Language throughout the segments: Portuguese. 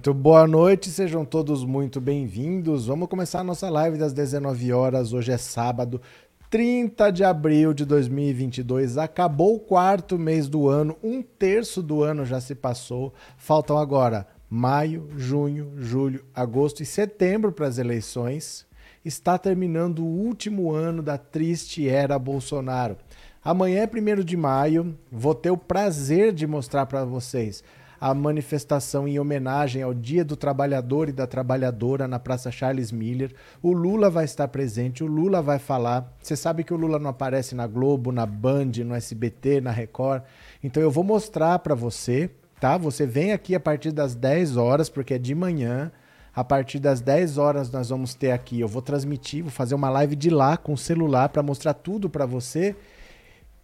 Muito boa noite, sejam todos muito bem-vindos. Vamos começar a nossa live das 19 horas. Hoje é sábado, 30 de abril de 2022. Acabou o quarto mês do ano, um terço do ano já se passou. Faltam agora maio, junho, julho, agosto e setembro para as eleições. Está terminando o último ano da triste era Bolsonaro. Amanhã é 1 de maio, vou ter o prazer de mostrar para vocês a manifestação em homenagem ao Dia do Trabalhador e da Trabalhadora na Praça Charles Miller. O Lula vai estar presente, o Lula vai falar. Você sabe que o Lula não aparece na Globo, na Band, no SBT, na Record. Então eu vou mostrar para você, tá? Você vem aqui a partir das 10 horas, porque é de manhã. A partir das 10 horas nós vamos ter aqui, eu vou transmitir, vou fazer uma live de lá com o celular para mostrar tudo para você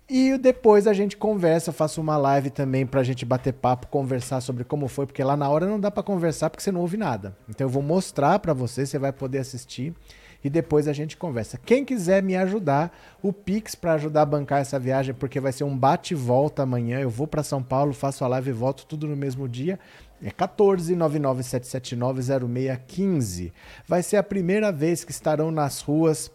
e depois a gente conversa, faço uma live também pra gente bater papo, conversar sobre como foi, porque lá na hora não dá para conversar porque você não ouve nada. Então eu vou mostrar para você, você vai poder assistir e depois a gente conversa. Quem quiser me ajudar, o Pix para ajudar a bancar essa viagem, porque vai ser um bate volta amanhã. Eu vou para São Paulo, faço a live e volto tudo no mesmo dia. É 14 0615. Vai ser a primeira vez que estarão nas ruas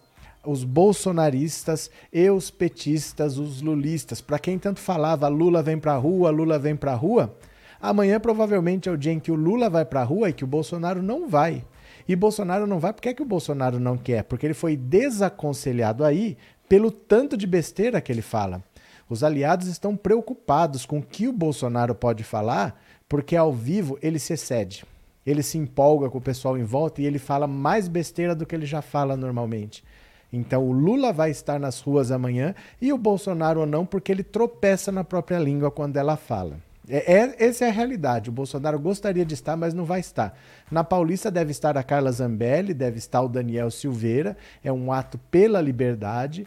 os bolsonaristas e os petistas, os lulistas. Para quem tanto falava Lula vem para rua, Lula vem para rua, amanhã provavelmente é o dia em que o Lula vai para rua e que o Bolsonaro não vai. E Bolsonaro não vai, por que, é que o Bolsonaro não quer? Porque ele foi desaconselhado aí pelo tanto de besteira que ele fala. Os aliados estão preocupados com o que o Bolsonaro pode falar, porque ao vivo ele se excede. Ele se empolga com o pessoal em volta e ele fala mais besteira do que ele já fala normalmente. Então o Lula vai estar nas ruas amanhã e o Bolsonaro não, porque ele tropeça na própria língua quando ela fala. É, é, essa é a realidade. O Bolsonaro gostaria de estar, mas não vai estar. Na Paulista deve estar a Carla Zambelli, deve estar o Daniel Silveira. É um ato pela liberdade.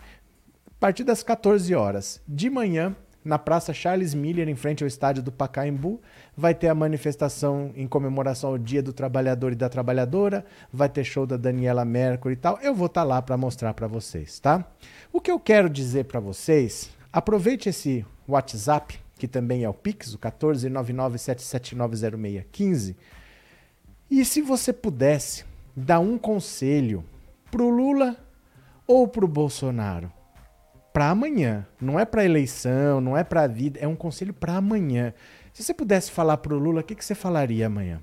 A partir das 14 horas. De manhã, na Praça Charles Miller, em frente ao estádio do Pacaembu. Vai ter a manifestação em comemoração ao Dia do Trabalhador e da Trabalhadora. Vai ter show da Daniela Mercury e tal. Eu vou estar tá lá para mostrar para vocês, tá? O que eu quero dizer para vocês, aproveite esse WhatsApp, que também é o Pix, o 14997790615. E se você pudesse dar um conselho pro Lula ou pro Bolsonaro? Para amanhã. Não é para eleição, não é para a vida, é um conselho para amanhã. Se você pudesse falar para o Lula, o que, que você falaria amanhã?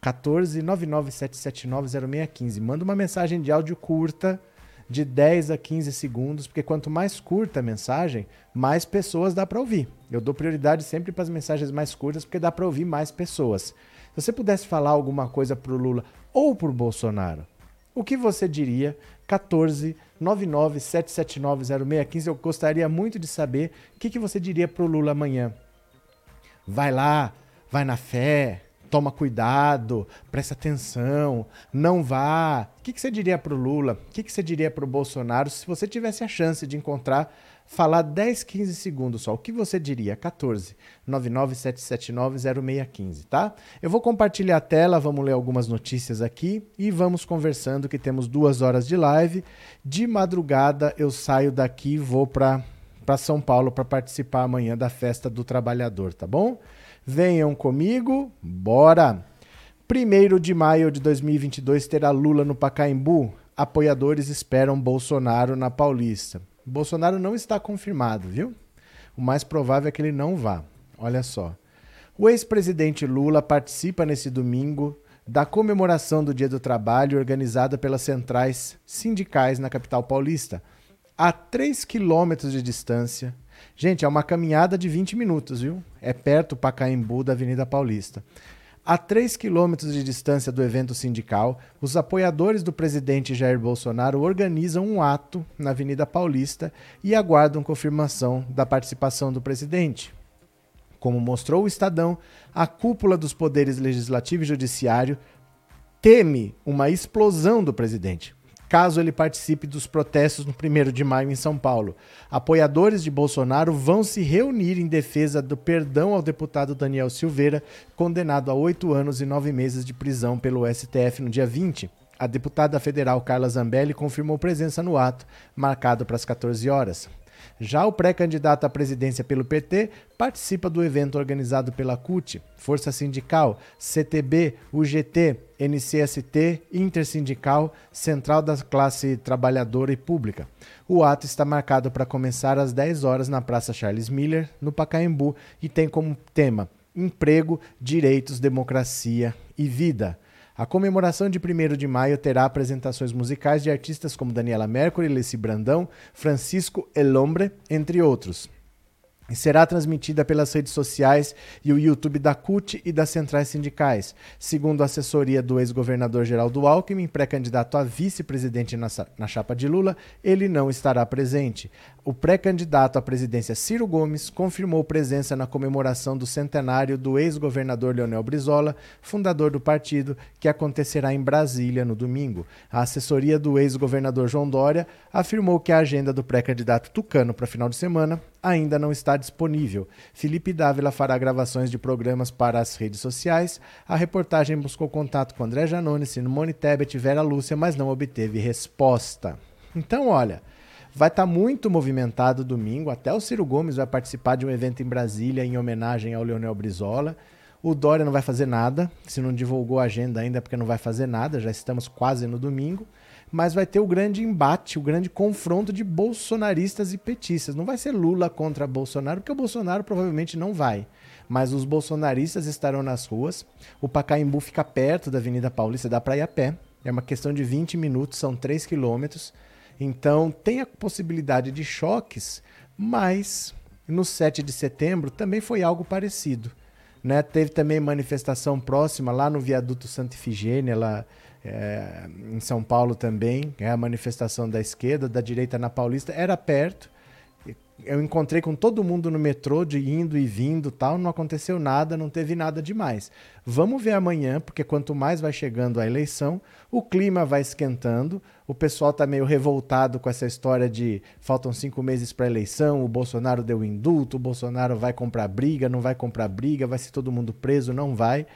14 997790615. Manda uma mensagem de áudio curta, de 10 a 15 segundos, porque quanto mais curta a mensagem, mais pessoas dá para ouvir. Eu dou prioridade sempre para as mensagens mais curtas, porque dá para ouvir mais pessoas. Se você pudesse falar alguma coisa para o Lula ou para o Bolsonaro, o que você diria? 14 99 779 0615. Eu gostaria muito de saber o que, que você diria para o Lula amanhã. Vai lá, vai na fé, toma cuidado, presta atenção, não vá. O que, que você diria para o Lula? O que, que você diria para o Bolsonaro se você tivesse a chance de encontrar falar 10, 15 segundos só. O que você diria? 14 997790615, tá? Eu vou compartilhar a tela, vamos ler algumas notícias aqui e vamos conversando que temos duas horas de live. De madrugada eu saio daqui e vou para para São Paulo para participar amanhã da festa do trabalhador, tá bom? Venham comigo, bora! 1 de maio de 2022 terá Lula no Pacaembu. Apoiadores esperam Bolsonaro na Paulista. Bolsonaro não está confirmado, viu? O mais provável é que ele não vá. Olha só. O ex-presidente Lula participa nesse domingo da comemoração do Dia do Trabalho organizada pelas centrais sindicais na capital paulista. A 3 quilômetros de distância. Gente, é uma caminhada de 20 minutos, viu? É perto do Pacaembu da Avenida Paulista. A 3 quilômetros de distância do evento sindical, os apoiadores do presidente Jair Bolsonaro organizam um ato na Avenida Paulista e aguardam confirmação da participação do presidente. Como mostrou o Estadão, a cúpula dos poderes legislativo e judiciário teme uma explosão do presidente caso ele participe dos protestos no 1 de maio em São Paulo. Apoiadores de Bolsonaro vão se reunir em defesa do perdão ao deputado Daniel Silveira, condenado a oito anos e nove meses de prisão pelo STF no dia 20. A deputada federal Carla Zambelli confirmou presença no ato, marcado para as 14 horas. Já o pré-candidato à presidência pelo PT participa do evento organizado pela CUT, Força Sindical, CTB, UGT, NCST, Intersindical, Central da Classe Trabalhadora e Pública. O ato está marcado para começar às 10 horas na Praça Charles Miller, no Pacaembu, e tem como tema Emprego, Direitos, Democracia e Vida. A comemoração de 1 de maio terá apresentações musicais de artistas como Daniela Mercury, Leci Brandão, Francisco Elombre, entre outros e será transmitida pelas redes sociais e o YouTube da CUT e das centrais sindicais. Segundo a assessoria do ex-governador Geraldo Alckmin, pré-candidato a vice-presidente na, na, chapa de Lula, ele não estará presente. O pré-candidato à presidência Ciro Gomes confirmou presença na comemoração do centenário do ex-governador Leonel Brizola, fundador do partido, que acontecerá em Brasília no domingo. A assessoria do ex-governador João Dória afirmou que a agenda do pré-candidato tucano para final de semana ainda não está disponível. Felipe Dávila fará gravações de programas para as redes sociais. A reportagem buscou contato com André Janone, Simone Tebet e Vera Lúcia, mas não obteve resposta. Então, olha, vai estar tá muito movimentado domingo. Até o Ciro Gomes vai participar de um evento em Brasília em homenagem ao Leonel Brizola. O Dória não vai fazer nada, se não divulgou a agenda ainda, porque não vai fazer nada, já estamos quase no domingo mas vai ter o grande embate, o grande confronto de bolsonaristas e petistas. Não vai ser Lula contra Bolsonaro, porque o Bolsonaro provavelmente não vai. Mas os bolsonaristas estarão nas ruas. O Pacaembu fica perto da Avenida Paulista, dá para ir a pé. É uma questão de 20 minutos, são 3 quilômetros. Então tem a possibilidade de choques, mas no 7 de setembro também foi algo parecido. Né? Teve também manifestação próxima lá no viaduto Santa Ifigênia, lá é, em São Paulo também, é a manifestação da esquerda, da direita na Paulista, era perto. Eu encontrei com todo mundo no metrô, de indo e vindo tal, não aconteceu nada, não teve nada demais. Vamos ver amanhã, porque quanto mais vai chegando a eleição, o clima vai esquentando, o pessoal está meio revoltado com essa história de faltam cinco meses para eleição, o Bolsonaro deu indulto, o Bolsonaro vai comprar briga, não vai comprar briga, vai ser todo mundo preso, não vai.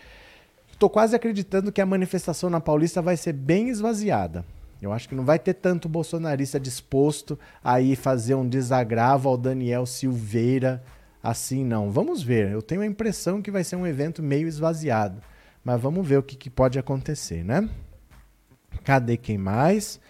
Tô quase acreditando que a manifestação na Paulista vai ser bem esvaziada. Eu acho que não vai ter tanto bolsonarista disposto a ir fazer um desagravo ao Daniel Silveira assim, não. Vamos ver. Eu tenho a impressão que vai ser um evento meio esvaziado. Mas vamos ver o que, que pode acontecer, né? Cadê quem mais?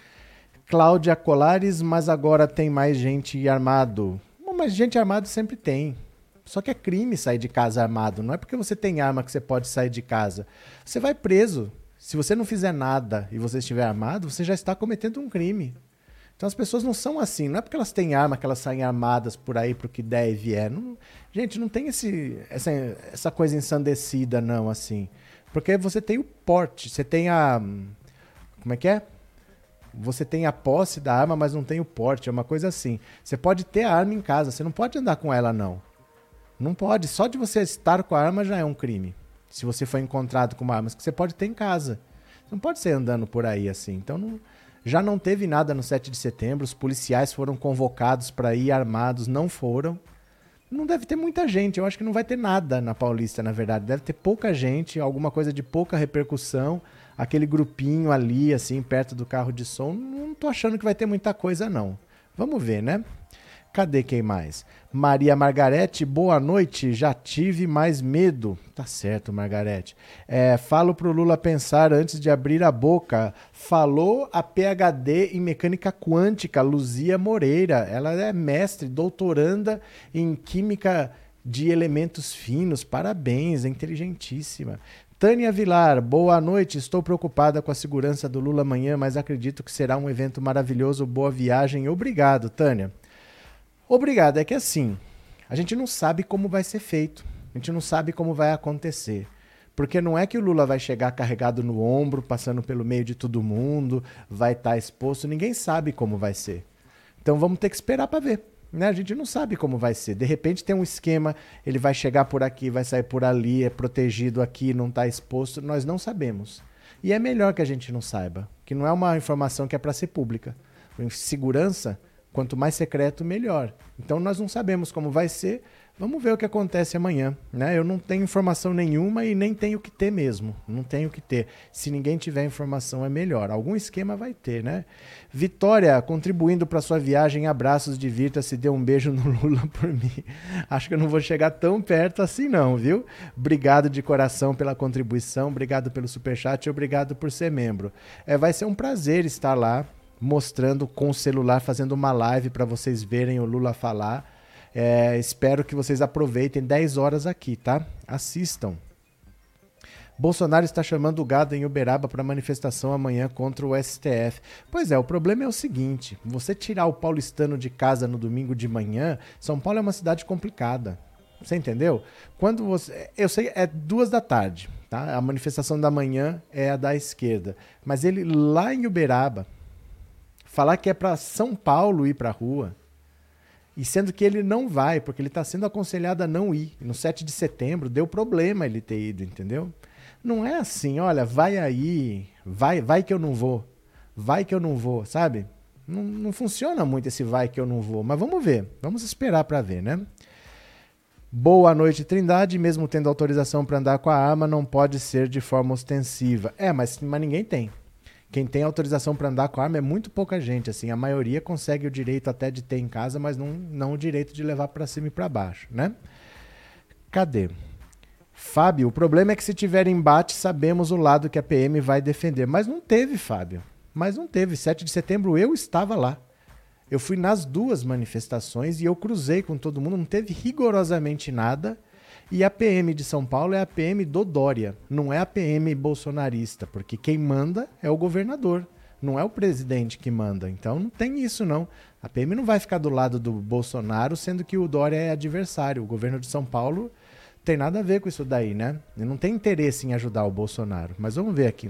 Cláudia Colares, mas agora tem mais gente armado. Bom, mas gente armada sempre tem. Só que é crime sair de casa armado. Não é porque você tem arma que você pode sair de casa. Você vai preso. Se você não fizer nada e você estiver armado, você já está cometendo um crime. Então as pessoas não são assim. Não é porque elas têm arma que elas saem armadas por aí pro que der e vier. Não, gente, não tem esse, essa, essa coisa ensandecida, não, assim. Porque você tem o porte, você tem a. Como é que é? Você tem a posse da arma, mas não tem o porte. É uma coisa assim. Você pode ter a arma em casa, você não pode andar com ela, não. Não pode. Só de você estar com a arma já é um crime. Se você foi encontrado com uma arma que você pode ter em casa. Você não pode ser andando por aí assim. Então não, já não teve nada no 7 de setembro. Os policiais foram convocados para ir armados, não foram. Não deve ter muita gente. Eu acho que não vai ter nada na Paulista, na verdade. Deve ter pouca gente, alguma coisa de pouca repercussão. Aquele grupinho ali, assim, perto do carro de som. Não tô achando que vai ter muita coisa, não. Vamos ver, né? Cadê quem mais? Maria Margarete, boa noite. Já tive mais medo. Tá certo, Margarete. É, falo pro Lula pensar antes de abrir a boca. Falou a PhD em mecânica quântica, Luzia Moreira. Ela é mestre, doutoranda em química de elementos finos. Parabéns, é inteligentíssima. Tânia Vilar, boa noite. Estou preocupada com a segurança do Lula amanhã, mas acredito que será um evento maravilhoso. Boa viagem. Obrigado, Tânia. Obrigado, é que assim, a gente não sabe como vai ser feito, a gente não sabe como vai acontecer. Porque não é que o Lula vai chegar carregado no ombro, passando pelo meio de todo mundo, vai estar tá exposto, ninguém sabe como vai ser. Então vamos ter que esperar para ver. Né? A gente não sabe como vai ser. De repente tem um esquema, ele vai chegar por aqui, vai sair por ali, é protegido aqui, não está exposto, nós não sabemos. E é melhor que a gente não saiba, que não é uma informação que é para ser pública. Segurança, Quanto mais secreto, melhor. Então nós não sabemos como vai ser. Vamos ver o que acontece amanhã, né? Eu não tenho informação nenhuma e nem tenho que ter mesmo. Não tenho que ter. Se ninguém tiver informação é melhor. Algum esquema vai ter, né? Vitória, contribuindo para sua viagem, abraços, divirta-se, dê um beijo no Lula por mim. Acho que eu não vou chegar tão perto assim não, viu? Obrigado de coração pela contribuição, obrigado pelo superchat e obrigado por ser membro. É, vai ser um prazer estar lá mostrando com o celular, fazendo uma live para vocês verem o Lula falar é, espero que vocês aproveitem 10 horas aqui, tá? Assistam. Bolsonaro está chamando o gado em Uberaba para manifestação amanhã contra o STF. Pois é, o problema é o seguinte: você tirar o paulistano de casa no domingo de manhã, São Paulo é uma cidade complicada. Você entendeu? Quando você. Eu sei, é duas da tarde, tá? A manifestação da manhã é a da esquerda. Mas ele lá em Uberaba, falar que é para São Paulo ir para a rua, e sendo que ele não vai, porque ele está sendo aconselhado a não ir. No 7 de setembro deu problema ele ter ido, entendeu? Não é assim, olha, vai aí, vai, vai que eu não vou, vai que eu não vou, sabe? Não, não funciona muito esse vai que eu não vou, mas vamos ver, vamos esperar para ver, né? Boa noite, Trindade. Mesmo tendo autorização para andar com a arma, não pode ser de forma ostensiva. É, mas, mas ninguém tem. Quem tem autorização para andar com arma é muito pouca gente, assim, a maioria consegue o direito até de ter em casa, mas não, não o direito de levar para cima e para baixo, né? Cadê? Fábio, o problema é que se tiver embate, sabemos o lado que a PM vai defender. Mas não teve, Fábio. Mas não teve. 7 de setembro eu estava lá. Eu fui nas duas manifestações e eu cruzei com todo mundo, não teve rigorosamente nada. E a PM de São Paulo é a PM do Dória, não é a PM bolsonarista, porque quem manda é o governador, não é o presidente que manda. Então não tem isso não. A PM não vai ficar do lado do Bolsonaro, sendo que o Dória é adversário. O governo de São Paulo tem nada a ver com isso daí, né? Ele não tem interesse em ajudar o Bolsonaro. Mas vamos ver aqui.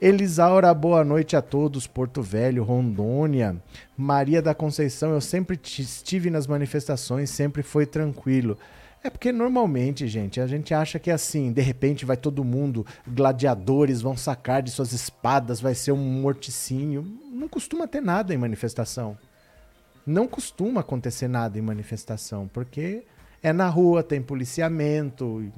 Elisaura, boa noite a todos. Porto Velho, Rondônia. Maria da Conceição, eu sempre estive nas manifestações, sempre foi tranquilo. É porque normalmente, gente, a gente acha que assim, de repente vai todo mundo, gladiadores vão sacar de suas espadas, vai ser um morticínio. Não costuma ter nada em manifestação. Não costuma acontecer nada em manifestação, porque é na rua, tem policiamento.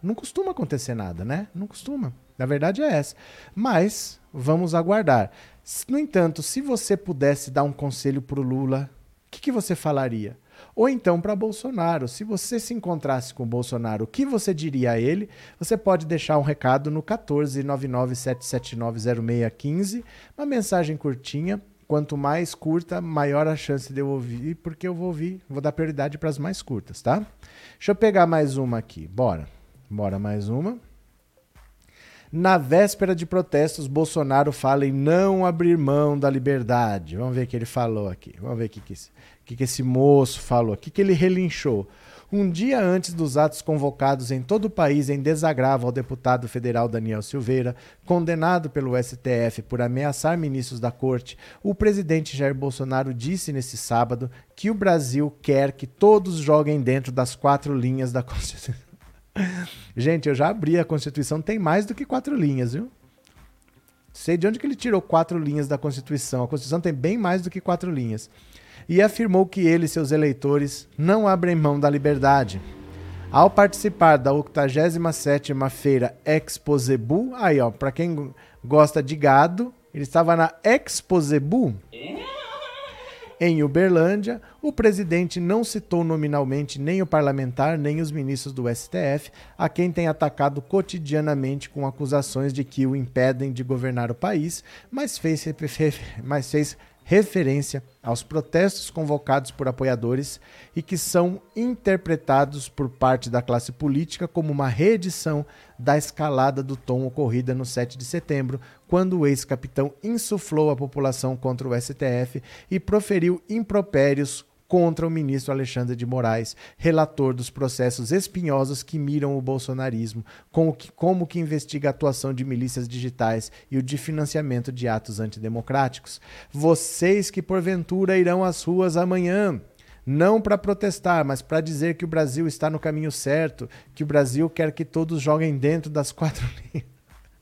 Não costuma acontecer nada, né? Não costuma. Na verdade é essa. Mas vamos aguardar. No entanto, se você pudesse dar um conselho pro Lula, o que, que você falaria? Ou então para Bolsonaro. Se você se encontrasse com Bolsonaro, o que você diria a ele? Você pode deixar um recado no 14997790615, uma mensagem curtinha. Quanto mais curta, maior a chance de eu ouvir, porque eu vou ouvir, vou dar prioridade para as mais curtas, tá? Deixa eu pegar mais uma aqui. Bora. Bora mais uma. Na véspera de protestos, Bolsonaro fala em não abrir mão da liberdade. Vamos ver o que ele falou aqui. Vamos ver o que, que, que, que esse moço falou. O que, que ele relinchou. Um dia antes dos atos convocados em todo o país em desagravo ao deputado federal Daniel Silveira, condenado pelo STF por ameaçar ministros da corte, o presidente Jair Bolsonaro disse nesse sábado que o Brasil quer que todos joguem dentro das quatro linhas da Constituição. Gente, eu já abri a Constituição, tem mais do que quatro linhas, viu? Sei de onde que ele tirou quatro linhas da Constituição. A Constituição tem bem mais do que quatro linhas. E afirmou que ele e seus eleitores não abrem mão da liberdade. Ao participar da 87ª Feira Exposebu, aí ó, para quem gosta de gado, ele estava na Exposebu. É? Em Uberlândia, o presidente não citou nominalmente nem o parlamentar nem os ministros do STF, a quem tem atacado cotidianamente com acusações de que o impedem de governar o país, mas fez, mas fez referência aos protestos convocados por apoiadores e que são interpretados por parte da classe política como uma reedição da escalada do tom ocorrida no 7 de setembro, quando o ex-capitão insuflou a população contra o STF e proferiu impropérios contra o ministro Alexandre de Moraes, relator dos processos espinhosos que miram o bolsonarismo, como que, como que investiga a atuação de milícias digitais e o de financiamento de atos antidemocráticos. Vocês que porventura irão às ruas amanhã, não para protestar, mas para dizer que o Brasil está no caminho certo, que o Brasil quer que todos joguem dentro das quatro linhas.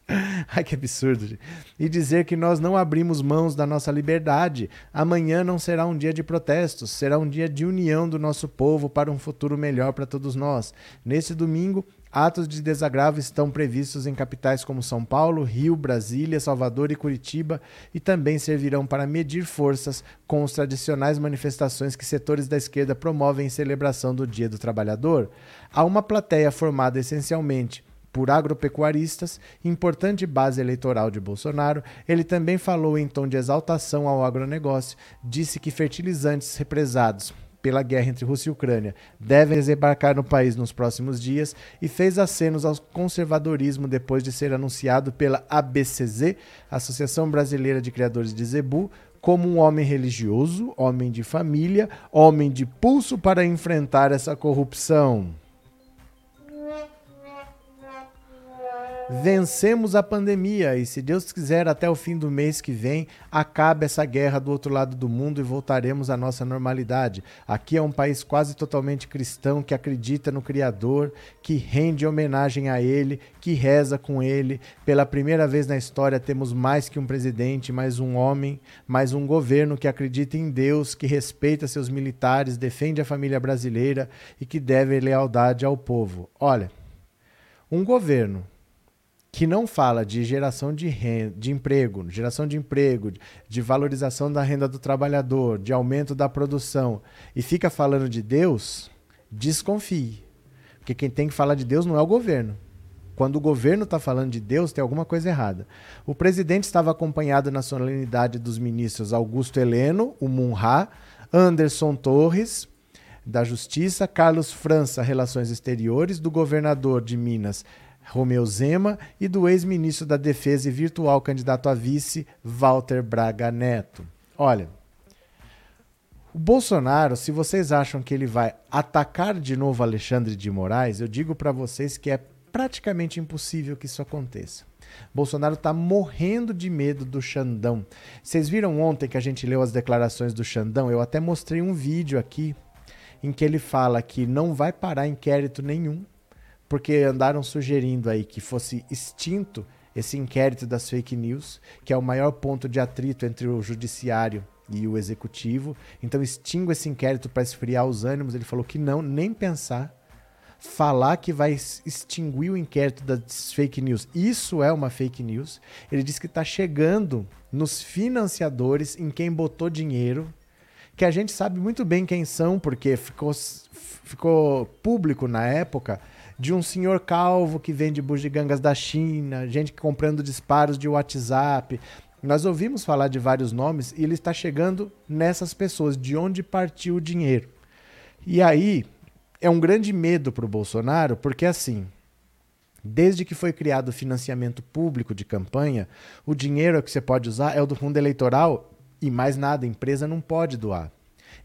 Ai, que absurdo. E dizer que nós não abrimos mãos da nossa liberdade. Amanhã não será um dia de protestos, será um dia de união do nosso povo para um futuro melhor para todos nós. Nesse domingo, Atos de desagravo estão previstos em capitais como São Paulo, Rio, Brasília, Salvador e Curitiba e também servirão para medir forças com as tradicionais manifestações que setores da esquerda promovem em celebração do Dia do Trabalhador. Há uma plateia formada essencialmente por agropecuaristas, importante base eleitoral de Bolsonaro, ele também falou em tom de exaltação ao agronegócio, disse que fertilizantes represados pela guerra entre Rússia e Ucrânia devem desembarcar no país nos próximos dias e fez acenos ao conservadorismo depois de ser anunciado pela ABCZ, Associação Brasileira de Criadores de Zebu, como um homem religioso, homem de família, homem de pulso para enfrentar essa corrupção. Vencemos a pandemia e, se Deus quiser, até o fim do mês que vem, acabe essa guerra do outro lado do mundo e voltaremos à nossa normalidade. Aqui é um país quase totalmente cristão que acredita no Criador, que rende homenagem a Ele, que reza com Ele. Pela primeira vez na história, temos mais que um presidente, mais um homem, mais um governo que acredita em Deus, que respeita seus militares, defende a família brasileira e que deve lealdade ao povo. Olha, um governo que não fala de geração de, renda, de emprego, geração de emprego, de valorização da renda do trabalhador, de aumento da produção, e fica falando de Deus, desconfie. Porque quem tem que falar de Deus não é o governo. Quando o governo está falando de Deus, tem alguma coisa errada. O presidente estava acompanhado na solenidade dos ministros Augusto Heleno, o Munha, Anderson Torres, da Justiça, Carlos França, Relações Exteriores, do governador de Minas, Romeu Zema, e do ex-ministro da Defesa e virtual candidato a vice, Walter Braga Neto. Olha, o Bolsonaro, se vocês acham que ele vai atacar de novo Alexandre de Moraes, eu digo para vocês que é praticamente impossível que isso aconteça. Bolsonaro está morrendo de medo do Xandão. Vocês viram ontem que a gente leu as declarações do Xandão? Eu até mostrei um vídeo aqui em que ele fala que não vai parar inquérito nenhum porque andaram sugerindo aí que fosse extinto esse inquérito das fake news, que é o maior ponto de atrito entre o judiciário e o executivo. Então extingue esse inquérito para esfriar os ânimos. Ele falou que não, nem pensar. Falar que vai extinguir o inquérito das fake news, isso é uma fake news. Ele diz que está chegando nos financiadores, em quem botou dinheiro, que a gente sabe muito bem quem são, porque ficou, ficou público na época de um senhor calvo que vende bugigangas da China, gente comprando disparos de WhatsApp. Nós ouvimos falar de vários nomes e ele está chegando nessas pessoas, de onde partiu o dinheiro. E aí é um grande medo para o Bolsonaro, porque assim, desde que foi criado o financiamento público de campanha, o dinheiro que você pode usar é o do fundo eleitoral e mais nada, a empresa não pode doar.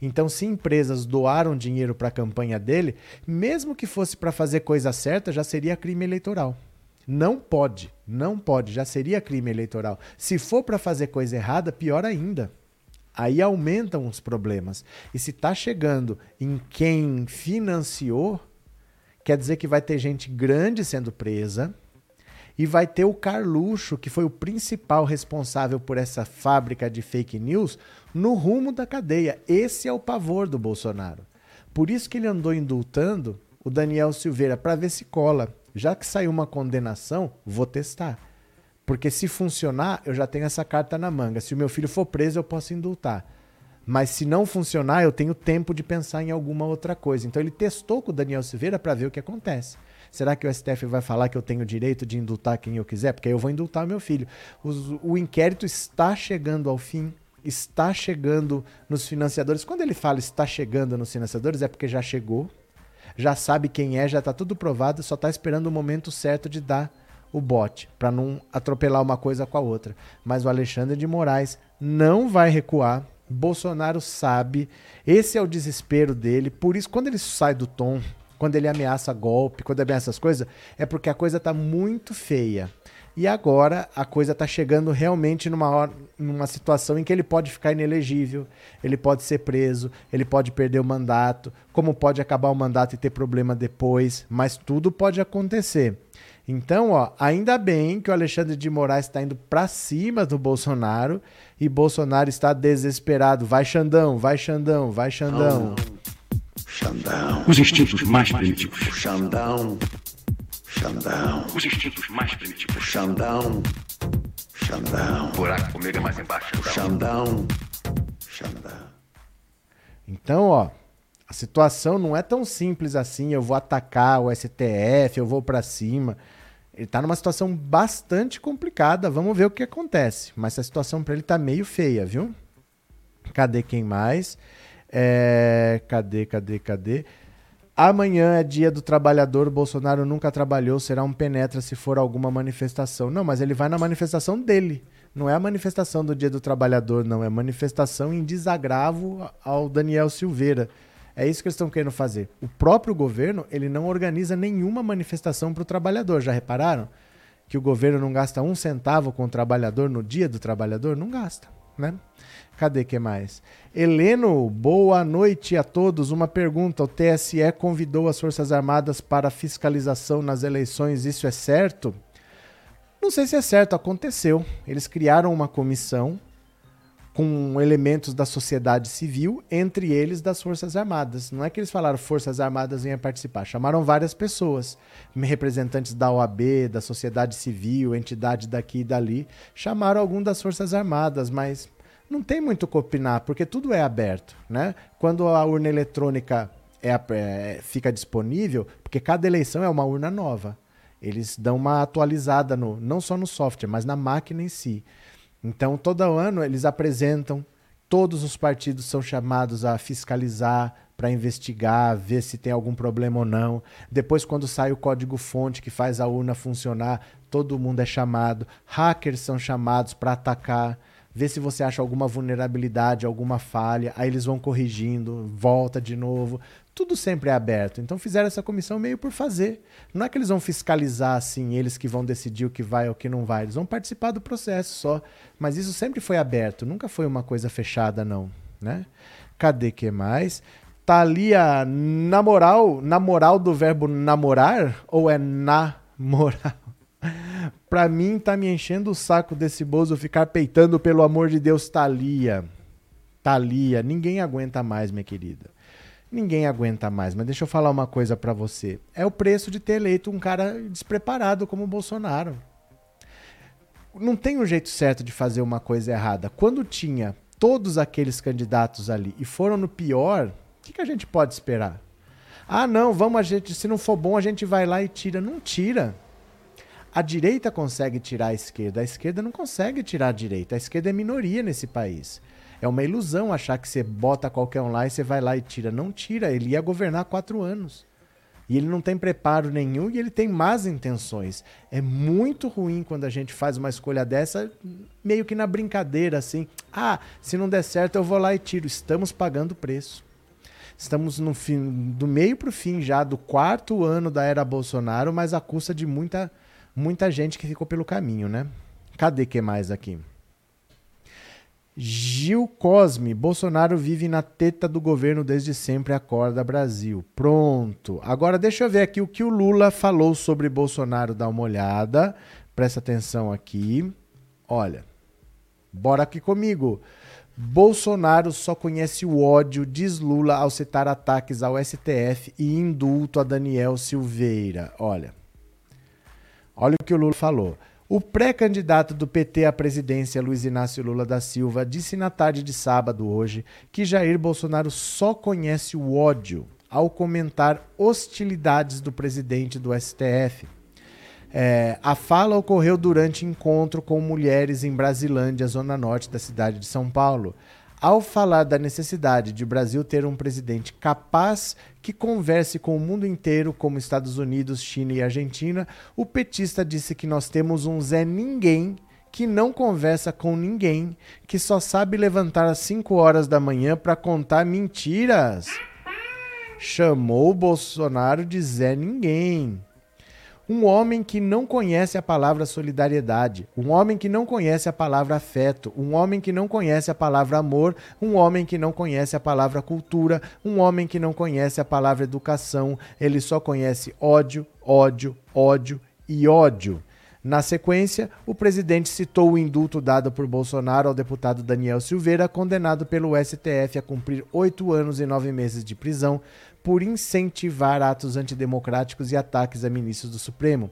Então, se empresas doaram dinheiro para a campanha dele, mesmo que fosse para fazer coisa certa, já seria crime eleitoral. Não pode, não pode, já seria crime eleitoral. Se for para fazer coisa errada, pior ainda. Aí aumentam os problemas. E se está chegando em quem financiou, quer dizer que vai ter gente grande sendo presa e vai ter o Carluxo, que foi o principal responsável por essa fábrica de fake news, no rumo da cadeia. Esse é o pavor do Bolsonaro. Por isso que ele andou indultando o Daniel Silveira para ver se cola. Já que saiu uma condenação, vou testar. Porque se funcionar, eu já tenho essa carta na manga. Se o meu filho for preso, eu posso indultar. Mas se não funcionar, eu tenho tempo de pensar em alguma outra coisa. Então ele testou com o Daniel Silveira para ver o que acontece. Será que o STF vai falar que eu tenho o direito de indultar quem eu quiser? Porque aí eu vou indultar meu filho. o inquérito está chegando ao fim está chegando nos financiadores. Quando ele fala está chegando nos financiadores, é porque já chegou, já sabe quem é, já está tudo provado, só está esperando o momento certo de dar o bote, para não atropelar uma coisa com a outra. Mas o Alexandre de Moraes não vai recuar. Bolsonaro sabe, esse é o desespero dele. Por isso, quando ele sai do tom quando ele ameaça golpe, quando ameaça essas coisas, é porque a coisa está muito feia. E agora a coisa está chegando realmente numa, numa situação em que ele pode ficar inelegível, ele pode ser preso, ele pode perder o mandato, como pode acabar o mandato e ter problema depois, mas tudo pode acontecer. Então, ó, ainda bem que o Alexandre de Moraes está indo para cima do Bolsonaro e Bolsonaro está desesperado. Vai Xandão, vai Xandão, vai Xandão. Xandão. Os instintos mais primitivos. Xandão. Xandão. Os instintos mais primitivos. Xandão. Xandão. Buraco comigo é mais embaixo. Xandão. Xandão. Então, ó, a situação não é tão simples assim. Eu vou atacar o STF, eu vou para cima. Ele está numa situação bastante complicada. Vamos ver o que acontece. Mas a situação para ele está meio feia, viu? Cadê quem mais? É... Cadê, cadê, cadê? Amanhã é dia do trabalhador. Bolsonaro nunca trabalhou. Será um penetra se for alguma manifestação. Não, mas ele vai na manifestação dele. Não é a manifestação do dia do trabalhador, não. É manifestação em desagravo ao Daniel Silveira. É isso que eles estão querendo fazer. O próprio governo, ele não organiza nenhuma manifestação para o trabalhador. Já repararam? Que o governo não gasta um centavo com o trabalhador no dia do trabalhador? Não gasta, né? Cadê que mais? Heleno, boa noite a todos. Uma pergunta: o TSE convidou as Forças Armadas para fiscalização nas eleições, isso é certo? Não sei se é certo, aconteceu. Eles criaram uma comissão com elementos da sociedade civil, entre eles das Forças Armadas. Não é que eles falaram Forças Armadas venham participar, chamaram várias pessoas, representantes da OAB, da sociedade civil, entidade daqui e dali, chamaram algum das Forças Armadas, mas não tem muito o que opinar, porque tudo é aberto, né? Quando a urna eletrônica é, é, fica disponível, porque cada eleição é uma urna nova. Eles dão uma atualizada no, não só no software, mas na máquina em si. Então, todo ano eles apresentam, todos os partidos são chamados a fiscalizar, para investigar, ver se tem algum problema ou não. Depois, quando sai o código-fonte que faz a urna funcionar, todo mundo é chamado. Hackers são chamados para atacar, ver se você acha alguma vulnerabilidade, alguma falha. Aí eles vão corrigindo, volta de novo tudo sempre é aberto. Então fizeram essa comissão meio por fazer. Não é que eles vão fiscalizar assim, eles que vão decidir o que vai ou o que não vai. Eles vão participar do processo só. Mas isso sempre foi aberto, nunca foi uma coisa fechada, não. Né? Cadê que mais? Tá ali a na moral, na moral do verbo namorar ou é namorar? pra mim tá me enchendo o saco desse bozo ficar peitando pelo amor de Deus, Thalia. Thalia, ninguém aguenta mais, minha querida ninguém aguenta mais. Mas deixa eu falar uma coisa para você. É o preço de ter eleito um cara despreparado como o Bolsonaro. Não tem um jeito certo de fazer uma coisa errada. Quando tinha todos aqueles candidatos ali e foram no pior, o que, que a gente pode esperar? Ah, não, vamos a gente, se não for bom, a gente vai lá e tira. Não tira. A direita consegue tirar a esquerda, a esquerda não consegue tirar a direita. A esquerda é minoria nesse país. É uma ilusão achar que você bota qualquer um lá e você vai lá e tira. Não tira, ele ia governar quatro anos. E ele não tem preparo nenhum e ele tem más intenções. É muito ruim quando a gente faz uma escolha dessa, meio que na brincadeira, assim. Ah, se não der certo, eu vou lá e tiro. Estamos pagando o preço. Estamos no fim, do meio para o fim já do quarto ano da era Bolsonaro, mas à custa de muita, muita gente que ficou pelo caminho, né? Cadê que mais aqui? Gil Cosme, Bolsonaro vive na teta do governo desde sempre, acorda Brasil. Pronto. Agora deixa eu ver aqui o que o Lula falou sobre Bolsonaro, dá uma olhada. Presta atenção aqui. Olha, bora aqui comigo. Bolsonaro só conhece o ódio, diz Lula ao citar ataques ao STF e indulto a Daniel Silveira. Olha. Olha o que o Lula falou. O pré-candidato do PT à presidência, Luiz Inácio Lula da Silva, disse na tarde de sábado hoje que Jair Bolsonaro só conhece o ódio ao comentar hostilidades do presidente do STF. É, a fala ocorreu durante encontro com mulheres em Brasilândia, zona norte da cidade de São Paulo. Ao falar da necessidade de o Brasil ter um presidente capaz que converse com o mundo inteiro, como Estados Unidos, China e Argentina, o petista disse que nós temos um Zé Ninguém que não conversa com ninguém, que só sabe levantar às 5 horas da manhã para contar mentiras. Chamou Bolsonaro de Zé Ninguém. Um homem que não conhece a palavra solidariedade, um homem que não conhece a palavra afeto, um homem que não conhece a palavra amor, um homem que não conhece a palavra cultura, um homem que não conhece a palavra educação, ele só conhece ódio, ódio, ódio e ódio. Na sequência, o presidente citou o indulto dado por Bolsonaro ao deputado Daniel Silveira, condenado pelo STF a cumprir oito anos e nove meses de prisão por incentivar atos antidemocráticos e ataques a ministros do Supremo.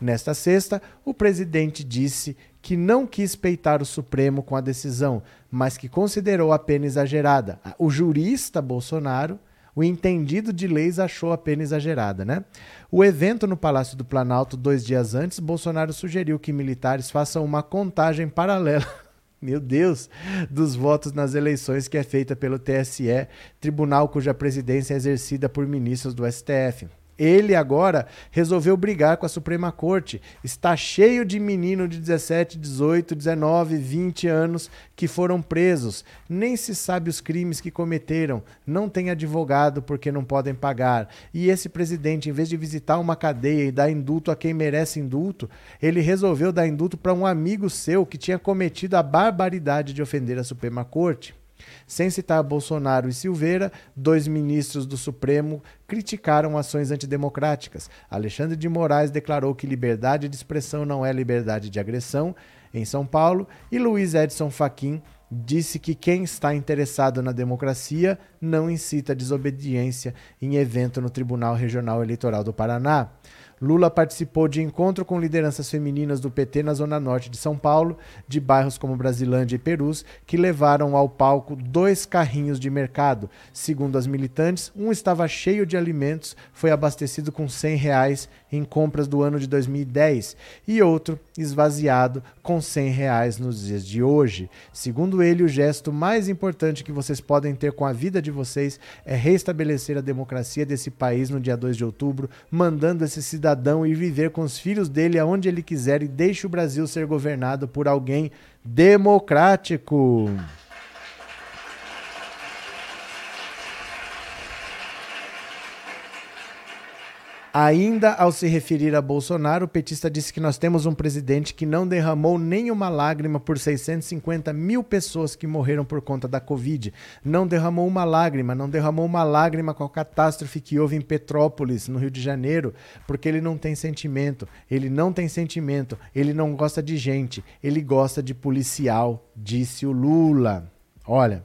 Nesta sexta, o presidente disse que não quis peitar o Supremo com a decisão, mas que considerou a pena exagerada. O jurista Bolsonaro o entendido de leis achou a pena exagerada, né? O evento no Palácio do Planalto, dois dias antes, Bolsonaro sugeriu que militares façam uma contagem paralela. Meu Deus, dos votos nas eleições que é feita pelo TSE, tribunal cuja presidência é exercida por ministros do STF. Ele agora resolveu brigar com a Suprema Corte. Está cheio de menino de 17, 18, 19, 20 anos que foram presos. Nem se sabe os crimes que cometeram. Não tem advogado porque não podem pagar. E esse presidente, em vez de visitar uma cadeia e dar indulto a quem merece indulto, ele resolveu dar indulto para um amigo seu que tinha cometido a barbaridade de ofender a Suprema Corte. Sem citar Bolsonaro e Silveira, dois ministros do Supremo criticaram ações antidemocráticas. Alexandre de Moraes declarou que liberdade de expressão não é liberdade de agressão em São Paulo e Luiz Edson Fachin disse que quem está interessado na democracia não incita desobediência em evento no Tribunal Regional Eleitoral do Paraná. Lula participou de encontro com lideranças femininas do PT na zona norte de São Paulo, de bairros como Brasilândia e Perus, que levaram ao palco dois carrinhos de mercado. Segundo as militantes, um estava cheio de alimentos, foi abastecido com 100 reais em compras do ano de 2010 e outro esvaziado com 100 reais nos dias de hoje. Segundo ele, o gesto mais importante que vocês podem ter com a vida de vocês é restabelecer a democracia desse país no dia 2 de outubro, mandando esse cidadão cidadão e viver com os filhos dele aonde ele quiser e deixe o Brasil ser governado por alguém democrático. Ainda ao se referir a Bolsonaro, o petista disse que nós temos um presidente que não derramou nenhuma lágrima por 650 mil pessoas que morreram por conta da Covid. Não derramou uma lágrima, não derramou uma lágrima com a catástrofe que houve em Petrópolis, no Rio de Janeiro, porque ele não tem sentimento. Ele não tem sentimento, ele não gosta de gente, ele gosta de policial, disse o Lula. Olha,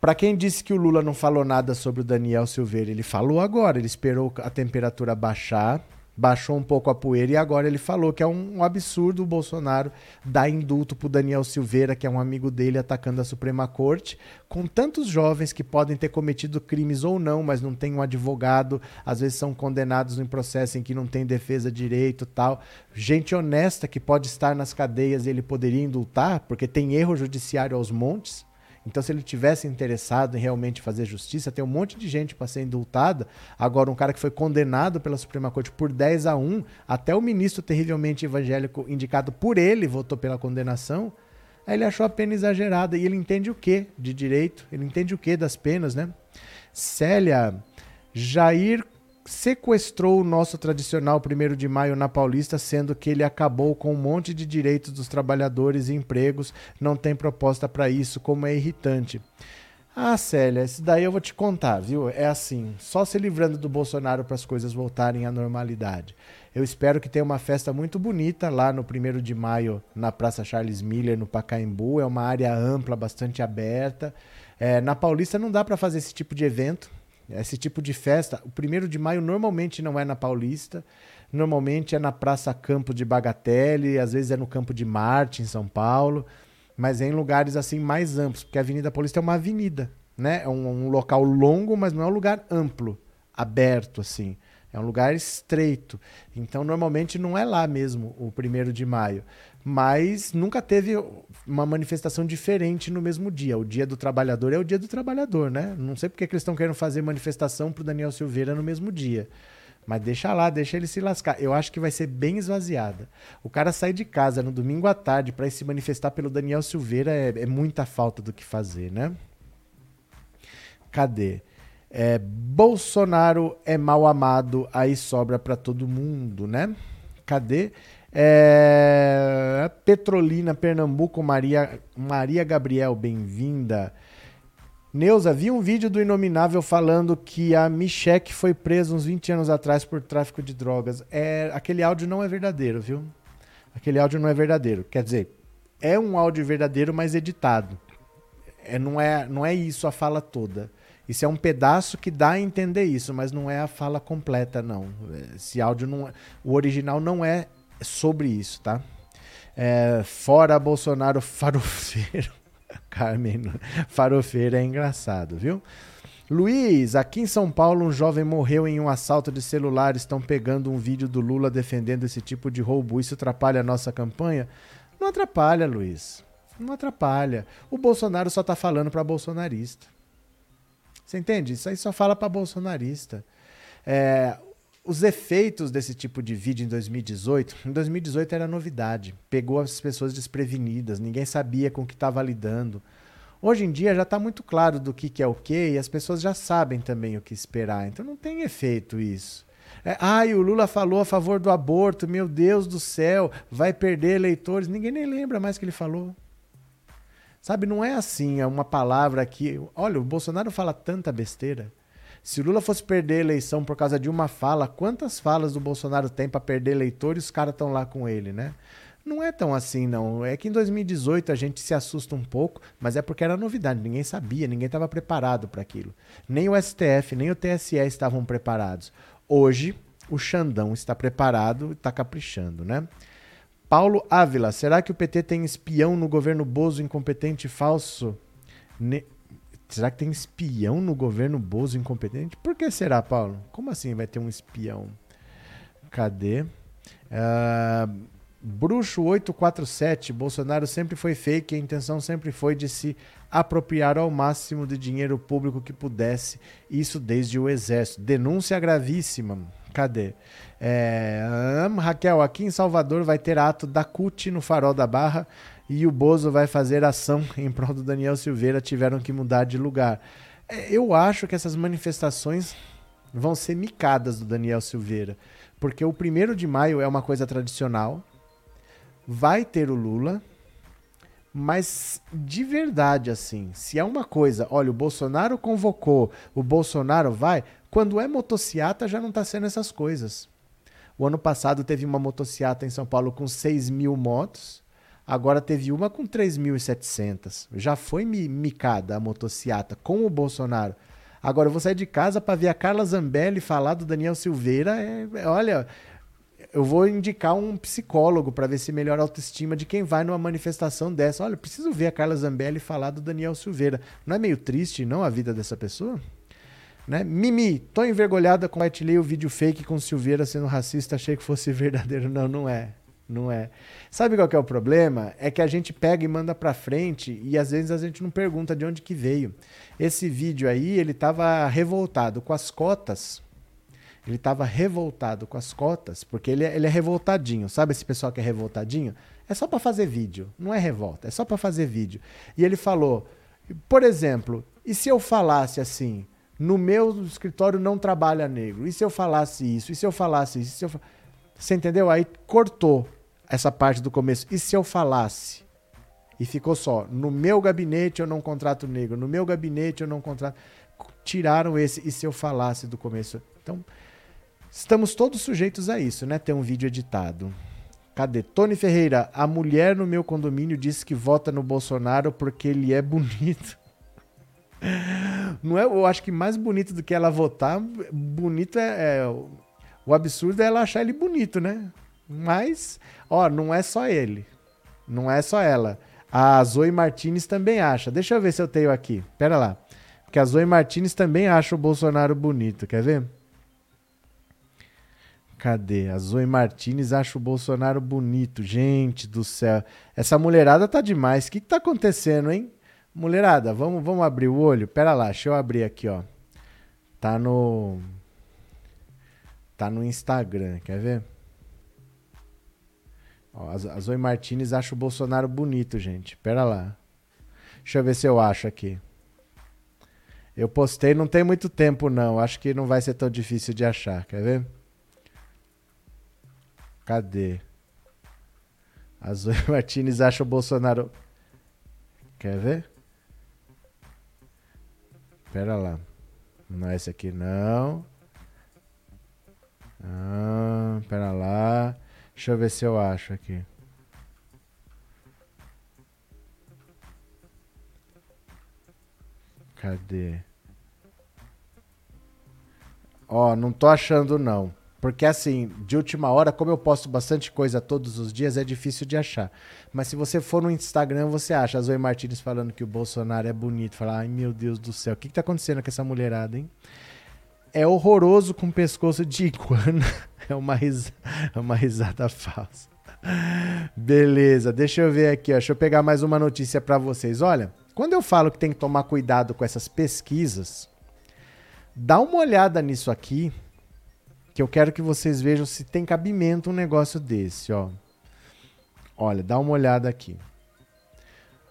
para quem disse que o Lula não falou nada sobre o Daniel Silveira, ele falou agora. Ele esperou a temperatura baixar, baixou um pouco a poeira e agora ele falou que é um, absurdo o Bolsonaro dar indulto para Daniel Silveira, que é um amigo dele, atacando a Suprema Corte, com tantos jovens que podem ter cometido crimes ou não, mas não tem um advogado, às vezes são condenados em processo em que não tem defesa direito tal. Gente honesta que pode estar nas cadeias e ele poderia indultar, porque tem erro judiciário aos montes. Então, se ele tivesse interessado em realmente fazer justiça, tem um monte de gente para ser indultada. Agora, um cara que foi condenado pela Suprema Corte por 10 a 1, até o ministro terrivelmente evangélico indicado por ele votou pela condenação. Aí ele achou a pena exagerada. E ele entende o que de direito? Ele entende o que das penas, né? Célia, Jair sequestrou o nosso tradicional 1 de maio na Paulista, sendo que ele acabou com um monte de direitos dos trabalhadores e empregos, não tem proposta para isso, como é irritante. Ah, Célia, isso daí eu vou te contar, viu? É assim, só se livrando do Bolsonaro para as coisas voltarem à normalidade. Eu espero que tenha uma festa muito bonita lá no 1 de maio, na Praça Charles Miller, no Pacaembu. É uma área ampla, bastante aberta. É, na Paulista não dá para fazer esse tipo de evento, esse tipo de festa, o primeiro de maio normalmente não é na Paulista, normalmente é na Praça Campo de Bagatelle, às vezes é no Campo de Marte, em São Paulo, mas é em lugares assim mais amplos, porque a Avenida Paulista é uma avenida, né? É um, um local longo, mas não é um lugar amplo, aberto assim. É um lugar estreito. Então, normalmente não é lá mesmo o primeiro de maio mas nunca teve uma manifestação diferente no mesmo dia. O dia do trabalhador é o dia do trabalhador, né? Não sei porque que eles estão querendo fazer manifestação para o Daniel Silveira no mesmo dia. Mas deixa lá, deixa ele se lascar. Eu acho que vai ser bem esvaziada. O cara sair de casa no domingo à tarde para se manifestar pelo Daniel Silveira é, é, muita falta do que fazer, né? Cadê? É, Bolsonaro é mal amado, aí sobra para todo mundo, né? Cadê? É, Petrolina, Pernambuco, Maria, Maria Gabriel, bem-vinda. Neuza, vi um vídeo do Inominável falando que a Michek foi presa uns 20 anos atrás por tráfico de drogas. É, aquele áudio não é verdadeiro, viu? Aquele áudio não é verdadeiro. Quer dizer, é um áudio verdadeiro, mas editado. É, não, é, não é isso a fala toda. Isso é um pedaço que dá a entender isso, mas não é a fala completa, não. Esse áudio não é, O original não é sobre isso, tá? É, fora Bolsonaro farofeiro. Carmen, farofeiro é engraçado, viu? Luiz, aqui em São Paulo, um jovem morreu em um assalto de celular. Estão pegando um vídeo do Lula defendendo esse tipo de roubo. Isso atrapalha a nossa campanha? Não atrapalha, Luiz. Não atrapalha. O Bolsonaro só tá falando para bolsonarista. Você entende? Isso aí só fala para bolsonarista. É, os efeitos desse tipo de vídeo em 2018, em 2018 era novidade, pegou as pessoas desprevenidas, ninguém sabia com o que estava lidando. Hoje em dia já está muito claro do que, que é o que e as pessoas já sabem também o que esperar, então não tem efeito isso. É, ai, o Lula falou a favor do aborto, meu Deus do céu, vai perder eleitores. Ninguém nem lembra mais que ele falou. Sabe, não é assim, é uma palavra que. Olha, o Bolsonaro fala tanta besteira. Se Lula fosse perder a eleição por causa de uma fala, quantas falas do Bolsonaro tem para perder eleitor e os caras estão lá com ele, né? Não é tão assim, não. É que em 2018 a gente se assusta um pouco, mas é porque era novidade. Ninguém sabia, ninguém estava preparado para aquilo. Nem o STF, nem o TSE estavam preparados. Hoje, o Xandão está preparado e está caprichando, né? Paulo Ávila, será que o PT tem espião no governo Bozo incompetente e falso? Ne Será que tem espião no governo Bozo incompetente? Por que será, Paulo? Como assim vai ter um espião? Cadê? Uh, Bruxo 847, Bolsonaro sempre foi fake, a intenção sempre foi de se apropriar ao máximo de dinheiro público que pudesse, isso desde o exército. Denúncia gravíssima. Cadê? É, Raquel, aqui em Salvador vai ter ato da CUT no Farol da Barra e o Bozo vai fazer ação em prol do Daniel Silveira, tiveram que mudar de lugar. É, eu acho que essas manifestações vão ser micadas do Daniel Silveira, porque o primeiro de maio é uma coisa tradicional, vai ter o Lula, mas de verdade, assim, se é uma coisa, olha, o Bolsonaro convocou, o Bolsonaro vai, quando é motociata já não está sendo essas coisas. O ano passado teve uma motociata em São Paulo com 6 mil motos, Agora teve uma com 3.700. Já foi micada a motociata com o Bolsonaro. Agora eu vou sair de casa para ver a Carla Zambelli falar do Daniel Silveira. É, é, olha, eu vou indicar um psicólogo para ver se melhora a autoestima de quem vai numa manifestação dessa. Olha, preciso ver a Carla Zambelli falar do Daniel Silveira. Não é meio triste, não, a vida dessa pessoa? Né? Mimi, tô envergonhada, compartilhei o vídeo fake com Silveira sendo racista, achei que fosse verdadeiro. Não, não é. Não é. Sabe qual é o problema? É que a gente pega e manda para frente e às vezes a gente não pergunta de onde que veio. Esse vídeo aí, ele tava revoltado com as cotas. Ele tava revoltado com as cotas, porque ele é, ele é revoltadinho. Sabe esse pessoal que é revoltadinho? É só para fazer vídeo, não é revolta, é só para fazer vídeo. E ele falou, por exemplo, e se eu falasse assim, no meu escritório não trabalha negro? E se eu falasse isso? E se eu falasse isso? Eu... Você entendeu? Aí cortou essa parte do começo. E se eu falasse? E ficou só, no meu gabinete eu não contrato negro, no meu gabinete eu não contrato. Tiraram esse, e se eu falasse do começo? Então, estamos todos sujeitos a isso, né? Ter um vídeo editado. Cadê? Tony Ferreira, a mulher no meu condomínio disse que vota no Bolsonaro porque ele é bonito. Não é, eu acho que mais bonito do que ela votar, bonito é, é o absurdo é ela achar ele bonito, né? Mas, ó, não é só ele. Não é só ela. A Zoe Martinez também acha. Deixa eu ver se eu tenho aqui. Pera lá. Porque a Zoe Martinez também acha o Bolsonaro bonito. Quer ver? Cadê? A Zoe Martinez acha o Bolsonaro bonito. Gente do céu. Essa mulherada tá demais. O que, que tá acontecendo, hein? Mulherada, vamos, vamos abrir o olho? Pera lá, deixa eu abrir aqui, ó. Tá no. Tá no Instagram, quer ver? Ó, a Zoe Martinez acha o Bolsonaro bonito, gente. Pera lá. Deixa eu ver se eu acho aqui. Eu postei não tem muito tempo, não. Acho que não vai ser tão difícil de achar. Quer ver? Cadê? A Zoe Martinez acha o Bolsonaro. Quer ver? Pera lá. Não é esse aqui, não. Ah, pera lá. Deixa eu ver se eu acho aqui. Cadê? Ó, não tô achando não. Porque assim, de última hora, como eu posto bastante coisa todos os dias, é difícil de achar. Mas se você for no Instagram, você acha a Zoe Martins falando que o Bolsonaro é bonito. Fala, ai meu Deus do céu, o que, que tá acontecendo com essa mulherada, hein? É horroroso com pescoço de iguana. É uma, ris... é uma risada falsa. Beleza, deixa eu ver aqui, ó. deixa eu pegar mais uma notícia para vocês. Olha, quando eu falo que tem que tomar cuidado com essas pesquisas, dá uma olhada nisso aqui que eu quero que vocês vejam se tem cabimento um negócio desse, ó. Olha, dá uma olhada aqui.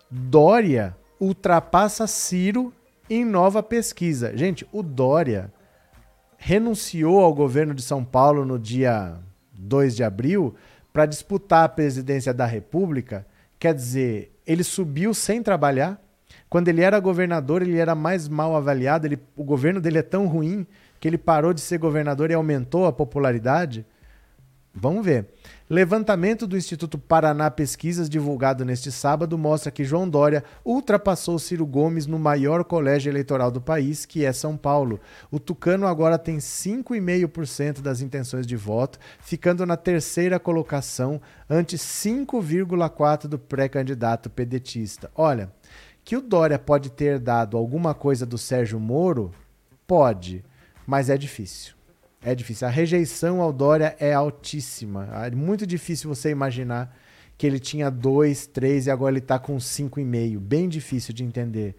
Dória ultrapassa Ciro em nova pesquisa. Gente, o Dória renunciou ao governo de São Paulo no dia 2 de abril para disputar a presidência da República. Quer dizer, ele subiu sem trabalhar. Quando ele era governador, ele era mais mal avaliado. Ele, o governo dele é tão ruim que ele parou de ser governador e aumentou a popularidade? Vamos ver. Levantamento do Instituto Paraná Pesquisas, divulgado neste sábado, mostra que João Dória ultrapassou Ciro Gomes no maior colégio eleitoral do país, que é São Paulo. O Tucano agora tem 5,5% das intenções de voto, ficando na terceira colocação, ante 5,4% do pré-candidato pedetista. Olha, que o Dória pode ter dado alguma coisa do Sérgio Moro? Pode mas é difícil. É difícil. A rejeição ao Dória é altíssima. É muito difícil você imaginar que ele tinha 2, 3 e agora ele está com 5,5. Bem difícil de entender.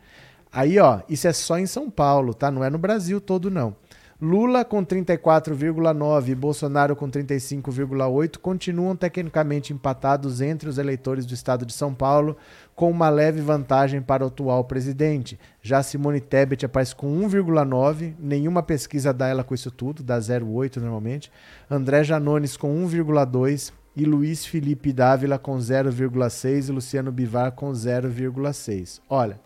Aí, ó, isso é só em São Paulo, tá? Não é no Brasil todo, não. Lula com 34,9 e Bolsonaro com 35,8 continuam tecnicamente empatados entre os eleitores do estado de São Paulo, com uma leve vantagem para o atual presidente. Já Simone Tebet aparece com 1,9, nenhuma pesquisa dá ela com isso tudo, dá 0,8 normalmente. André Janones com 1,2 e Luiz Felipe Dávila com 0,6 e Luciano Bivar com 0,6. Olha,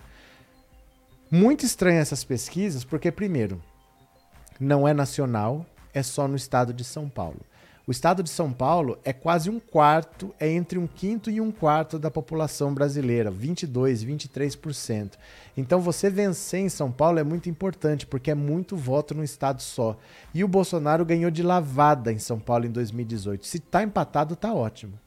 muito estranha essas pesquisas, porque primeiro, não é nacional, é só no estado de São Paulo. O estado de São Paulo é quase um quarto, é entre um quinto e um quarto da população brasileira, 22, 23%. Então você vencer em São Paulo é muito importante, porque é muito voto no estado só. E o Bolsonaro ganhou de lavada em São Paulo em 2018. Se tá empatado, tá ótimo.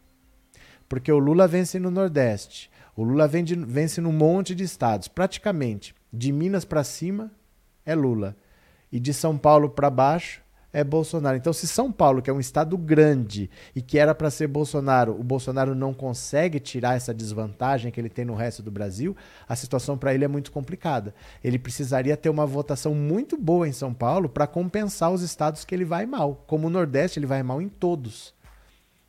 Porque o Lula vence no Nordeste, o Lula vence num monte de estados, praticamente. De Minas para cima é Lula e de São Paulo para baixo é Bolsonaro. Então, se São Paulo, que é um estado grande e que era para ser Bolsonaro, o Bolsonaro não consegue tirar essa desvantagem que ele tem no resto do Brasil, a situação para ele é muito complicada. Ele precisaria ter uma votação muito boa em São Paulo para compensar os estados que ele vai mal. Como o Nordeste, ele vai mal em todos.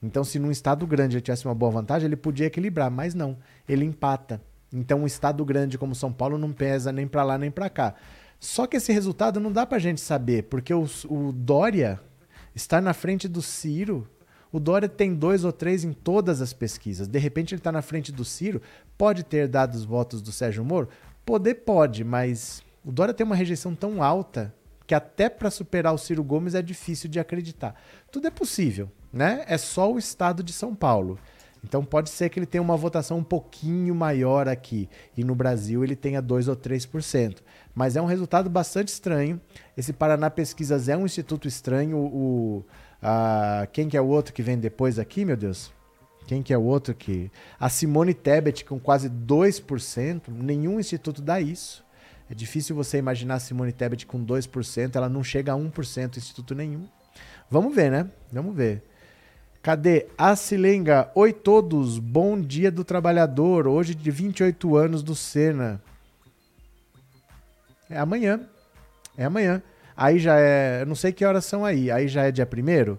Então, se num estado grande ele tivesse uma boa vantagem, ele podia equilibrar, mas não, ele empata. Então, um estado grande como São Paulo não pesa nem para lá nem para cá. Só que esse resultado não dá pra gente saber, porque o, o Dória está na frente do Ciro. O Dória tem dois ou três em todas as pesquisas. De repente ele está na frente do Ciro. Pode ter dado os votos do Sérgio Moro? Poder pode, mas o Dória tem uma rejeição tão alta que até para superar o Ciro Gomes é difícil de acreditar. Tudo é possível, né? É só o estado de São Paulo. Então pode ser que ele tenha uma votação um pouquinho maior aqui e no Brasil ele tenha 2 ou 3%. Mas é um resultado bastante estranho. Esse Paraná Pesquisas é um instituto estranho. O, a, quem que é o outro que vem depois aqui, meu Deus? Quem que é o outro que... A Simone Tebet com quase 2%. Nenhum instituto dá isso. É difícil você imaginar a Simone Tebet com 2%. Ela não chega a 1% instituto nenhum. Vamos ver, né? Vamos ver. Cadê? A Silenga. Oi todos, bom dia do trabalhador. Hoje de 28 anos do Sena. É amanhã. É amanhã. Aí já é. Eu não sei que horas são aí. Aí já é dia 1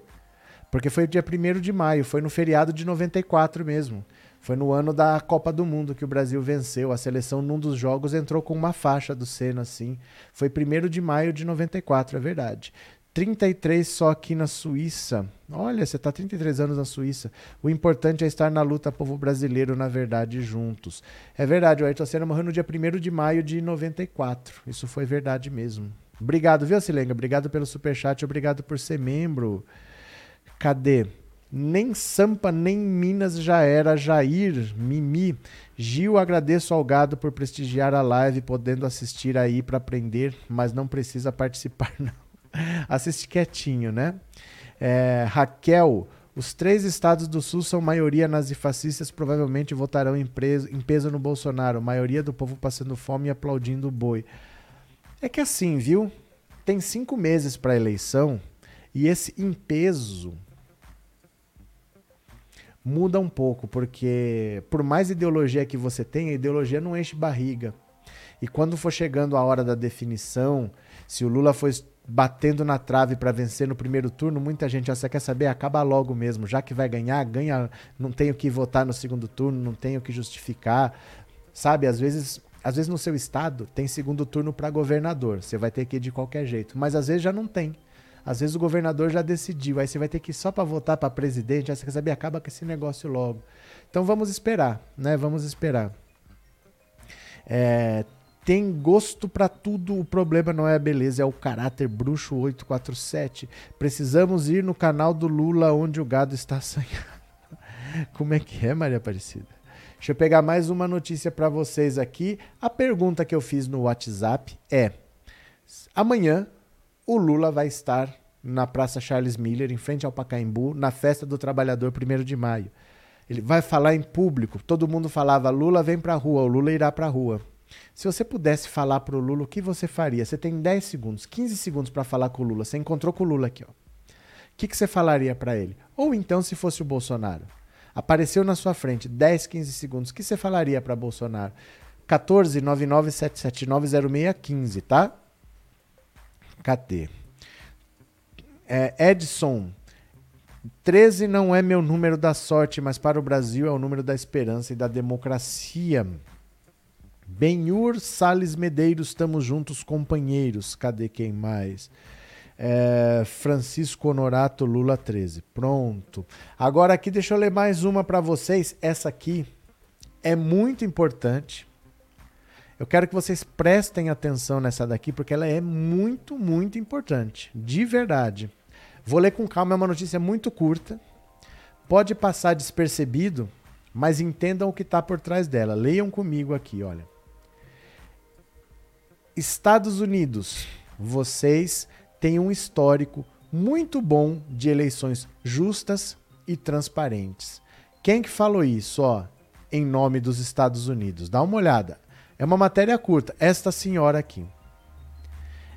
Porque foi dia 1 de maio. Foi no feriado de 94 mesmo. Foi no ano da Copa do Mundo que o Brasil venceu. A seleção, num dos jogos, entrou com uma faixa do Senna, assim. Foi 1 de maio de 94, é verdade. 33 só aqui na Suíça. Olha, você está 33 anos na Suíça. O importante é estar na luta, povo brasileiro, na verdade, juntos. É verdade, o Ayrton Senna morreu no dia 1 de maio de 94. Isso foi verdade mesmo. Obrigado, viu, Silenga? Obrigado pelo superchat, obrigado por ser membro. Cadê? Nem Sampa, nem Minas já era. Jair, Mimi. Gil, agradeço ao gado por prestigiar a live, podendo assistir aí para aprender, mas não precisa participar, não. Assiste quietinho, né? É, Raquel, os três estados do Sul são maioria nazifascistas, provavelmente votarão em, preso, em peso no Bolsonaro. Maioria do povo passando fome e aplaudindo o boi. É que assim, viu? Tem cinco meses para eleição e esse em peso muda um pouco, porque por mais ideologia que você tenha, ideologia não enche barriga. E quando for chegando a hora da definição, se o Lula for batendo na trave para vencer no primeiro turno, muita gente já quer saber, acaba logo mesmo, já que vai ganhar, ganha, não tenho que votar no segundo turno, não tenho que justificar. Sabe, às vezes, às vezes no seu estado tem segundo turno para governador, você vai ter que ir de qualquer jeito, mas às vezes já não tem. Às vezes o governador já decidiu, aí você vai ter que ir só para votar para presidente, aí você quer saber, acaba com esse negócio logo. Então vamos esperar, né? Vamos esperar. É, tem gosto para tudo, o problema não é a beleza, é o caráter bruxo 847. Precisamos ir no canal do Lula onde o gado está assanhado. Como é que é, Maria Aparecida? Deixa eu pegar mais uma notícia para vocês aqui. A pergunta que eu fiz no WhatsApp é: amanhã o Lula vai estar na Praça Charles Miller, em frente ao Pacaembu, na festa do trabalhador 1 de maio. Ele vai falar em público. Todo mundo falava: Lula vem para a rua, o Lula irá para a rua. Se você pudesse falar para o Lula, o que você faria? Você tem 10 segundos, 15 segundos para falar com o Lula. Você encontrou com o Lula aqui, ó. O que, que você falaria para ele? Ou então, se fosse o Bolsonaro, apareceu na sua frente 10, 15 segundos, o que você falaria para Bolsonaro? 14 997790615, tá? Cadê? É, Edson, 13 não é meu número da sorte, mas para o Brasil é o número da esperança e da democracia. Benhur Sales Medeiros, estamos juntos, companheiros. Cadê quem mais? É, Francisco Honorato Lula 13. Pronto. Agora aqui deixa eu ler mais uma para vocês. Essa aqui é muito importante. Eu quero que vocês prestem atenção nessa daqui porque ela é muito, muito importante, de verdade. Vou ler com calma, é uma notícia muito curta. Pode passar despercebido, mas entendam o que está por trás dela. Leiam comigo aqui, olha. Estados Unidos, vocês têm um histórico muito bom de eleições justas e transparentes. Quem que falou isso, ó, em nome dos Estados Unidos? Dá uma olhada. É uma matéria curta. Esta senhora aqui.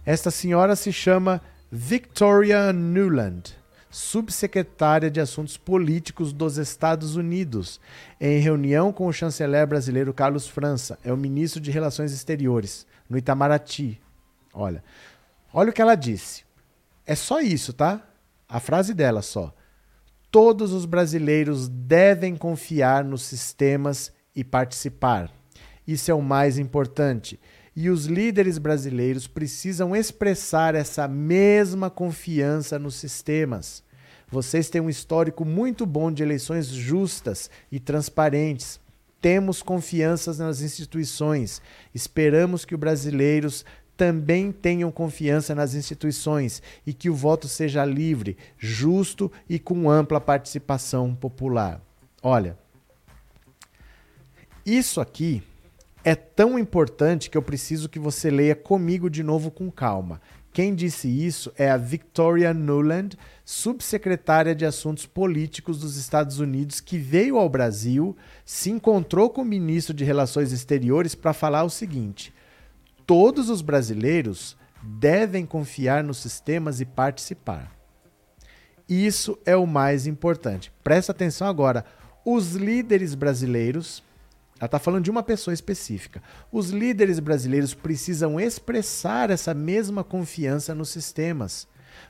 Esta senhora se chama Victoria Newland, subsecretária de Assuntos Políticos dos Estados Unidos, em reunião com o chanceler brasileiro Carlos França, é o ministro de Relações Exteriores no Itamaraty. Olha, olha o que ela disse. É só isso, tá? A frase dela só. Todos os brasileiros devem confiar nos sistemas e participar. Isso é o mais importante. E os líderes brasileiros precisam expressar essa mesma confiança nos sistemas. Vocês têm um histórico muito bom de eleições justas e transparentes. Temos confiança nas instituições. Esperamos que os brasileiros também tenham confiança nas instituições e que o voto seja livre, justo e com ampla participação popular. Olha, isso aqui é tão importante que eu preciso que você leia comigo de novo com calma. Quem disse isso é a Victoria Nuland, subsecretária de Assuntos Políticos dos Estados Unidos, que veio ao Brasil, se encontrou com o ministro de Relações Exteriores para falar o seguinte: todos os brasileiros devem confiar nos sistemas e participar. Isso é o mais importante. Presta atenção agora. Os líderes brasileiros ela está falando de uma pessoa específica. Os líderes brasileiros precisam expressar essa mesma confiança nos sistemas.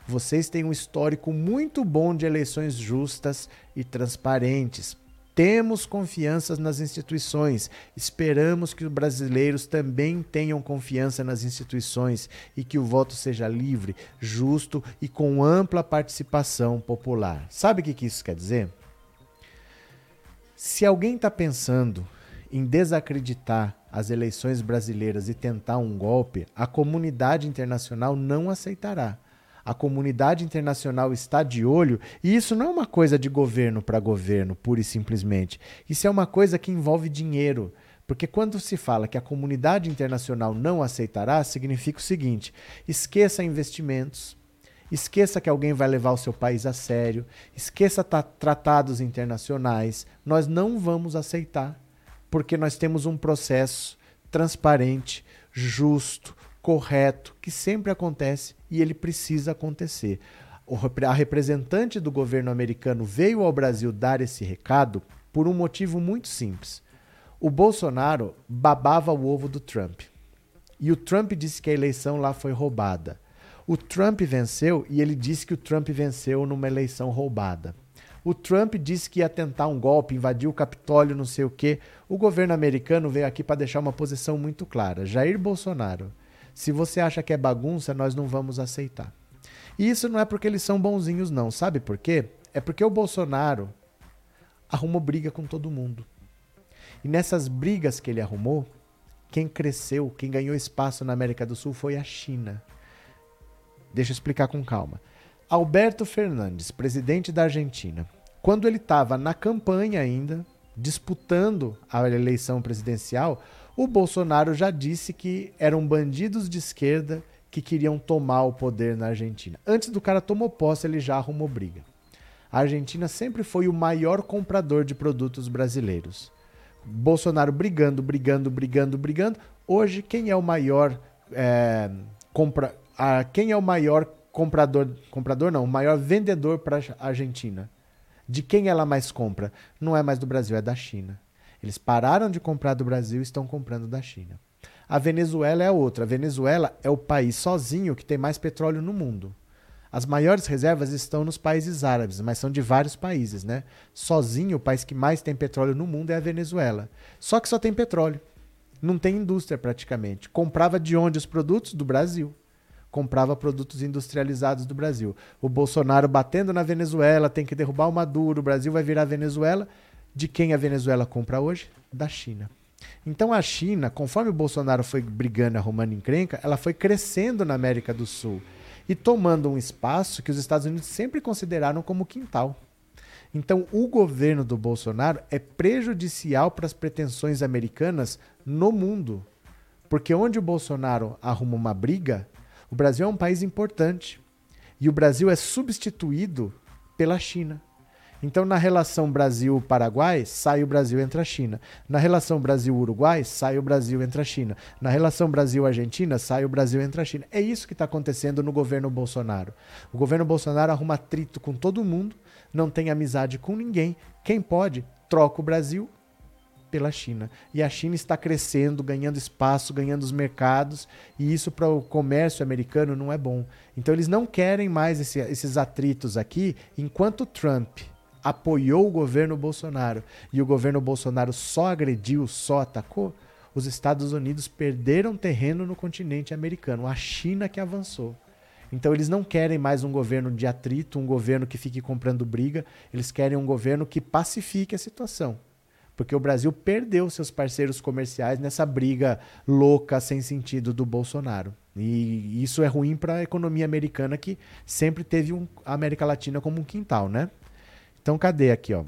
Vocês têm um histórico muito bom de eleições justas e transparentes. Temos confiança nas instituições. Esperamos que os brasileiros também tenham confiança nas instituições e que o voto seja livre, justo e com ampla participação popular. Sabe o que isso quer dizer? Se alguém está pensando em desacreditar as eleições brasileiras e tentar um golpe, a comunidade internacional não aceitará. A comunidade internacional está de olho, e isso não é uma coisa de governo para governo, pura e simplesmente. Isso é uma coisa que envolve dinheiro. Porque quando se fala que a comunidade internacional não aceitará, significa o seguinte: esqueça investimentos, esqueça que alguém vai levar o seu país a sério, esqueça tratados internacionais. Nós não vamos aceitar, porque nós temos um processo transparente, justo, correto, que sempre acontece e ele precisa acontecer. A representante do governo americano veio ao Brasil dar esse recado por um motivo muito simples. O Bolsonaro babava o ovo do Trump. E o Trump disse que a eleição lá foi roubada. O Trump venceu e ele disse que o Trump venceu numa eleição roubada. O Trump disse que ia tentar um golpe, invadir o Capitólio, não sei o quê. O governo americano veio aqui para deixar uma posição muito clara. Jair Bolsonaro se você acha que é bagunça, nós não vamos aceitar. E isso não é porque eles são bonzinhos, não. Sabe por quê? É porque o Bolsonaro arrumou briga com todo mundo. E nessas brigas que ele arrumou, quem cresceu, quem ganhou espaço na América do Sul foi a China. Deixa eu explicar com calma. Alberto Fernandes, presidente da Argentina, quando ele estava na campanha ainda, disputando a eleição presidencial, o Bolsonaro já disse que eram bandidos de esquerda que queriam tomar o poder na Argentina. Antes do cara tomar posse, ele já arrumou briga. A Argentina sempre foi o maior comprador de produtos brasileiros. Bolsonaro brigando, brigando, brigando, brigando. Hoje, quem é o maior é, compra, a, quem é o maior comprador, comprador não, o maior vendedor para a Argentina? De quem ela mais compra? Não é mais do Brasil, é da China. Eles pararam de comprar do Brasil e estão comprando da China. A Venezuela é outra. A Venezuela é o país sozinho que tem mais petróleo no mundo. As maiores reservas estão nos países árabes, mas são de vários países, né? Sozinho, o país que mais tem petróleo no mundo é a Venezuela. Só que só tem petróleo. Não tem indústria praticamente. Comprava de onde os produtos? Do Brasil. Comprava produtos industrializados do Brasil. O Bolsonaro batendo na Venezuela, tem que derrubar o Maduro, o Brasil vai virar Venezuela. De quem a Venezuela compra hoje? Da China. Então a China, conforme o Bolsonaro foi brigando, arrumando encrenca, ela foi crescendo na América do Sul e tomando um espaço que os Estados Unidos sempre consideraram como quintal. Então o governo do Bolsonaro é prejudicial para as pretensões americanas no mundo. Porque onde o Bolsonaro arruma uma briga, o Brasil é um país importante. E o Brasil é substituído pela China. Então, na relação Brasil-Paraguai, sai o Brasil entre a China. Na relação Brasil-Uruguai, sai o Brasil entre a China. Na relação Brasil-Argentina, sai o Brasil entre a China. É isso que está acontecendo no governo Bolsonaro. O governo Bolsonaro arruma atrito com todo mundo, não tem amizade com ninguém. Quem pode, troca o Brasil pela China. E a China está crescendo, ganhando espaço, ganhando os mercados, e isso para o comércio americano não é bom. Então eles não querem mais esse, esses atritos aqui, enquanto Trump apoiou o governo Bolsonaro e o governo Bolsonaro só agrediu, só atacou, os Estados Unidos perderam terreno no continente americano, a China que avançou. Então eles não querem mais um governo de atrito, um governo que fique comprando briga, eles querem um governo que pacifique a situação. Porque o Brasil perdeu seus parceiros comerciais nessa briga louca, sem sentido do Bolsonaro. E isso é ruim para a economia americana, que sempre teve um, a América Latina como um quintal, né? Então, cadê aqui, ó?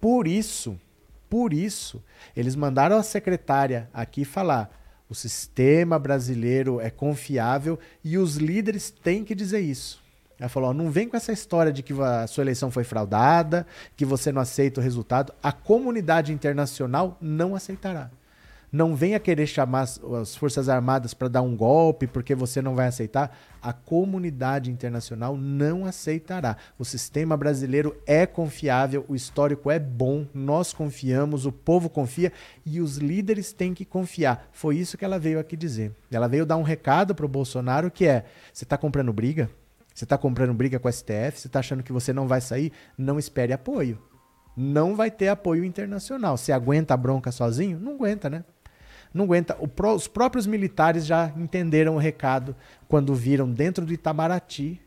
Por isso, por isso, eles mandaram a secretária aqui falar: o sistema brasileiro é confiável e os líderes têm que dizer isso. Ela falou: ó, não vem com essa história de que a sua eleição foi fraudada, que você não aceita o resultado. A comunidade internacional não aceitará. Não venha querer chamar as Forças Armadas para dar um golpe porque você não vai aceitar. A comunidade internacional não aceitará. O sistema brasileiro é confiável, o histórico é bom, nós confiamos, o povo confia e os líderes têm que confiar. Foi isso que ela veio aqui dizer. Ela veio dar um recado para o Bolsonaro que é: você está comprando briga? Você está comprando briga com o STF? Você está achando que você não vai sair? Não espere apoio não vai ter apoio internacional. Se aguenta a bronca sozinho? Não aguenta, né? Não aguenta. os próprios militares já entenderam o recado quando viram dentro do Itamaraty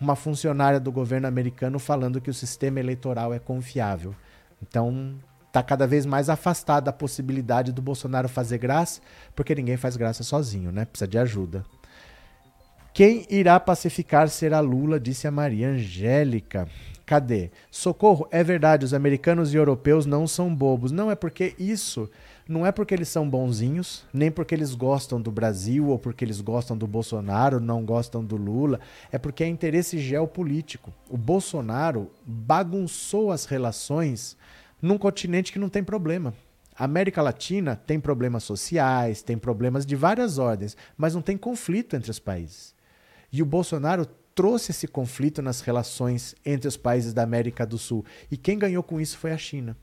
uma funcionária do governo americano falando que o sistema eleitoral é confiável. Então, está cada vez mais afastada a possibilidade do Bolsonaro fazer graça, porque ninguém faz graça sozinho, né? Precisa de ajuda. Quem irá pacificar será Lula, disse a Maria Angélica. Cadê? Socorro, é verdade, os americanos e europeus não são bobos. Não é porque isso não é porque eles são bonzinhos, nem porque eles gostam do Brasil ou porque eles gostam do Bolsonaro, não gostam do Lula, é porque é interesse geopolítico. O Bolsonaro bagunçou as relações num continente que não tem problema. A América Latina tem problemas sociais, tem problemas de várias ordens, mas não tem conflito entre os países. E o Bolsonaro trouxe esse conflito nas relações entre os países da América do Sul. E quem ganhou com isso foi a China.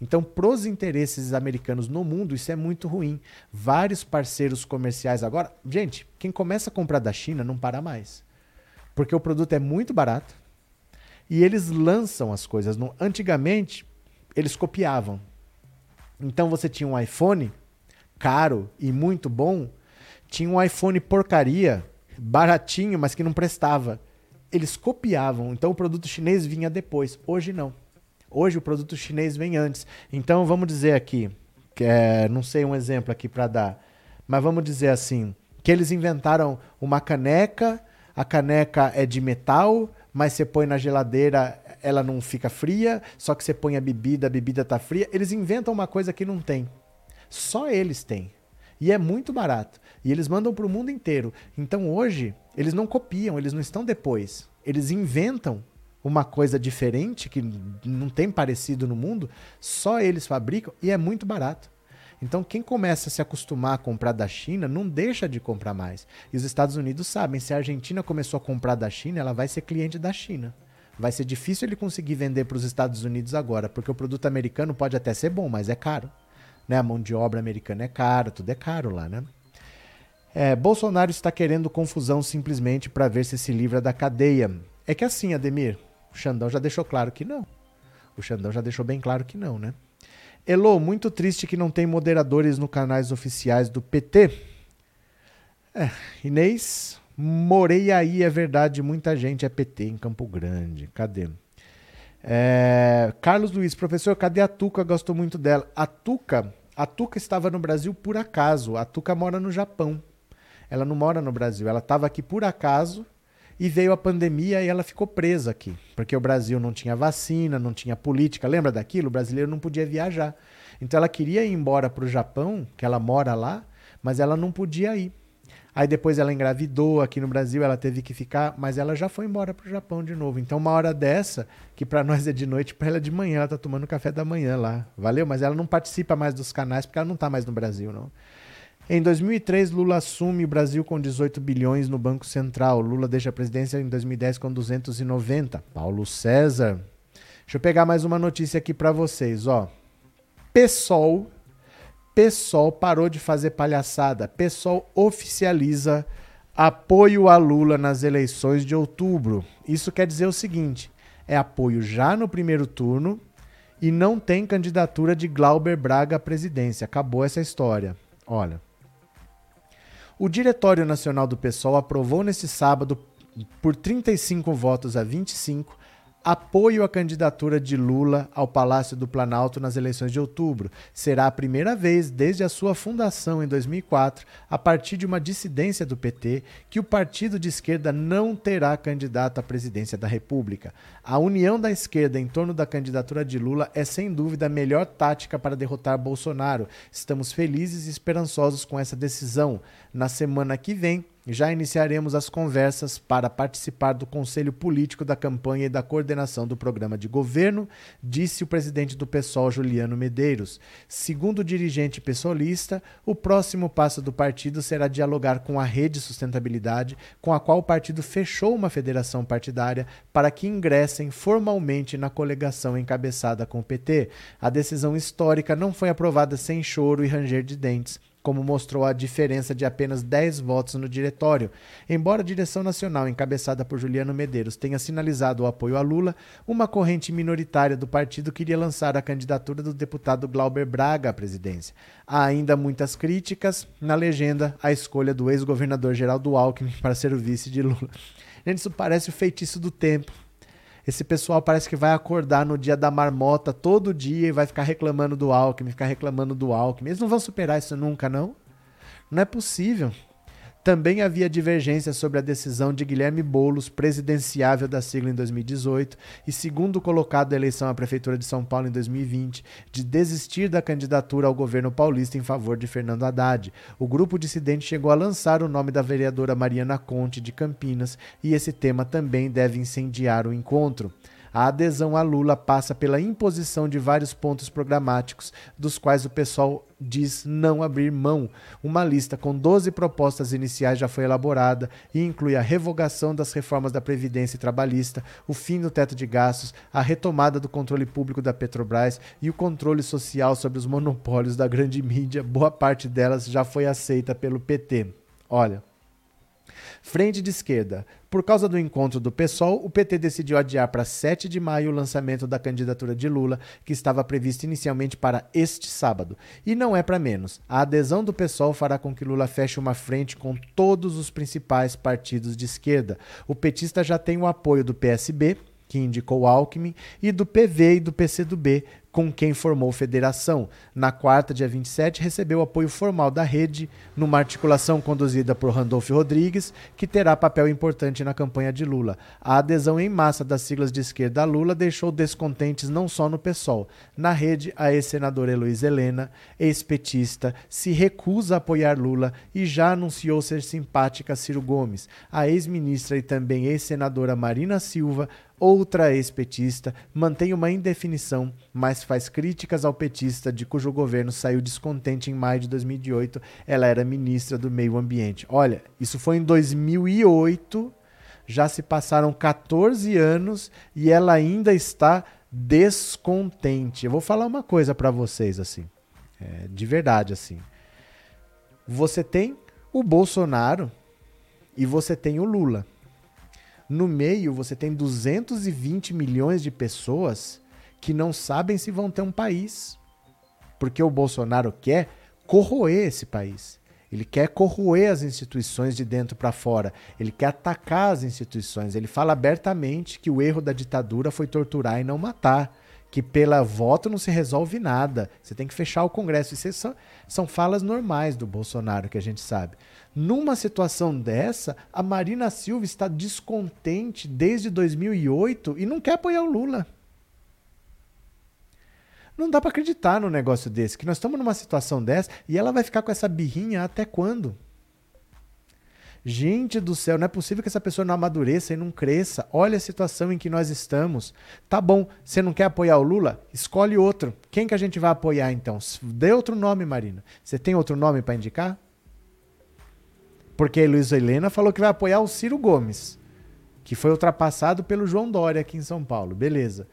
Então, para os interesses americanos no mundo, isso é muito ruim. Vários parceiros comerciais agora. Gente, quem começa a comprar da China não para mais. Porque o produto é muito barato e eles lançam as coisas. Antigamente, eles copiavam. Então, você tinha um iPhone caro e muito bom, tinha um iPhone porcaria, baratinho, mas que não prestava. Eles copiavam. Então, o produto chinês vinha depois. Hoje, não. Hoje o produto chinês vem antes. Então vamos dizer aqui, é, não sei um exemplo aqui para dar, mas vamos dizer assim, que eles inventaram uma caneca, a caneca é de metal, mas você põe na geladeira, ela não fica fria, só que você põe a bebida, a bebida tá fria. Eles inventam uma coisa que não tem. Só eles têm. E é muito barato. E eles mandam para o mundo inteiro. Então hoje, eles não copiam, eles não estão depois. Eles inventam uma coisa diferente que não tem parecido no mundo, só eles fabricam e é muito barato. Então, quem começa a se acostumar a comprar da China não deixa de comprar mais. E os Estados Unidos sabem: se a Argentina começou a comprar da China, ela vai ser cliente da China. Vai ser difícil ele conseguir vender para os Estados Unidos agora, porque o produto americano pode até ser bom, mas é caro. Né? A mão de obra americana é cara, tudo é caro lá, né? É, Bolsonaro está querendo confusão simplesmente para ver se se livra da cadeia. É que assim, Ademir, o Xandão já deixou claro que não. O Xandão já deixou bem claro que não, né? Elo, muito triste que não tem moderadores no canais oficiais do PT. É, Inês, morei aí, é verdade, muita gente é PT em Campo Grande. Cadê? É, Carlos Luiz, professor, cadê a Tuca? Gosto muito dela. A Tuca, a Tuca estava no Brasil por acaso. A Tuca mora no Japão. Ela não mora no Brasil. Ela estava aqui por acaso e veio a pandemia e ela ficou presa aqui, porque o Brasil não tinha vacina, não tinha política. Lembra daquilo? O brasileiro não podia viajar. Então ela queria ir embora para o Japão, que ela mora lá, mas ela não podia ir. Aí depois ela engravidou aqui no Brasil, ela teve que ficar, mas ela já foi embora para o Japão de novo. Então uma hora dessa, que para nós é de noite, para ela é de manhã, ela tá tomando café da manhã lá. Valeu? Mas ela não participa mais dos canais porque ela não tá mais no Brasil, não. Em 2003, Lula assume o Brasil com 18 bilhões no Banco Central. Lula deixa a presidência em 2010 com 290. Paulo César. Deixa eu pegar mais uma notícia aqui para vocês, ó. PSOL, PSOL parou de fazer palhaçada. PSOL oficializa apoio a Lula nas eleições de outubro. Isso quer dizer o seguinte: é apoio já no primeiro turno e não tem candidatura de Glauber Braga à presidência. Acabou essa história. Olha, o Diretório Nacional do PSOL aprovou neste sábado, por 35 votos a 25, apoio à candidatura de Lula ao Palácio do Planalto nas eleições de outubro. Será a primeira vez desde a sua fundação em 2004, a partir de uma dissidência do PT, que o partido de esquerda não terá candidato à presidência da República. A união da esquerda em torno da candidatura de Lula é sem dúvida a melhor tática para derrotar Bolsonaro. Estamos felizes e esperançosos com essa decisão. Na semana que vem, já iniciaremos as conversas para participar do Conselho Político da campanha e da coordenação do programa de governo, disse o presidente do PSOL, Juliano Medeiros. Segundo o dirigente pessoalista, o próximo passo do partido será dialogar com a Rede Sustentabilidade, com a qual o partido fechou uma federação partidária para que ingressem formalmente na coligação encabeçada com o PT. A decisão histórica não foi aprovada sem choro e ranger de dentes como mostrou a diferença de apenas 10 votos no diretório. Embora a direção nacional, encabeçada por Juliano Medeiros, tenha sinalizado o apoio a Lula, uma corrente minoritária do partido queria lançar a candidatura do deputado Glauber Braga à presidência. Há ainda muitas críticas na legenda à escolha do ex-governador Geraldo Alckmin para ser o vice de Lula. Gente, isso parece o feitiço do tempo. Esse pessoal parece que vai acordar no dia da marmota todo dia e vai ficar reclamando do Alckmin, ficar reclamando do Alckmin. Eles não vão superar isso nunca, não? Não é possível. Também havia divergência sobre a decisão de Guilherme Boulos, presidenciável da sigla em 2018 e segundo colocado da eleição à Prefeitura de São Paulo em 2020, de desistir da candidatura ao governo paulista em favor de Fernando Haddad. O grupo dissidente chegou a lançar o nome da vereadora Mariana Conte, de Campinas, e esse tema também deve incendiar o encontro. A adesão a Lula passa pela imposição de vários pontos programáticos, dos quais o pessoal diz não abrir mão. Uma lista com 12 propostas iniciais já foi elaborada e inclui a revogação das reformas da Previdência e Trabalhista, o fim do teto de gastos, a retomada do controle público da Petrobras e o controle social sobre os monopólios da grande mídia. Boa parte delas já foi aceita pelo PT. Olha. Frente de esquerda. Por causa do encontro do PSOL, o PT decidiu adiar para 7 de maio o lançamento da candidatura de Lula, que estava previsto inicialmente para este sábado. E não é para menos. A adesão do PSOL fará com que Lula feche uma frente com todos os principais partidos de esquerda. O petista já tem o apoio do PSB, que indicou Alckmin, e do PV e do PCdoB, com quem formou federação. Na quarta, dia 27, recebeu apoio formal da rede, numa articulação conduzida por Randolph Rodrigues, que terá papel importante na campanha de Lula. A adesão em massa das siglas de esquerda a Lula deixou descontentes não só no PSOL. Na rede, a ex-senadora Heloísa Helena, ex-petista, se recusa a apoiar Lula e já anunciou ser simpática a Ciro Gomes. A ex-ministra e também ex-senadora Marina Silva outra ex-petista, mantém uma indefinição, mas faz críticas ao petista de cujo governo saiu descontente em maio de 2008. Ela era ministra do Meio Ambiente. Olha, isso foi em 2008, já se passaram 14 anos e ela ainda está descontente. Eu vou falar uma coisa para vocês assim, é, de verdade assim. Você tem o Bolsonaro e você tem o Lula. No meio, você tem 220 milhões de pessoas que não sabem se vão ter um país. Porque o Bolsonaro quer corroer esse país. Ele quer corroer as instituições de dentro para fora. Ele quer atacar as instituições. Ele fala abertamente que o erro da ditadura foi torturar e não matar. Que pela voto não se resolve nada. Você tem que fechar o Congresso. Isso são, são falas normais do Bolsonaro, que a gente sabe. Numa situação dessa, a Marina Silva está descontente desde 2008 e não quer apoiar o Lula. Não dá para acreditar num negócio desse, que nós estamos numa situação dessa e ela vai ficar com essa birrinha até quando? Gente do céu, não é possível que essa pessoa não amadureça e não cresça. Olha a situação em que nós estamos. Tá bom, você não quer apoiar o Lula? Escolhe outro. Quem que a gente vai apoiar então? Dê outro nome, Marina. Você tem outro nome para indicar? Porque a Luísa Helena falou que vai apoiar o Ciro Gomes, que foi ultrapassado pelo João Dória aqui em São Paulo. Beleza.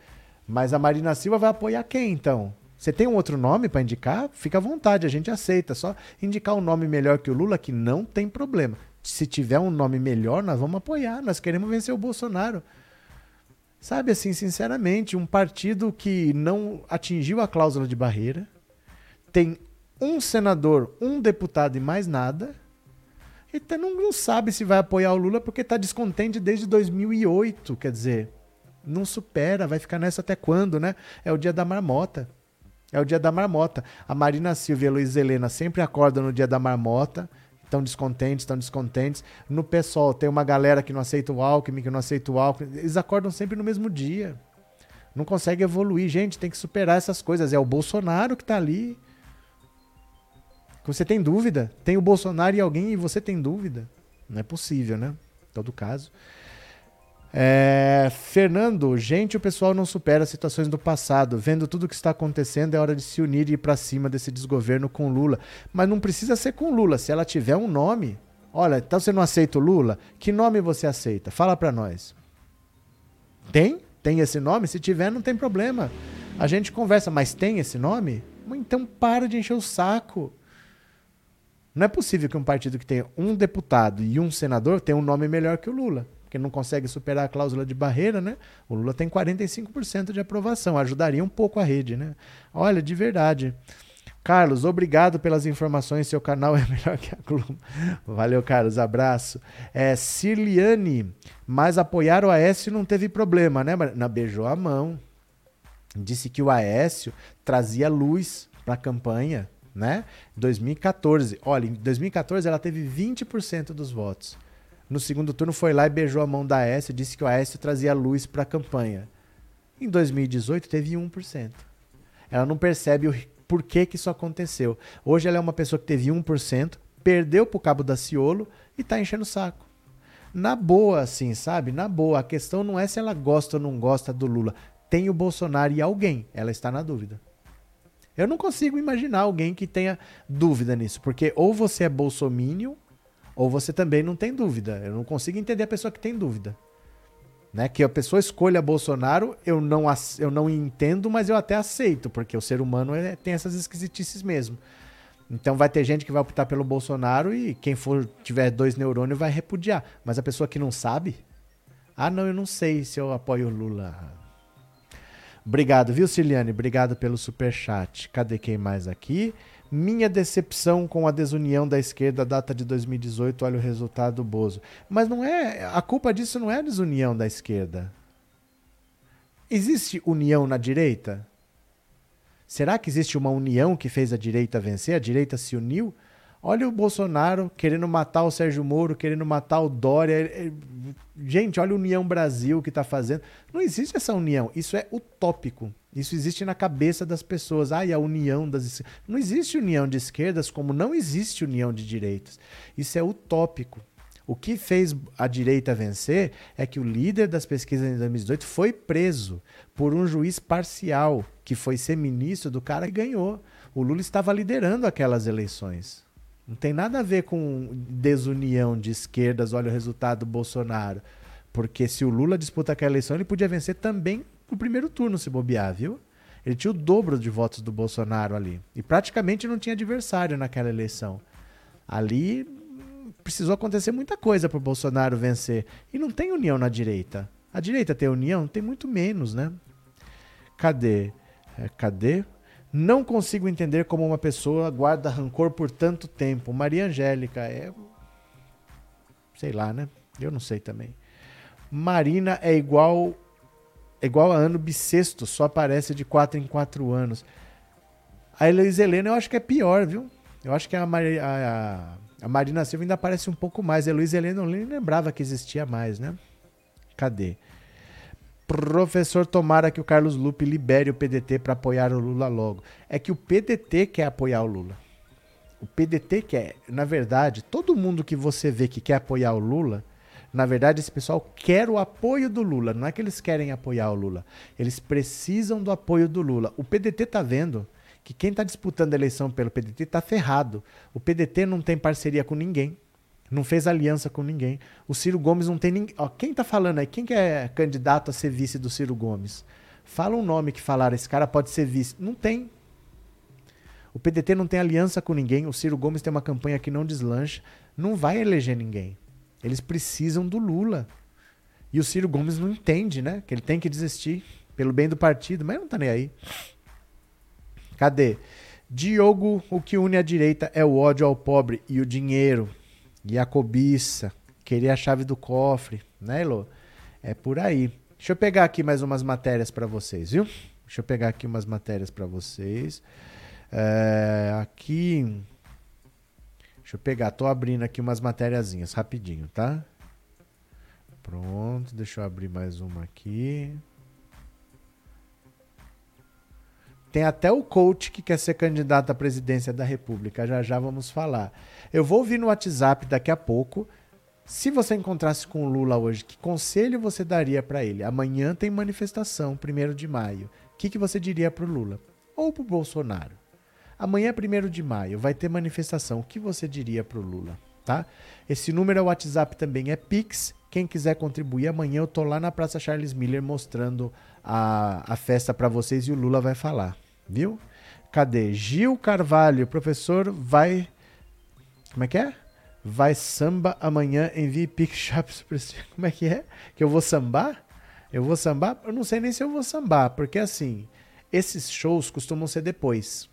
Mas a Marina Silva vai apoiar quem, então? Você tem um outro nome para indicar? Fica à vontade, a gente aceita. Só indicar um nome melhor que o Lula, que não tem problema. Se tiver um nome melhor, nós vamos apoiar. Nós queremos vencer o Bolsonaro. Sabe assim, sinceramente, um partido que não atingiu a cláusula de barreira, tem um senador, um deputado e mais nada, e tá, não, não sabe se vai apoiar o Lula porque está descontente desde 2008. Quer dizer, não supera, vai ficar nessa até quando, né? É o dia da marmota. É o dia da marmota. A Marina Silva e a Luiz Helena sempre acordam no dia da marmota. Estão descontentes, estão descontentes. No pessoal, tem uma galera que não aceita o Alckmin, que não aceita o Alckmin. Eles acordam sempre no mesmo dia. Não consegue evoluir. Gente, tem que superar essas coisas. É o Bolsonaro que está ali. Você tem dúvida? Tem o Bolsonaro e alguém e você tem dúvida? Não é possível, né? Em todo caso. É, Fernando, gente, o pessoal não supera as situações do passado. Vendo tudo o que está acontecendo, é hora de se unir e ir para cima desse desgoverno com Lula. Mas não precisa ser com Lula. Se ela tiver um nome, olha, então você não aceita o Lula? Que nome você aceita? Fala para nós. Tem? Tem esse nome? Se tiver, não tem problema. A gente conversa, mas tem esse nome? Então para de encher o saco. Não é possível que um partido que tenha um deputado e um senador tenha um nome melhor que o Lula, porque não consegue superar a cláusula de barreira, né? O Lula tem 45% de aprovação, ajudaria um pouco a rede, né? Olha, de verdade. Carlos, obrigado pelas informações. Seu canal é melhor que a Globo. Valeu, Carlos. Abraço. É, Cirliane, mas apoiar o Aécio não teve problema, né? Na beijou a mão. Disse que o Aécio trazia luz para a campanha, né? 2014. Olha, em 2014 ela teve 20% dos votos. No segundo turno foi lá e beijou a mão da Aécio, disse que o Aécio trazia luz para a campanha. Em 2018 teve 1%. Ela não percebe o por que, que isso aconteceu. Hoje ela é uma pessoa que teve 1%, perdeu pro Cabo da Ciolo e tá enchendo o saco. Na boa, assim, sabe? Na boa. A questão não é se ela gosta ou não gosta do Lula. Tem o Bolsonaro e alguém. Ela está na dúvida. Eu não consigo imaginar alguém que tenha dúvida nisso, porque ou você é bolsomínio ou você também não tem dúvida. Eu não consigo entender a pessoa que tem dúvida. Né? Que a pessoa escolha Bolsonaro, eu não, eu não entendo, mas eu até aceito, porque o ser humano é, tem essas esquisitices mesmo. Então vai ter gente que vai optar pelo Bolsonaro e quem for tiver dois neurônios vai repudiar. Mas a pessoa que não sabe, ah não, eu não sei se eu apoio o Lula. Obrigado, viu, Ciliane? Obrigado pelo super chat. Cadê quem mais aqui? Minha decepção com a desunião da esquerda data de 2018, olha o resultado do Bozo. Mas não é, a culpa disso não é a desunião da esquerda. Existe união na direita? Será que existe uma união que fez a direita vencer? A direita se uniu? Olha o Bolsonaro querendo matar o Sérgio Moro, querendo matar o Dória. Gente, olha a União Brasil que está fazendo. Não existe essa união. Isso é utópico. Isso existe na cabeça das pessoas. Ah, e a união das. Não existe união de esquerdas como não existe união de direitas. Isso é utópico. O que fez a direita vencer é que o líder das pesquisas em 2018 foi preso por um juiz parcial, que foi ser ministro do cara que ganhou. O Lula estava liderando aquelas eleições. Não tem nada a ver com desunião de esquerdas, olha o resultado do Bolsonaro. Porque se o Lula disputa aquela eleição, ele podia vencer também no primeiro turno, se bobear, viu? Ele tinha o dobro de votos do Bolsonaro ali. E praticamente não tinha adversário naquela eleição. Ali precisou acontecer muita coisa para o Bolsonaro vencer. E não tem união na direita. A direita tem união? Tem muito menos, né? Cadê? É, cadê? Não consigo entender como uma pessoa guarda rancor por tanto tempo. Maria Angélica é. Sei lá, né? Eu não sei também. Marina é igual é igual a ano bissexto, só aparece de 4 em 4 anos. A Heloísa Helena eu acho que é pior, viu? Eu acho que a, a, a Marina Silva ainda aparece um pouco mais. A Heloísa Helena eu nem lembrava que existia mais, né? Cadê? Professor, tomara que o Carlos Lupe libere o PDT para apoiar o Lula logo. É que o PDT quer apoiar o Lula. O PDT quer. Na verdade, todo mundo que você vê que quer apoiar o Lula, na verdade, esse pessoal quer o apoio do Lula. Não é que eles querem apoiar o Lula. Eles precisam do apoio do Lula. O PDT está vendo que quem está disputando a eleição pelo PDT está ferrado. O PDT não tem parceria com ninguém. Não fez aliança com ninguém. O Ciro Gomes não tem ninguém. Ó, quem tá falando aí? Quem que é candidato a ser vice do Ciro Gomes? Fala um nome que falaram, esse cara pode ser vice. Não tem. O PDT não tem aliança com ninguém. O Ciro Gomes tem uma campanha que não deslancha. Não vai eleger ninguém. Eles precisam do Lula. E o Ciro Gomes não entende, né? Que ele tem que desistir pelo bem do partido, mas não tá nem aí. Cadê? Diogo, o que une a direita é o ódio ao pobre e o dinheiro. E a cobiça, querer a chave do cofre, né, Elô? É por aí. Deixa eu pegar aqui mais umas matérias para vocês, viu? Deixa eu pegar aqui umas matérias para vocês. É, aqui. Deixa eu pegar, tô abrindo aqui umas matériazinhas rapidinho, tá? Pronto, deixa eu abrir mais uma aqui. Tem até o coach que quer ser candidato à presidência da República. Já já vamos falar. Eu vou ouvir no WhatsApp daqui a pouco. Se você encontrasse com o Lula hoje, que conselho você daria para ele? Amanhã tem manifestação, 1 de maio. O que, que você diria para o Lula? Ou para o Bolsonaro? Amanhã é 1 de maio, vai ter manifestação. O que você diria para o Lula? Tá? Esse número é o WhatsApp também, é Pix. Quem quiser contribuir, amanhã eu tô lá na Praça Charles Miller mostrando a, a festa para vocês e o Lula vai falar, viu? Cadê? Gil Carvalho, professor, vai Como é que é? Vai samba amanhã, envie Pixchaps. Como é que é? Que eu vou sambar? Eu vou sambar? Eu não sei nem se eu vou sambar, porque assim, esses shows costumam ser depois.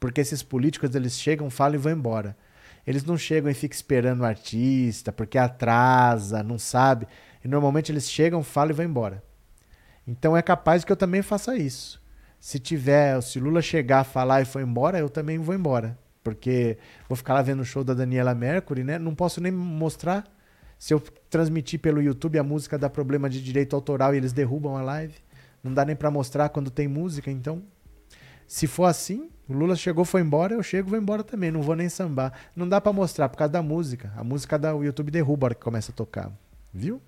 Porque esses políticos, eles chegam, falam e vão embora. Eles não chegam e ficam esperando o artista, porque atrasa, não sabe. E normalmente eles chegam, falam e vão embora. Então é capaz que eu também faça isso. Se tiver, se Lula chegar, falar e for embora, eu também vou embora. Porque vou ficar lá vendo o show da Daniela Mercury, né? Não posso nem mostrar. Se eu transmitir pelo YouTube a música dá problema de direito autoral e eles derrubam a live. Não dá nem para mostrar quando tem música, então. Se for assim, o Lula chegou, foi embora, eu chego, vou embora também, não vou nem sambar. Não dá para mostrar por causa da música. A música da o YouTube derruba a hora que começa a tocar. Viu?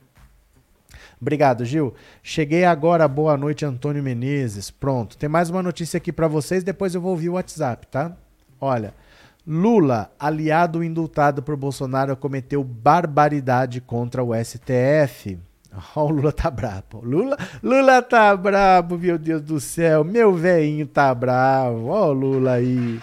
Obrigado, Gil. Cheguei agora. Boa noite, Antônio Menezes. Pronto. Tem mais uma notícia aqui para vocês, depois eu vou ouvir o WhatsApp, tá? Olha, Lula, aliado indultado por Bolsonaro, cometeu barbaridade contra o STF. Ó, oh, o Lula tá brabo. Lula, Lula tá brabo, meu Deus do céu. Meu velhinho tá bravo. Ó, oh, Lula aí.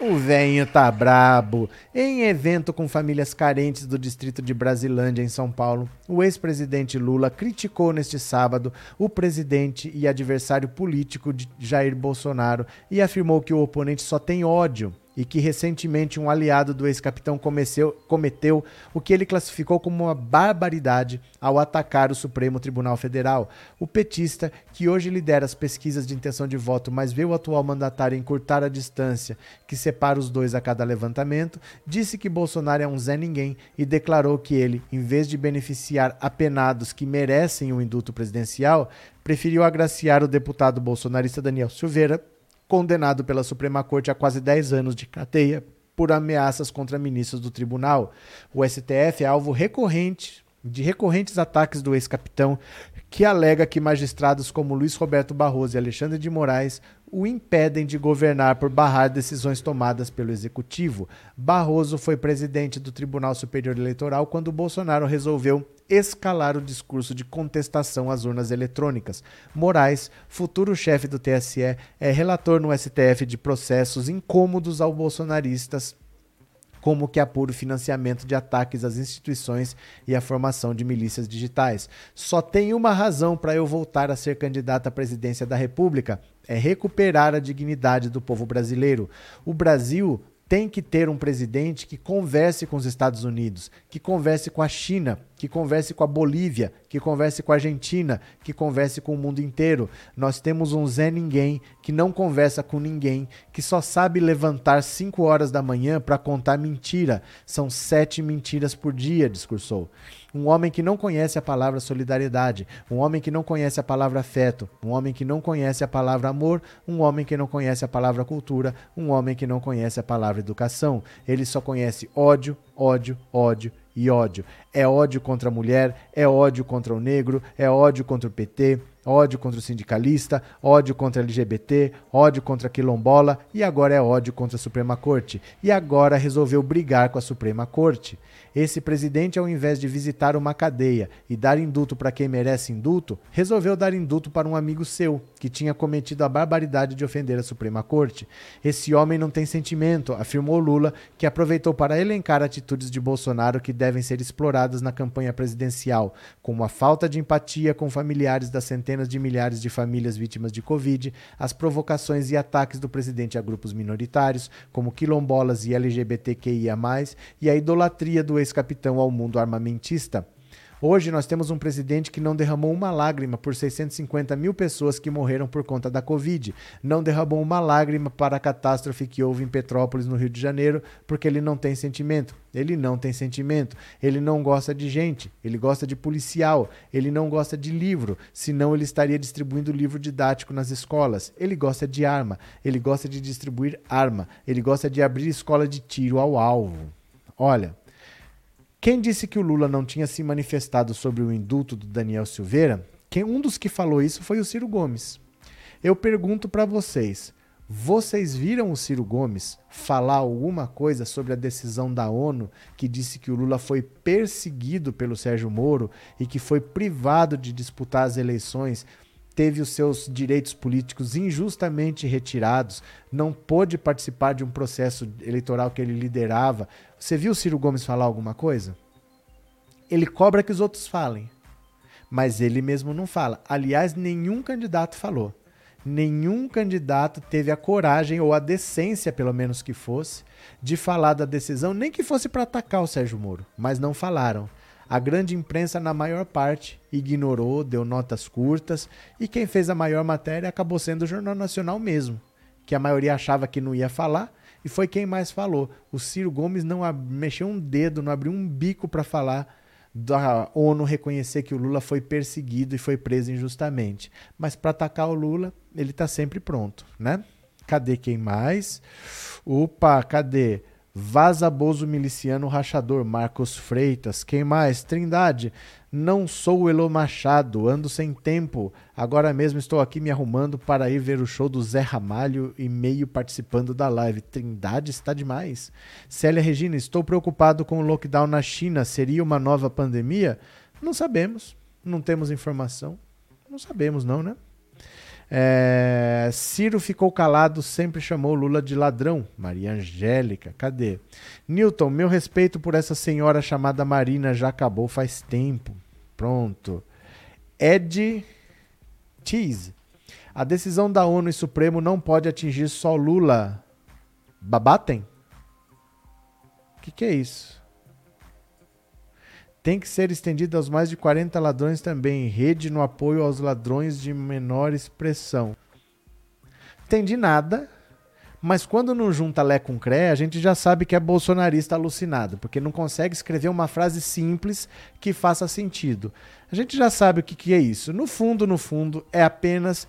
O venho tá brabo. Em evento com famílias carentes do distrito de Brasilândia, em São Paulo, o ex-presidente Lula criticou neste sábado o presidente e adversário político de Jair Bolsonaro e afirmou que o oponente só tem ódio e que recentemente um aliado do ex-capitão cometeu o que ele classificou como uma barbaridade ao atacar o Supremo Tribunal Federal. O petista, que hoje lidera as pesquisas de intenção de voto, mas vê o atual mandatário encurtar a distância que separa os dois a cada levantamento, disse que Bolsonaro é um Zé Ninguém e declarou que ele, em vez de beneficiar apenados que merecem o indulto presidencial, preferiu agraciar o deputado bolsonarista Daniel Silveira condenado pela Suprema Corte a quase 10 anos de cadeia por ameaças contra ministros do tribunal. O STF é alvo recorrente de recorrentes ataques do ex-capitão, que alega que magistrados como Luiz Roberto Barroso e Alexandre de Moraes o impedem de governar por barrar decisões tomadas pelo executivo. Barroso foi presidente do Tribunal Superior Eleitoral quando Bolsonaro resolveu escalar o discurso de contestação às urnas eletrônicas. Moraes, futuro chefe do TSE, é relator no STF de processos incômodos ao bolsonaristas como que apura o financiamento de ataques às instituições e a formação de milícias digitais. Só tem uma razão para eu voltar a ser candidato à presidência da República: é recuperar a dignidade do povo brasileiro. O Brasil tem que ter um presidente que converse com os Estados Unidos, que converse com a China, que converse com a Bolívia, que converse com a Argentina, que converse com o mundo inteiro. Nós temos um Zé Ninguém que não conversa com ninguém, que só sabe levantar 5 horas da manhã para contar mentira. São sete mentiras por dia, discursou. Um homem que não conhece a palavra solidariedade, um homem que não conhece a palavra afeto, um homem que não conhece a palavra amor, um homem que não conhece a palavra cultura, um homem que não conhece a palavra educação. Ele só conhece ódio, ódio, ódio e ódio. É ódio contra a mulher, é ódio contra o negro, é ódio contra o PT, ódio contra o sindicalista, ódio contra LGBT, ódio contra a quilombola e agora é ódio contra a Suprema Corte. E agora resolveu brigar com a Suprema Corte. Esse presidente, ao invés de visitar uma cadeia e dar indulto para quem merece indulto, resolveu dar indulto para um amigo seu, que tinha cometido a barbaridade de ofender a Suprema Corte. Esse homem não tem sentimento, afirmou Lula, que aproveitou para elencar atitudes de Bolsonaro que devem ser exploradas na campanha presidencial, como a falta de empatia com familiares das centenas de milhares de famílias vítimas de Covid, as provocações e ataques do presidente a grupos minoritários, como quilombolas e LGBTQIA, e a idolatria do ex-capitão ao mundo armamentista. Hoje nós temos um presidente que não derramou uma lágrima por 650 mil pessoas que morreram por conta da Covid. Não derramou uma lágrima para a catástrofe que houve em Petrópolis, no Rio de Janeiro, porque ele não tem sentimento. Ele não tem sentimento. Ele não gosta de gente. Ele gosta de policial. Ele não gosta de livro. Senão ele estaria distribuindo livro didático nas escolas. Ele gosta de arma. Ele gosta de distribuir arma. Ele gosta de abrir escola de tiro ao alvo. Olha. Quem disse que o Lula não tinha se manifestado sobre o indulto do Daniel Silveira? Quem, um dos que falou isso foi o Ciro Gomes. Eu pergunto para vocês: vocês viram o Ciro Gomes falar alguma coisa sobre a decisão da ONU que disse que o Lula foi perseguido pelo Sérgio Moro e que foi privado de disputar as eleições teve os seus direitos políticos injustamente retirados, não pôde participar de um processo eleitoral que ele liderava. Você viu o Ciro Gomes falar alguma coisa? Ele cobra que os outros falem, mas ele mesmo não fala. Aliás, nenhum candidato falou. Nenhum candidato teve a coragem, ou a decência, pelo menos que fosse, de falar da decisão, nem que fosse para atacar o Sérgio Moro, mas não falaram. A grande imprensa, na maior parte, ignorou, deu notas curtas, e quem fez a maior matéria acabou sendo o Jornal Nacional mesmo, que a maioria achava que não ia falar, e foi quem mais falou. O Ciro Gomes não mexeu um dedo, não abriu um bico para falar da ONU reconhecer que o Lula foi perseguido e foi preso injustamente. Mas para atacar o Lula, ele está sempre pronto, né? Cadê quem mais? Opa, cadê? Vaza Bozo Miliciano Rachador, Marcos Freitas. Quem mais? Trindade. Não sou o Elo Machado, ando sem tempo. Agora mesmo estou aqui me arrumando para ir ver o show do Zé Ramalho e meio participando da live. Trindade está demais. Célia Regina, estou preocupado com o lockdown na China. Seria uma nova pandemia? Não sabemos. Não temos informação. Não sabemos, não, né? É, Ciro ficou calado, sempre chamou Lula de ladrão. Maria Angélica, cadê? Newton, meu respeito por essa senhora chamada Marina já acabou faz tempo. Pronto. Ed Cheese. A decisão da ONU e Supremo não pode atingir só Lula. Babatem? O que, que é isso? Tem que ser estendida aos mais de 40 ladrões também, rede no apoio aos ladrões de menor expressão. Entendi nada, mas quando não junta Lé com Cré, a gente já sabe que é bolsonarista alucinado, porque não consegue escrever uma frase simples que faça sentido. A gente já sabe o que, que é isso. No fundo, no fundo, é apenas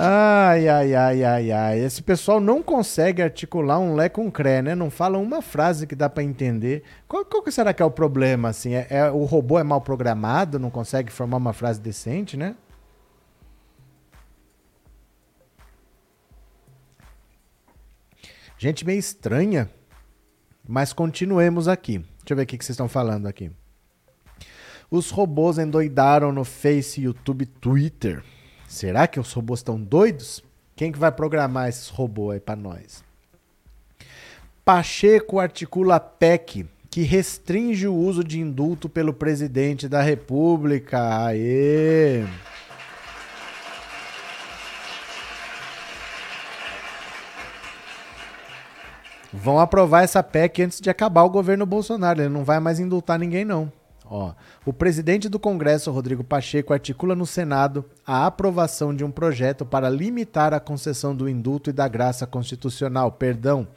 Ai, ai, ai, ai, ai. Esse pessoal não consegue articular um lé com cré, né? Não fala uma frase que dá para entender. Qual, qual que será que é o problema, assim? É, é, o robô é mal programado, não consegue formar uma frase decente, né? Gente meio estranha, mas continuemos aqui. Deixa eu ver o que vocês estão falando aqui. Os robôs endoidaram no Face, YouTube, Twitter. Será que os robôs estão doidos? Quem que vai programar esses robôs aí para nós? Pacheco articula PEC que restringe o uso de indulto pelo presidente da República. Aê! Vão aprovar essa PEC antes de acabar o governo Bolsonaro. Ele não vai mais indultar ninguém, não. Ó, o presidente do Congresso, Rodrigo Pacheco, articula no Senado a aprovação de um projeto para limitar a concessão do indulto e da graça constitucional. Perdão.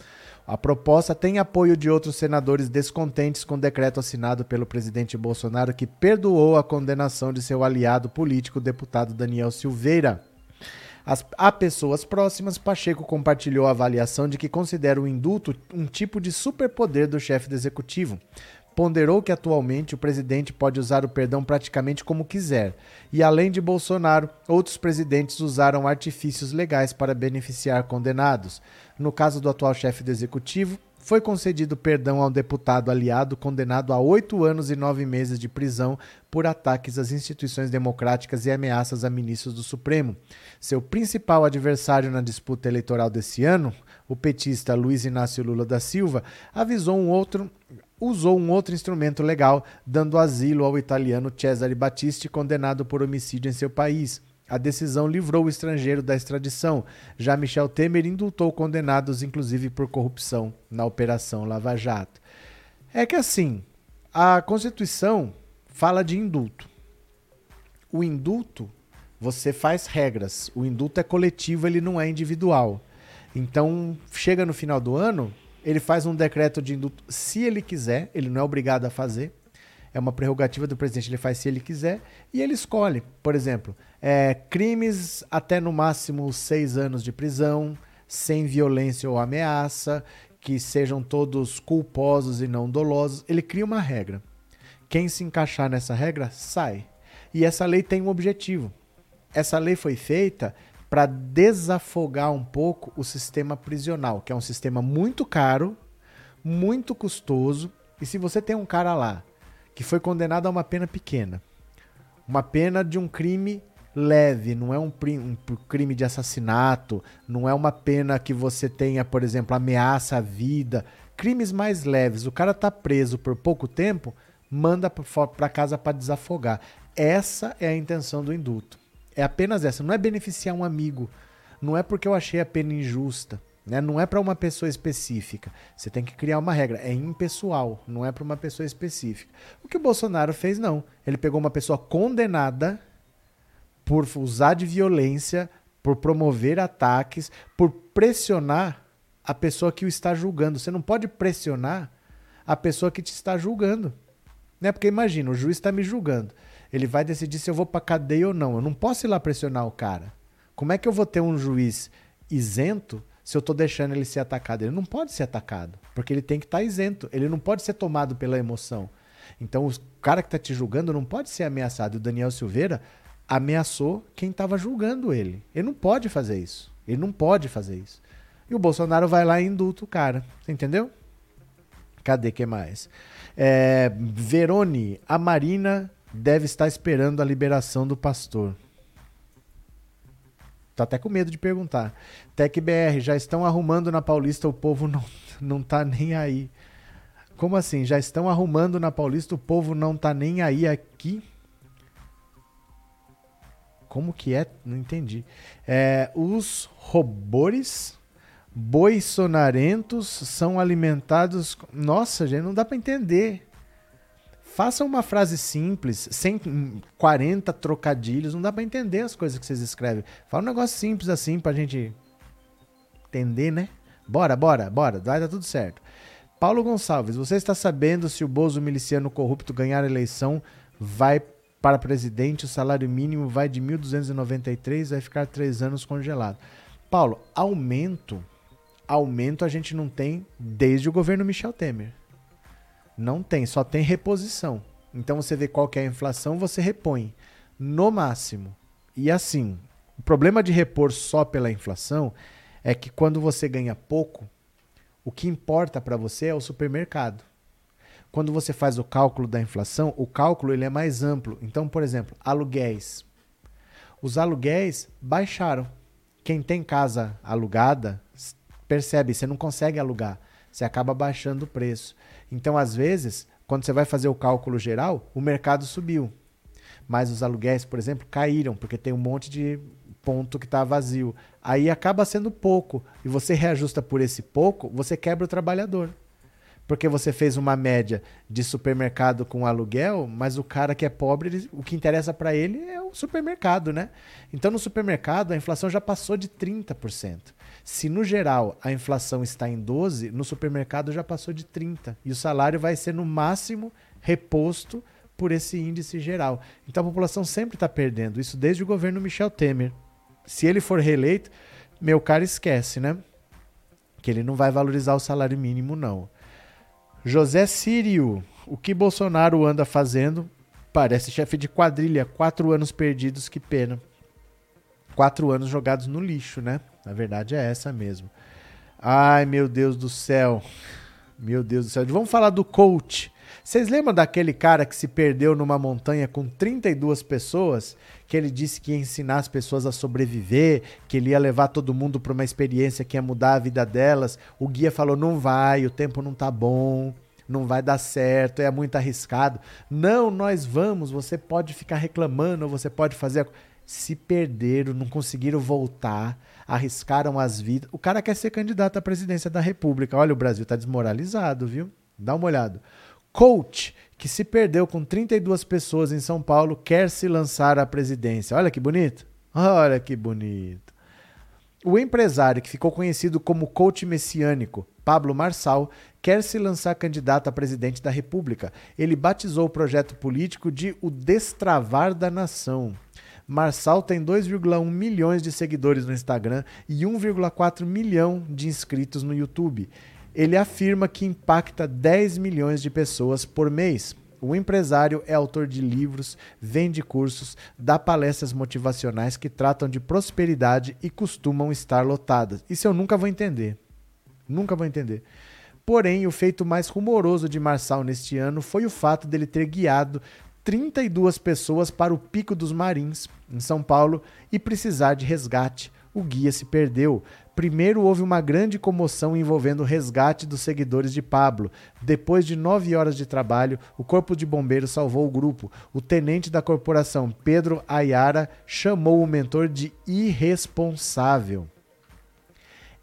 A proposta tem apoio de outros senadores descontentes com o decreto assinado pelo presidente Bolsonaro que perdoou a condenação de seu aliado político, deputado Daniel Silveira. As, a pessoas próximas, Pacheco compartilhou a avaliação de que considera o indulto um tipo de superpoder do chefe do executivo ponderou que atualmente o presidente pode usar o perdão praticamente como quiser, e além de Bolsonaro, outros presidentes usaram artifícios legais para beneficiar condenados. No caso do atual chefe do executivo, foi concedido perdão ao deputado aliado condenado a oito anos e nove meses de prisão por ataques às instituições democráticas e ameaças a ministros do Supremo. Seu principal adversário na disputa eleitoral desse ano, o petista Luiz Inácio Lula da Silva, avisou um outro usou um outro instrumento legal, dando asilo ao italiano Cesare Battisti, condenado por homicídio em seu país. A decisão livrou o estrangeiro da extradição. Já Michel Temer indultou condenados, inclusive por corrupção, na Operação Lava Jato. É que assim, a Constituição fala de indulto. O indulto, você faz regras. O indulto é coletivo, ele não é individual. Então, chega no final do ano, ele faz um decreto de indulto se ele quiser, ele não é obrigado a fazer. É uma prerrogativa do presidente, ele faz se ele quiser e ele escolhe. Por exemplo, é, crimes até no máximo seis anos de prisão, sem violência ou ameaça, que sejam todos culposos e não dolosos. Ele cria uma regra. Quem se encaixar nessa regra sai. E essa lei tem um objetivo. Essa lei foi feita para desafogar um pouco o sistema prisional, que é um sistema muito caro, muito custoso. E se você tem um cara lá que foi condenado a uma pena pequena, uma pena de um crime leve, não é um, um, crime de assassinato, não é uma pena que você tenha, por exemplo, ameaça à vida, crimes mais leves. O cara tá preso por pouco tempo, manda para casa para desafogar. Essa é a intenção do indulto. É apenas essa. Não é beneficiar um amigo. Não é porque eu achei a pena injusta. Né? Não é para uma pessoa específica. Você tem que criar uma regra. É impessoal. Não é para uma pessoa específica. O que o Bolsonaro fez, não. Ele pegou uma pessoa condenada por usar de violência, por promover ataques, por pressionar a pessoa que o está julgando. Você não pode pressionar a pessoa que te está julgando. Né? Porque imagina, o juiz está me julgando. Ele vai decidir se eu vou para cadeia ou não. Eu não posso ir lá pressionar o cara. Como é que eu vou ter um juiz isento se eu estou deixando ele ser atacado? Ele não pode ser atacado, porque ele tem que estar tá isento. Ele não pode ser tomado pela emoção. Então, o cara que está te julgando não pode ser ameaçado. O Daniel Silveira ameaçou quem estava julgando ele. Ele não pode fazer isso. Ele não pode fazer isso. E o Bolsonaro vai lá e indulta o cara. Você entendeu? Cadê que mais? É, Verone, a Marina deve estar esperando a liberação do pastor. Tá até com medo de perguntar. TecBR, já estão arrumando na Paulista, o povo não, não tá nem aí. Como assim? Já estão arrumando na Paulista, o povo não tá nem aí aqui? Como que é? Não entendi. É, os robôs boisonarentos são alimentados. Nossa, gente, não dá para entender. Faça uma frase simples, sem 40 trocadilhos, não dá para entender as coisas que vocês escrevem. Fala um negócio simples assim pra gente entender, né? Bora, bora, bora, vai dar tudo certo. Paulo Gonçalves, você está sabendo se o Bozo miliciano corrupto ganhar a eleição, vai para presidente, o salário mínimo vai de 1.293, vai ficar três anos congelado. Paulo, aumento, aumento a gente não tem desde o governo Michel Temer. Não tem, só tem reposição. Então você vê qual é a inflação, você repõe no máximo. E assim, o problema de repor só pela inflação é que quando você ganha pouco, o que importa para você é o supermercado. Quando você faz o cálculo da inflação, o cálculo ele é mais amplo. Então, por exemplo, aluguéis. Os aluguéis baixaram. Quem tem casa alugada percebe, você não consegue alugar, você acaba baixando o preço. Então, às vezes, quando você vai fazer o cálculo geral, o mercado subiu. Mas os aluguéis, por exemplo, caíram, porque tem um monte de ponto que está vazio. Aí acaba sendo pouco. E você reajusta por esse pouco, você quebra o trabalhador. Porque você fez uma média de supermercado com aluguel, mas o cara que é pobre, o que interessa para ele é o supermercado, né? Então no supermercado a inflação já passou de 30%. Se no geral a inflação está em 12, no supermercado já passou de 30 e o salário vai ser no máximo reposto por esse índice geral. Então a população sempre está perdendo isso desde o governo Michel Temer. Se ele for reeleito, meu cara esquece, né? Que ele não vai valorizar o salário mínimo não. José Sírio, o que Bolsonaro anda fazendo? Parece chefe de quadrilha, quatro anos perdidos, que pena. Quatro anos jogados no lixo, né? A verdade é essa mesmo. Ai, meu Deus do céu. Meu Deus do céu. Vamos falar do coach. Vocês lembram daquele cara que se perdeu numa montanha com 32 pessoas? Que ele disse que ia ensinar as pessoas a sobreviver, que ele ia levar todo mundo para uma experiência que ia mudar a vida delas. O guia falou: não vai, o tempo não tá bom, não vai dar certo, é muito arriscado. Não, nós vamos, você pode ficar reclamando, você pode fazer. Se perderam, não conseguiram voltar arriscaram as vidas. O cara quer ser candidato à presidência da República. Olha, o Brasil está desmoralizado, viu? Dá uma olhada. Coach, que se perdeu com 32 pessoas em São Paulo, quer se lançar à presidência. Olha que bonito. Olha que bonito. O empresário que ficou conhecido como coach messiânico Pablo Marçal, quer se lançar candidato a presidente da República. Ele batizou o projeto político de O Destravar da Nação. Marçal tem 2,1 milhões de seguidores no Instagram e 1,4 milhão de inscritos no YouTube. Ele afirma que impacta 10 milhões de pessoas por mês. O empresário é autor de livros, vende cursos, dá palestras motivacionais que tratam de prosperidade e costumam estar lotadas. Isso eu nunca vou entender. Nunca vou entender. Porém, o feito mais rumoroso de Marçal neste ano foi o fato dele ter guiado 32 pessoas para o Pico dos Marins, em São Paulo, e precisar de resgate. O guia se perdeu. Primeiro houve uma grande comoção envolvendo o resgate dos seguidores de Pablo. Depois de nove horas de trabalho, o Corpo de Bombeiros salvou o grupo. O tenente da corporação, Pedro Ayara, chamou o mentor de irresponsável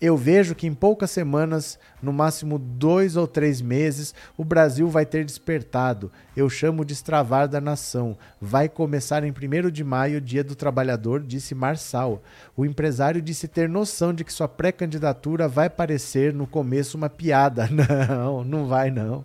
eu vejo que em poucas semanas, no máximo dois ou três meses, o Brasil vai ter despertado. Eu chamo de extravar da nação. Vai começar em 1 de maio, Dia do Trabalhador, disse Marçal. O empresário disse ter noção de que sua pré-candidatura vai parecer no começo uma piada. Não, não vai não.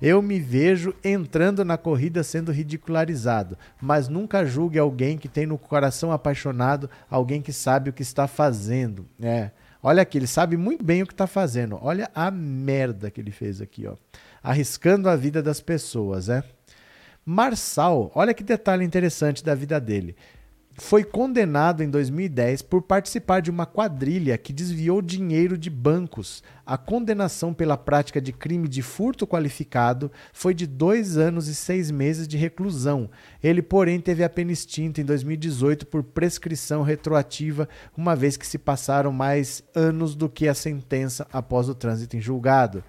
Eu me vejo entrando na corrida sendo ridicularizado, mas nunca julgue alguém que tem no coração apaixonado, alguém que sabe o que está fazendo. É. Olha aqui, ele sabe muito bem o que está fazendo. Olha a merda que ele fez aqui, ó. Arriscando a vida das pessoas, é. Marçal, olha que detalhe interessante da vida dele foi condenado em 2010 por participar de uma quadrilha que desviou dinheiro de bancos. A condenação pela prática de crime de furto qualificado foi de dois anos e seis meses de reclusão. Ele, porém, teve a pena extinta em 2018 por prescrição retroativa, uma vez que se passaram mais anos do que a sentença após o trânsito em julgado.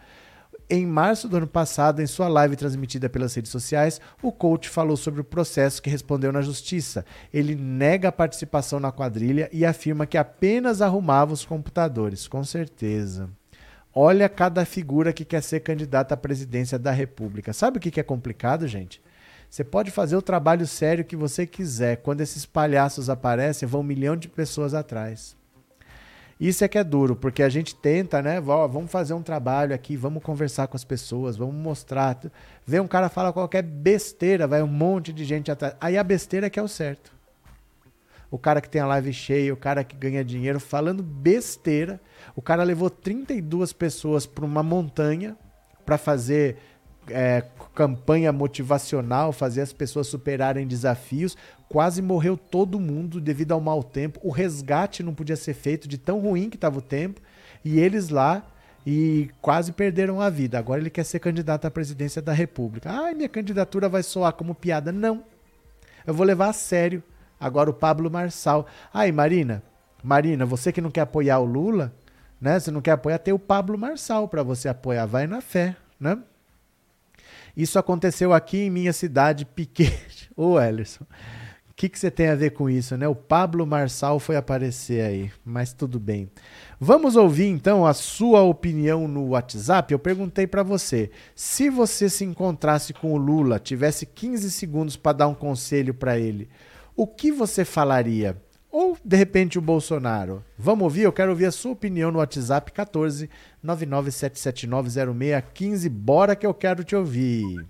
Em março do ano passado, em sua live transmitida pelas redes sociais, o coach falou sobre o processo que respondeu na justiça. Ele nega a participação na quadrilha e afirma que apenas arrumava os computadores. Com certeza. Olha cada figura que quer ser candidata à presidência da República. Sabe o que é complicado, gente? Você pode fazer o trabalho sério que você quiser. Quando esses palhaços aparecem, vão um milhão de pessoas atrás. Isso é que é duro, porque a gente tenta, né? Vamos fazer um trabalho aqui, vamos conversar com as pessoas, vamos mostrar. Vê um cara fala qualquer besteira, vai um monte de gente atrás. Aí a besteira é que é o certo. O cara que tem a live cheia, o cara que ganha dinheiro falando besteira. O cara levou 32 pessoas para uma montanha para fazer é, campanha motivacional, fazer as pessoas superarem desafios. Quase morreu todo mundo devido ao mau tempo. O resgate não podia ser feito de tão ruim que estava o tempo. E eles lá e quase perderam a vida. Agora ele quer ser candidato à presidência da República. Ai, minha candidatura vai soar como piada. Não. Eu vou levar a sério. Agora o Pablo Marçal. Ai, Marina, Marina, você que não quer apoiar o Lula, né? Você não quer apoiar, tem o Pablo Marçal para você apoiar. Vai na fé, né? Isso aconteceu aqui em minha cidade pequena. Ô, Ellerson, o que, que você tem a ver com isso, né? O Pablo Marçal foi aparecer aí, mas tudo bem. Vamos ouvir então a sua opinião no WhatsApp. Eu perguntei para você: se você se encontrasse com o Lula, tivesse 15 segundos para dar um conselho para ele, o que você falaria? Ou, de repente, o Bolsonaro? Vamos ouvir? Eu quero ouvir a sua opinião no WhatsApp 14 997790615. Bora que eu quero te ouvir.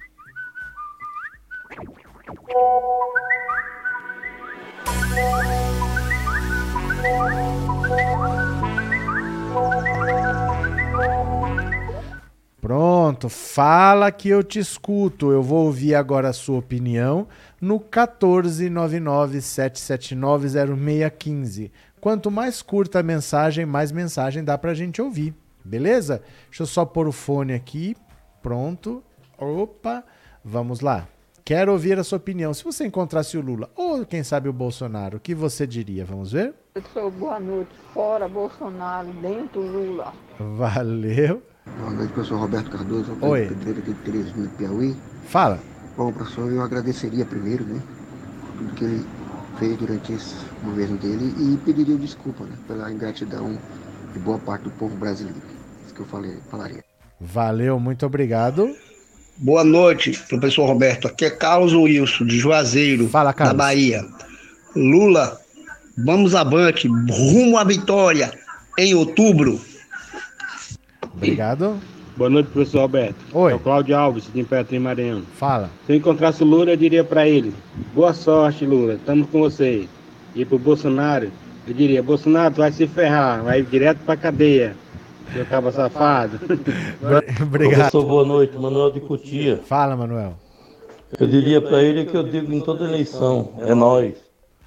Pronto, fala que eu te escuto. Eu vou ouvir agora a sua opinião no 14997790615. Quanto mais curta a mensagem, mais mensagem dá pra gente ouvir. Beleza? Deixa eu só pôr o fone aqui. Pronto. Opa, vamos lá. Quero ouvir a sua opinião. Se você encontrasse o Lula ou quem sabe o Bolsonaro, o que você diria? Vamos ver? Eu sou boa noite. Fora Bolsonaro, dentro Lula. Valeu. Boa noite, professor Roberto Cardoso, Oi. Pedreiro aqui de Teresina, Piauí. Fala. Bom, professor, eu agradeceria primeiro, né, tudo que ele fez durante esse governo dele e pediria desculpa, né, pela ingratidão de boa parte do povo brasileiro. Que eu falei, falaria. Valeu, muito obrigado. Boa noite, professor Roberto. Aqui é Carlos Wilson, de Juazeiro, Fala, da Bahia. Lula, vamos avante, rumo à vitória em outubro. Obrigado. Boa noite, professor Alberto. Oi. É o Cláudio Alves, de Imperatriz Maranhão. Fala. Se eu encontrasse o Lula, eu diria para ele: boa sorte, Lula, estamos com você. E pro Bolsonaro, eu diria: Bolsonaro, tu vai se ferrar, vai direto pra cadeia. Seu cabo safado. Obrigado. Professor, boa noite. Manuel de Cotia. Fala, Manuel. Eu diria para ele que eu digo em toda eleição: é nós.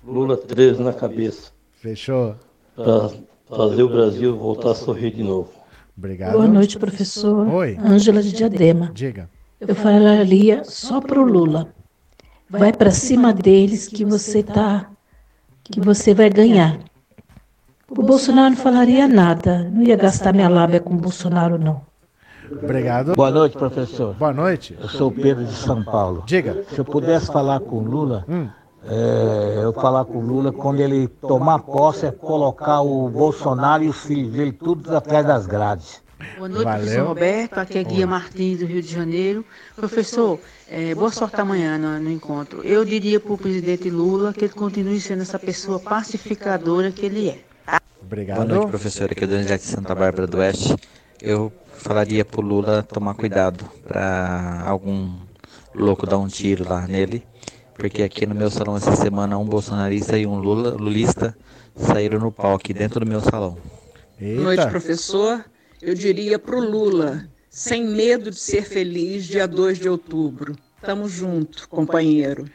Lula 13 na cabeça. Fechou? Para fazer o Brasil voltar a sorrir de novo. Obrigado. Boa noite, professor. Oi. Ângela de Diadema. Diga. Eu falaria só pro Lula. Vai para cima deles que você tá que você vai ganhar. O Bolsonaro não falaria nada. Não ia gastar minha lábia com o Bolsonaro não. Obrigado. Boa noite, professor. Boa noite. Eu sou o Pedro de São Paulo. Diga. Se eu pudesse falar com o Lula, Hum. é, eu falar com o Lula quando ele tomar posse é colocar o Bolsonaro e os filhos dele todos atrás das grades. Boa noite, Valeu. professor Roberto. Aqui é Guia Martins, do Rio de Janeiro. Professor, é, boa sorte amanhã no, no encontro. Eu diria para o presidente Lula que ele continue sendo essa pessoa pacificadora que ele é. Obrigado. Boa noite, professor. Aqui é o Donizete de Santa Bárbara do Oeste. Eu falaria pro Lula tomar cuidado para algum louco dar um tiro lá nele, porque aqui no meu salão essa semana um bolsonarista e um Lula, lulista saíram no pau aqui dentro do meu salão. Eita. Boa noite, professor. Eu diria pro Lula, sem medo de ser feliz, dia 2 de outubro. Tamo junto, companheiro.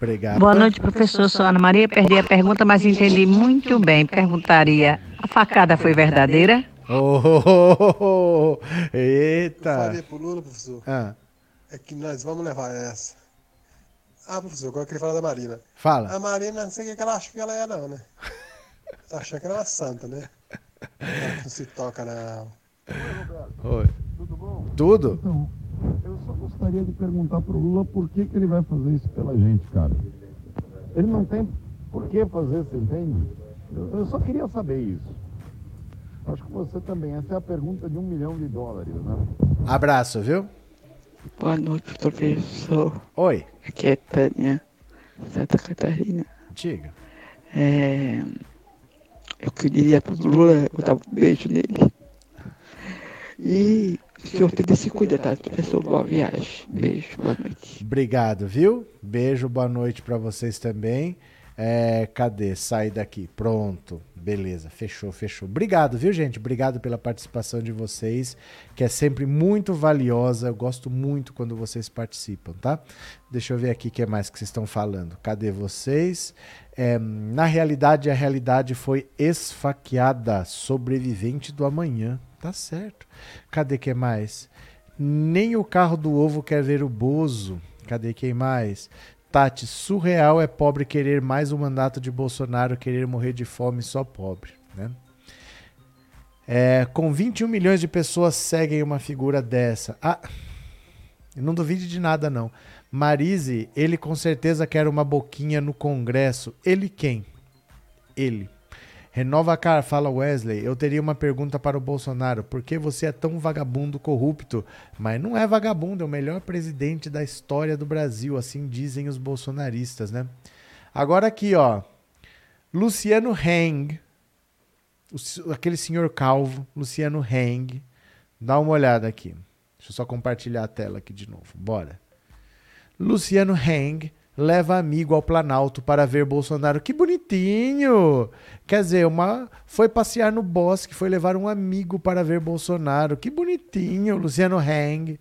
Obrigado. Boa noite, professor. Sou Ana Maria. Perdi a pergunta, mas entendi muito bem. Perguntaria: a facada foi verdadeira? Oh, oh, oh, oh. Eita. Falei pro Lula, professor, Ah, é que nós vamos levar essa. Ah, professor, agora eu queria falar da Marina. Fala. A Marina, não sei o que que ela acha que ela é, não, né? Tá achando que ela é uma santa, né? Ela não se toca, não. Oi. Tudo? Então, eu só gostaria de perguntar pro Lula por que, que ele vai fazer isso pela gente, cara. Ele não tem por que fazer, você entende? Eu, só queria saber isso. Acho que você também. Essa é a pergunta de um milhão de dólares, né? Abraço, viu? Boa noite, professor. Oi. Aqui é Tânia, Santa Catarina. Diga. É, eu queria pro Lula botar um beijo nele. E senhor que se cuidar, tá? Professor, boa viagem. Beijo, boa noite. Obrigado, viu? Beijo, boa noite pra vocês também. É, cadê? Sai daqui. Pronto. Beleza, fechou, fechou. Obrigado, viu, gente? Obrigado pela participação de vocês, que é sempre muito valiosa. Eu gosto muito quando vocês participam, tá? Deixa eu ver aqui o que mais que vocês estão falando. Cadê vocês? É, na realidade, a realidade foi esfaqueada. Sobrevivente do amanhã. Tá certo. Cadê que mais? Nem o carro do ovo quer ver o Bozo. Cadê quem mais? Tati, surreal é pobre querer mais um mandato de Bolsonaro, querer morrer de fome só pobre, né? É, com 21 milhões de pessoas seguem uma figura dessa. Ah, não duvide de nada, não. Marise, ele com certeza quer uma boquinha no Congresso. Ele quem? Ele. Renova Car, fala Wesley. Eu teria uma pergunta para o Bolsonaro. Por que você é tão vagabundo corrupto? Mas não é vagabundo, é o melhor presidente da história do Brasil, assim dizem os bolsonaristas, né? Agora aqui, ó. Luciano Heng, o aquele senhor calvo, Luciano Heng. Dá uma olhada aqui. Deixa eu só compartilhar a tela aqui de novo. Bora. Luciano Heng leva amigo ao Planalto para ver Bolsonaro. Que bonitinho! Quer dizer, uma foi passear no bosque, foi levar um amigo para ver Bolsonaro. Que bonitinho, Luciano Heng.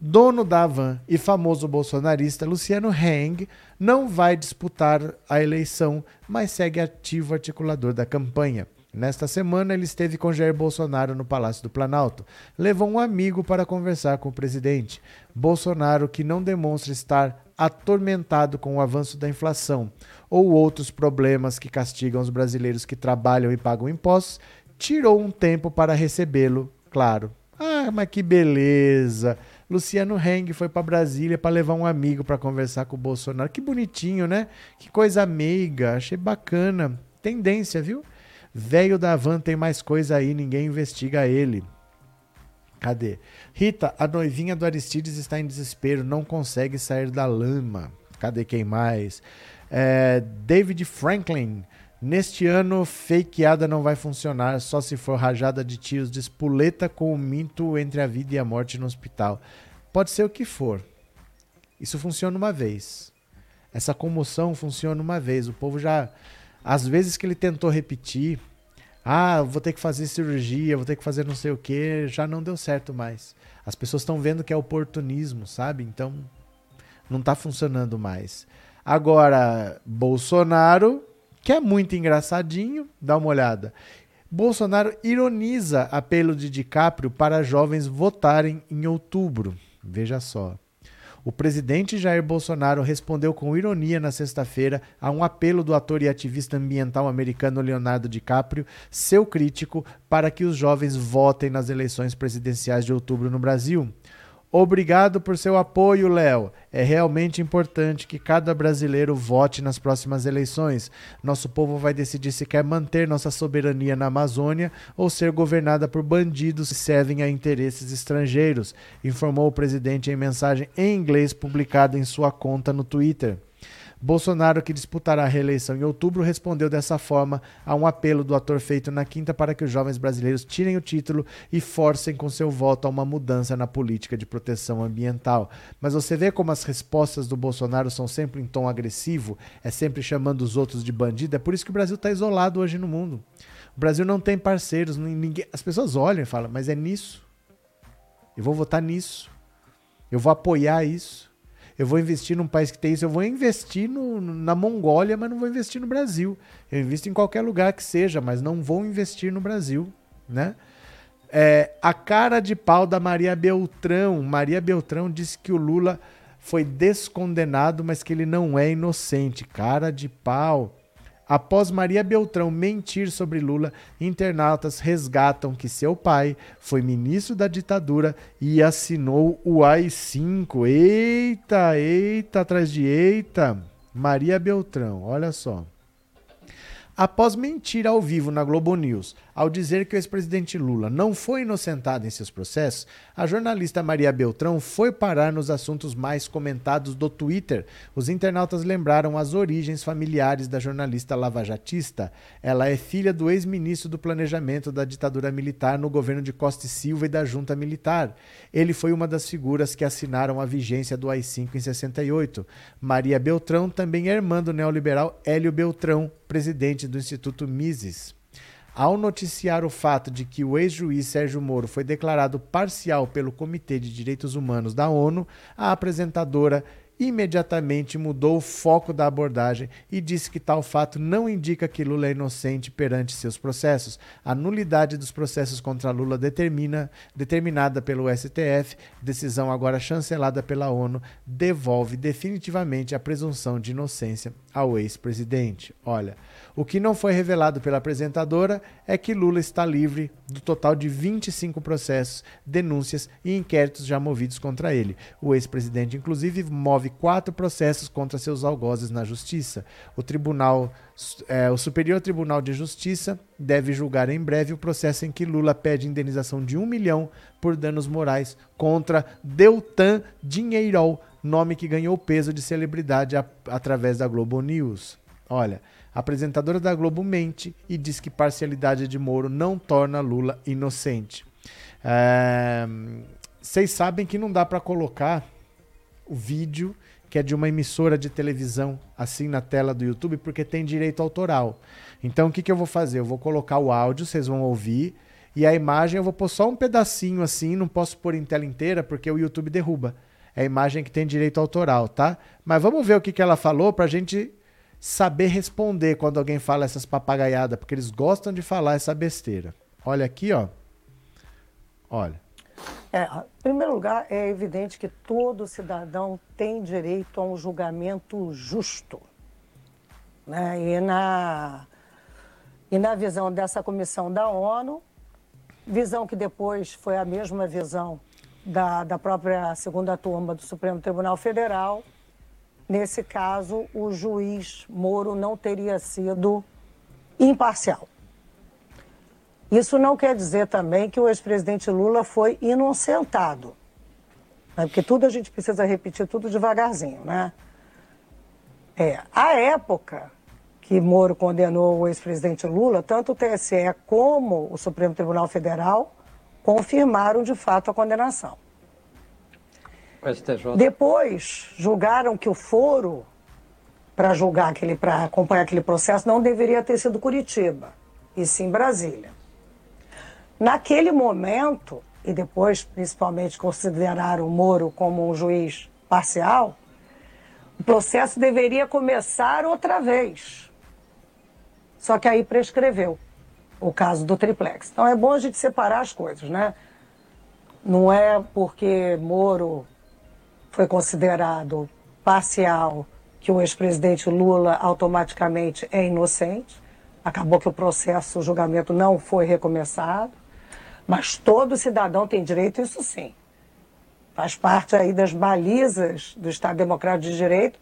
Dono da Havan e famoso bolsonarista Luciano Heng não vai disputar a eleição, mas segue ativo articulador da campanha. Nesta semana, ele esteve com Jair Bolsonaro no Palácio do Planalto. Levou um amigo para conversar com o presidente. Bolsonaro, que não demonstra estar atormentado com o avanço da inflação ou outros problemas que castigam os brasileiros que trabalham e pagam impostos, tirou um tempo para recebê-lo, claro. Ah, mas que beleza! Luciano Heng foi para Brasília para levar um amigo para conversar com o Bolsonaro. Que bonitinho, né? Que coisa meiga. Achei bacana. Tendência, viu? Velho da van tem mais coisa aí, ninguém investiga ele. Cadê? Rita, a noivinha do Aristides está em desespero, não consegue sair da lama. Cadê quem mais? É, David Franklin. Neste ano, fakeada não vai funcionar só se for rajada de tiros de espoleta com o minto entre a vida e a morte no hospital. Pode ser o que for. Isso funciona uma vez. Essa comoção funciona uma vez. O povo já. Às vezes que ele tentou repetir, ah, vou ter que fazer cirurgia, vou ter que fazer não sei o que, já não deu certo mais. As pessoas estão vendo que é oportunismo, sabe? Então não está funcionando mais. Agora, Bolsonaro, que é muito engraçadinho, dá uma olhada. Bolsonaro ironiza apelo de DiCaprio para jovens votarem em outubro. Veja só. O presidente Jair Bolsonaro respondeu com ironia na sexta-feira a um apelo do ator e ativista ambiental americano Leonardo DiCaprio, seu crítico, para que os jovens votem nas eleições presidenciais de outubro no Brasil. Obrigado por seu apoio, Léo. É realmente importante que cada brasileiro vote nas próximas eleições. Nosso povo vai decidir se quer manter nossa soberania na Amazônia ou ser governada por bandidos que servem a interesses estrangeiros, informou o presidente em mensagem em inglês publicada em sua conta no Twitter. Bolsonaro, que disputará a reeleição em outubro, respondeu dessa forma a um apelo do ator feito na quinta para que os jovens brasileiros tirem o título e forcem com seu voto a uma mudança na política de proteção ambiental. Mas você vê como as respostas do Bolsonaro são sempre em tom agressivo, é sempre chamando os outros de bandido. É por isso que o Brasil está isolado hoje no mundo. O Brasil não tem parceiros, ninguém... as pessoas olham e falam, mas é nisso. Eu vou votar nisso. Eu vou apoiar isso eu vou investir num país que tem isso, eu vou investir no, na Mongólia, mas não vou investir no Brasil. Eu invisto em qualquer lugar que seja, mas não vou investir no Brasil, né? É, a cara de pau da Maria Beltrão. Maria Beltrão disse que o Lula foi descondenado, mas que ele não é inocente. Cara de pau. Após Maria Beltrão mentir sobre Lula, internautas resgatam que seu pai foi ministro da ditadura e assinou o AI-5. Eita, eita, atrás de eita. Maria Beltrão, olha só. Após mentir ao vivo na Globo News ao dizer que o ex-presidente Lula não foi inocentado em seus processos, a jornalista Maria Beltrão foi parar nos assuntos mais comentados do Twitter. Os internautas lembraram as origens familiares da jornalista lavajatista. Ela é filha do ex-ministro do Planejamento da ditadura militar no governo de Costa e Silva e da junta militar. Ele foi uma das figuras que assinaram a vigência do AI-5 em 68. Maria Beltrão também é irmã do neoliberal Hélio Beltrão, presidente do Instituto Mises. Ao noticiar o fato de que o ex-juiz Sérgio Moro foi declarado parcial pelo Comitê de Direitos Humanos da ONU, a apresentadora imediatamente mudou o foco da abordagem e disse que tal fato não indica que Lula é inocente perante seus processos. A nulidade dos processos contra Lula determina, determinada pelo STF, decisão agora chancelada pela ONU, devolve definitivamente a presunção de inocência ao ex-presidente. Olha, o que não foi revelado pela apresentadora é que Lula está livre do total de 25 processos, denúncias e inquéritos já movidos contra ele. O ex-presidente, inclusive, move quatro processos contra seus algozes na justiça. O tribunal, é, o Superior Tribunal de Justiça deve julgar em breve o processo em que Lula pede indenização de um milhão por danos morais contra Deltan Dinheirol, nome que ganhou peso de celebridade a, através da Globo News. Olha, a apresentadora da Globo mente e diz que parcialidade de Moro não torna Lula inocente. Vocês é, sabem que não dá para colocar o vídeo que é de uma emissora de televisão assim na tela do YouTube porque tem direito autoral. Então o que, que eu vou fazer? Eu vou colocar o áudio, vocês vão ouvir, e a imagem eu vou pôr só um pedacinho assim, não posso pôr em tela inteira porque o YouTube derruba. É imagem que tem direito autoral, tá? Mas vamos ver o que, que ela falou para a gente saber responder quando alguém fala essas papagaiadas, porque eles gostam de falar essa besteira. Olha aqui, ó. Olha. É, em primeiro lugar, é evidente que todo cidadão tem direito a um julgamento justo. Né? E, na, e na visão dessa comissão da ONU, visão que depois foi a mesma visão da, da própria segunda turma do Supremo Tribunal Federal, Nesse caso, o juiz Moro não teria sido imparcial. Isso não quer dizer também que o ex-presidente Lula foi inocentado. Né? Porque tudo a gente precisa repetir tudo devagarzinho, né? É, a época que Moro condenou o ex-presidente Lula, tanto o TSE como o Supremo Tribunal Federal confirmaram de fato a condenação. O STJ. Depois, julgaram que o foro para julgar aquele, para acompanhar aquele processo não deveria ter sido Curitiba, e sim Brasília. Naquele momento, e depois principalmente consideraram o Moro como um juiz parcial, o processo deveria começar outra vez. Só que aí prescreveu o caso do triplex. Então é bom a gente separar as coisas, né? Não é porque Moro foi considerado parcial que o ex-presidente Lula automaticamente é inocente. Acabou que o processo, o julgamento não foi recomeçado. Mas todo cidadão tem direito, isso sim. Faz parte aí das balizas do Estado Democrático de Direito.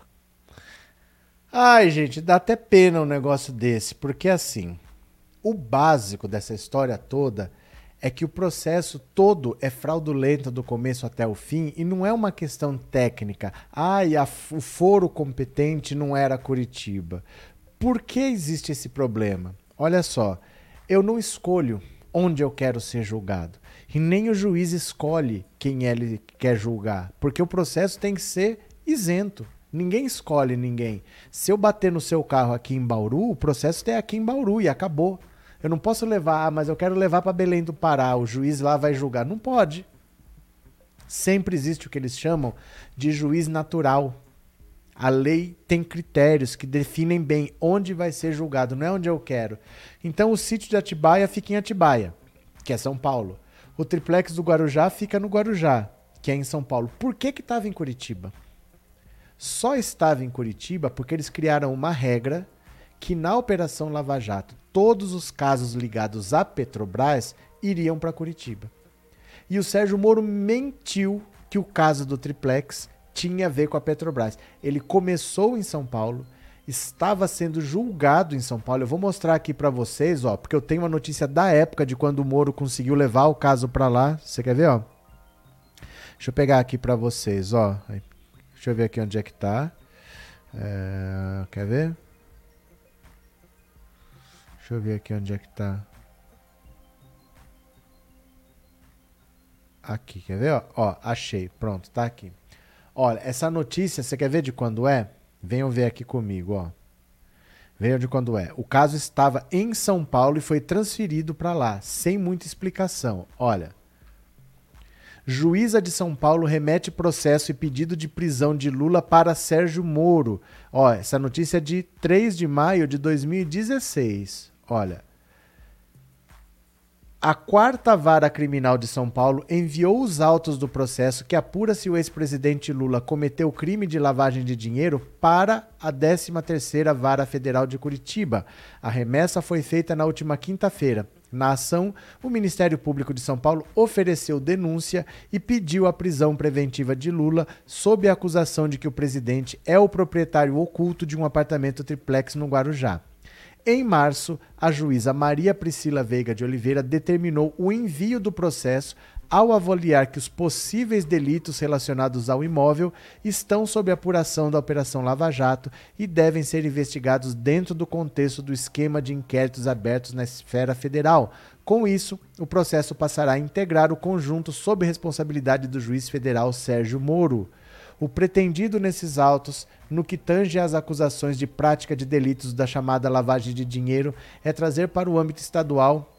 Ai, gente, dá até pena um negócio desse, porque assim, o básico dessa história toda é que o processo todo é fraudulento do começo até o fim e não é uma questão técnica. Ai, a, o foro competente não era Curitiba. Por que existe esse problema? Olha só, eu não escolho onde eu quero ser julgado. E nem o juiz escolhe quem ele quer julgar, porque o processo tem que ser isento. Ninguém escolhe ninguém. Se eu bater no seu carro aqui em Bauru, o processo é aqui em Bauru e acabou. Eu não posso levar, ah, mas eu quero levar para Belém do Pará, o juiz lá vai julgar. Não pode. Sempre existe o que eles chamam de juiz natural. A lei tem critérios que definem bem onde vai ser julgado, não é onde eu quero. Então o sítio de Atibaia fica em Atibaia, que é São Paulo. O triplex do Guarujá fica no Guarujá, que é em São Paulo. Por que que estava em Curitiba? Só estava em Curitiba porque eles criaram uma regra que na Operação Lava Jato, todos os casos ligados à Petrobras iriam para Curitiba. E o Sérgio Moro mentiu que o caso do triplex tinha a ver com a Petrobras. Ele começou em São Paulo, estava sendo julgado em São Paulo. Eu vou mostrar aqui para vocês, ó, porque eu tenho uma notícia da época de quando o Moro conseguiu levar o caso para lá. Você quer ver, ó? Deixa eu pegar aqui para vocês, ó. Deixa eu ver aqui onde é que tá. É... Quer ver? Deixa eu ver aqui onde é que tá. Aqui, quer ver? Ó, achei. Pronto, tá aqui. Olha, essa notícia, você quer ver de quando é? Venham ver aqui comigo, ó. Venham de quando é. O caso estava em São Paulo e foi transferido para lá, sem muita explicação. Olha. Juíza de São Paulo remete processo e pedido de prisão de Lula para Sérgio Moro. Ó, essa notícia é de 3 de maio de 2016. Olha. A quarta vara criminal de São Paulo enviou os autos do processo que apura se o ex-presidente Lula cometeu crime de lavagem de dinheiro para a 13ª Vara Federal de Curitiba. A remessa foi feita na última quinta-feira. Na ação, o Ministério Público de São Paulo ofereceu denúncia e pediu a prisão preventiva de Lula sob a acusação de que o presidente é o proprietário oculto de um apartamento triplex no Guarujá. Em março, a juíza Maria Priscila Veiga de Oliveira determinou o envio do processo ao avaliar que os possíveis delitos relacionados ao imóvel estão sob apuração da Operação Lava Jato e devem ser investigados dentro do contexto do esquema de inquéritos abertos na esfera federal. Com isso, o processo passará a integrar o conjunto sob responsabilidade do juiz federal Sérgio Moro. O pretendido nesses autos, no que tange às acusações de prática de delitos da chamada lavagem de dinheiro, é trazer para o âmbito estadual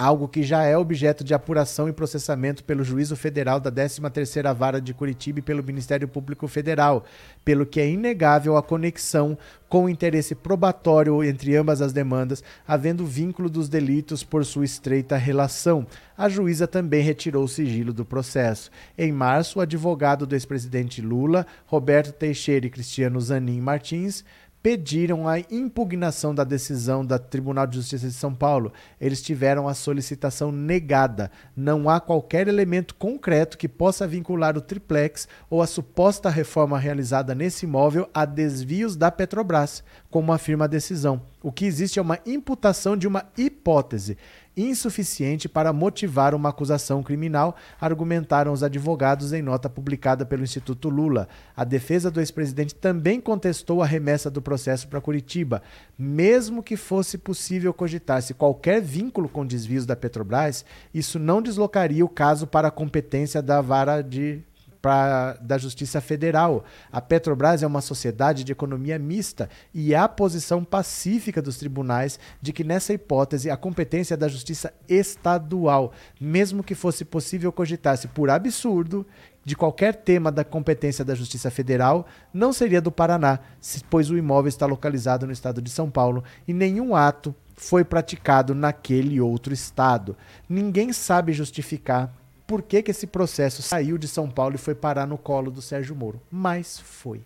algo que já é objeto de apuração e processamento pelo Juízo Federal da 13ª Vara de Curitiba e pelo Ministério Público Federal, pelo que é inegável a conexão com o interesse probatório entre ambas as demandas, havendo vínculo dos delitos por sua estreita relação. A juíza também retirou o sigilo do processo. Em março, o advogado do ex-presidente Lula, Roberto Teixeira e Cristiano Zanin Martins, pediram a impugnação da decisão da Tribunal de Justiça de São Paulo. Eles tiveram a solicitação negada. Não há qualquer elemento concreto que possa vincular o triplex ou a suposta reforma realizada nesse imóvel a desvios da Petrobras, como afirma a decisão. O que existe é uma imputação de uma hipótese. Insuficiente para motivar uma acusação criminal, argumentaram os advogados em nota publicada pelo Instituto Lula. A defesa do ex-presidente também contestou a remessa do processo para Curitiba, mesmo que fosse possível cogitar-se qualquer vínculo com desvios da Petrobras, isso não deslocaria o caso para a competência da vara de pra, da Justiça Federal. A Petrobras é uma sociedade de economia mista e há posição pacífica dos tribunais de que, nessa hipótese, a competência é da Justiça Estadual, mesmo que fosse possível cogitar-se por absurdo de qualquer tema da competência da Justiça Federal não seria do Paraná, pois o imóvel está localizado no estado de São Paulo e nenhum ato foi praticado naquele outro estado. Ninguém sabe justificar por que, que esse processo saiu de São Paulo e foi parar no colo do Sérgio Moro. Mas foi.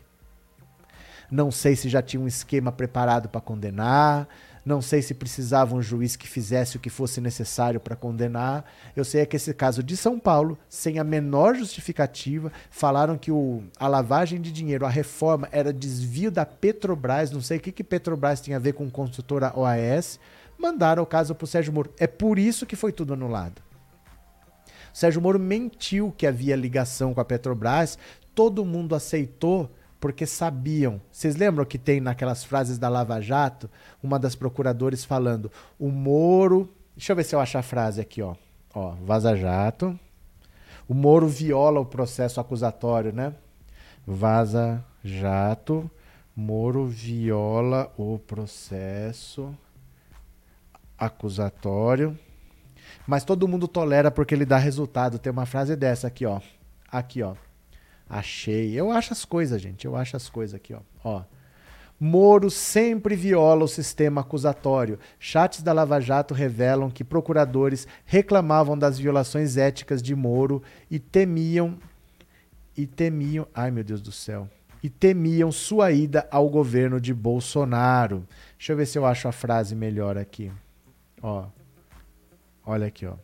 Não sei se já tinha um esquema preparado para condenar, não sei se precisava um juiz que fizesse o que fosse necessário para condenar. Eu sei é que esse caso de São Paulo, sem a menor justificativa, falaram que o, a lavagem de dinheiro, a reforma, era desvio da Petrobras. Não sei o que, que Petrobras tinha a ver com construtora OAS. Mandaram o caso para o Sérgio Moro. É por isso que foi tudo anulado. Sérgio Moro mentiu que havia ligação com a Petrobras, todo mundo aceitou porque sabiam. Vocês lembram que tem naquelas frases da Lava Jato, uma das procuradores falando: o Moro. Deixa eu ver se eu acho a frase aqui, ó. Ó, Vaza Jato. O Moro viola o processo acusatório, né? Vaza Jato. Moro viola o processo acusatório mas todo mundo tolera porque ele dá resultado. Tem uma frase dessa aqui, ó. Aqui, ó. Achei. Eu acho as coisas, gente. Eu acho as coisas aqui, ó. ó. Moro sempre viola o sistema acusatório. Chats da Lava Jato revelam que procuradores reclamavam das violações éticas de Moro e temiam e temiam, ai meu Deus do céu, e temiam sua ida ao governo de Bolsonaro. Deixa eu ver se eu acho a frase melhor aqui. Ó. Olha aqui, ó.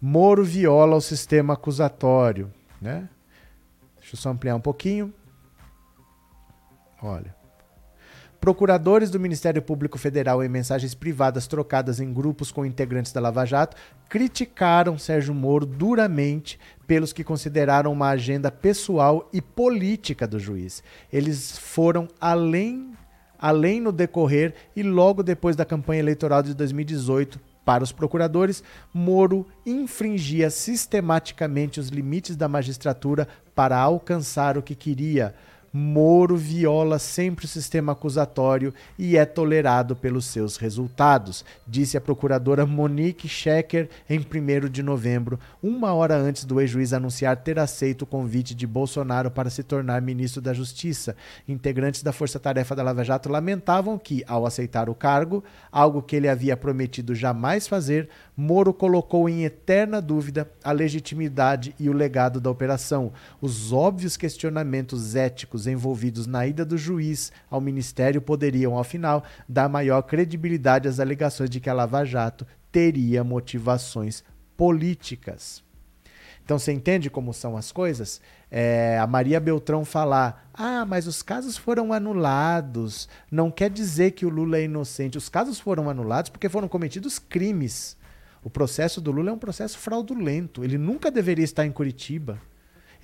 Moro viola o sistema acusatório, né? Deixa eu só ampliar um pouquinho. Olha. Procuradores do Ministério Público Federal em mensagens privadas trocadas em grupos com integrantes da Lava Jato criticaram Sérgio Moro duramente pelos que consideraram uma agenda pessoal e política do juiz. Eles foram além além no decorrer e logo depois da campanha eleitoral de 2018 para os procuradores, Moro infringia sistematicamente os limites da magistratura para alcançar o que queria Moro viola sempre o sistema acusatório e é tolerado pelos seus resultados, disse a procuradora Monique Schecker em 1 de novembro, uma hora antes do ex-juiz anunciar ter aceito o convite de Bolsonaro para se tornar ministro da Justiça. Integrantes da Força Tarefa da Lava Jato lamentavam que, ao aceitar o cargo, algo que ele havia prometido jamais fazer, Moro colocou em eterna dúvida a legitimidade e o legado da operação. Os óbvios questionamentos éticos envolvidos na ida do juiz ao ministério poderiam, ao final, dar maior credibilidade às alegações de que a Lava Jato teria motivações políticas. Então você entende como são as coisas? É, a Maria Beltrão falar: ah, mas os casos foram anulados. Não quer dizer que o Lula é inocente. Os casos foram anulados porque foram cometidos crimes. O processo do Lula é um processo fraudulento. Ele nunca deveria estar em Curitiba.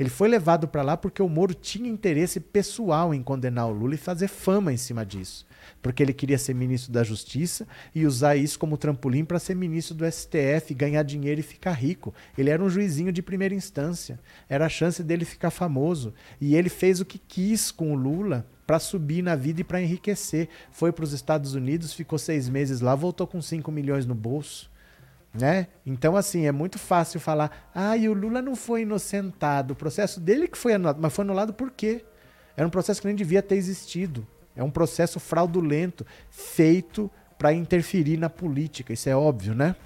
Ele foi levado para lá porque o Moro tinha interesse pessoal em condenar o Lula e fazer fama em cima disso. Porque ele queria ser ministro da Justiça e usar isso como trampolim para ser ministro do STF, ganhar dinheiro e ficar rico. Ele era um juizinho de primeira instância. Era a chance dele ficar famoso. E ele fez o que quis com o Lula para subir na vida e para enriquecer. Foi para os Estados Unidos, ficou seis meses lá, voltou com 5 milhões no bolso. Né? Então, assim, é muito fácil falar, ah, e o Lula não foi inocentado, o processo dele que foi anulado, mas foi anulado por quê? Era um processo que nem devia ter existido. É um processo fraudulento, feito para interferir na política, isso é óbvio, né?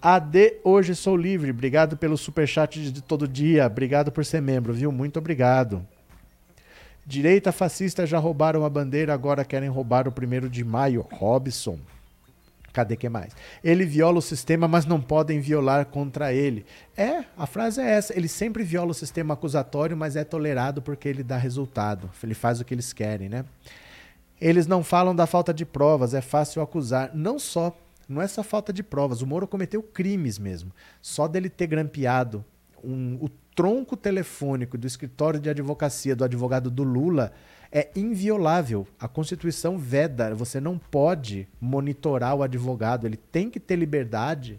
AD, hoje sou livre. Obrigado pelo superchat de todo dia. Obrigado por ser membro, viu? Muito obrigado. Direita fascista já roubaram a bandeira, agora querem roubar o primeiro de maio. Robson. Cadê que mais? Ele viola o sistema, mas não podem violar contra ele. É, a frase é essa. Ele sempre viola o sistema acusatório, mas é tolerado porque ele dá resultado. Ele faz o que eles querem, né? Eles não falam da falta de provas, é fácil acusar. Não só Não é só falta de provas. O Moro cometeu crimes mesmo. Só dele ter grampeado um, o tronco telefônico do escritório de advocacia do advogado do Lula é inviolável. A Constituição veda. Você não pode monitorar o advogado. Ele tem que ter liberdade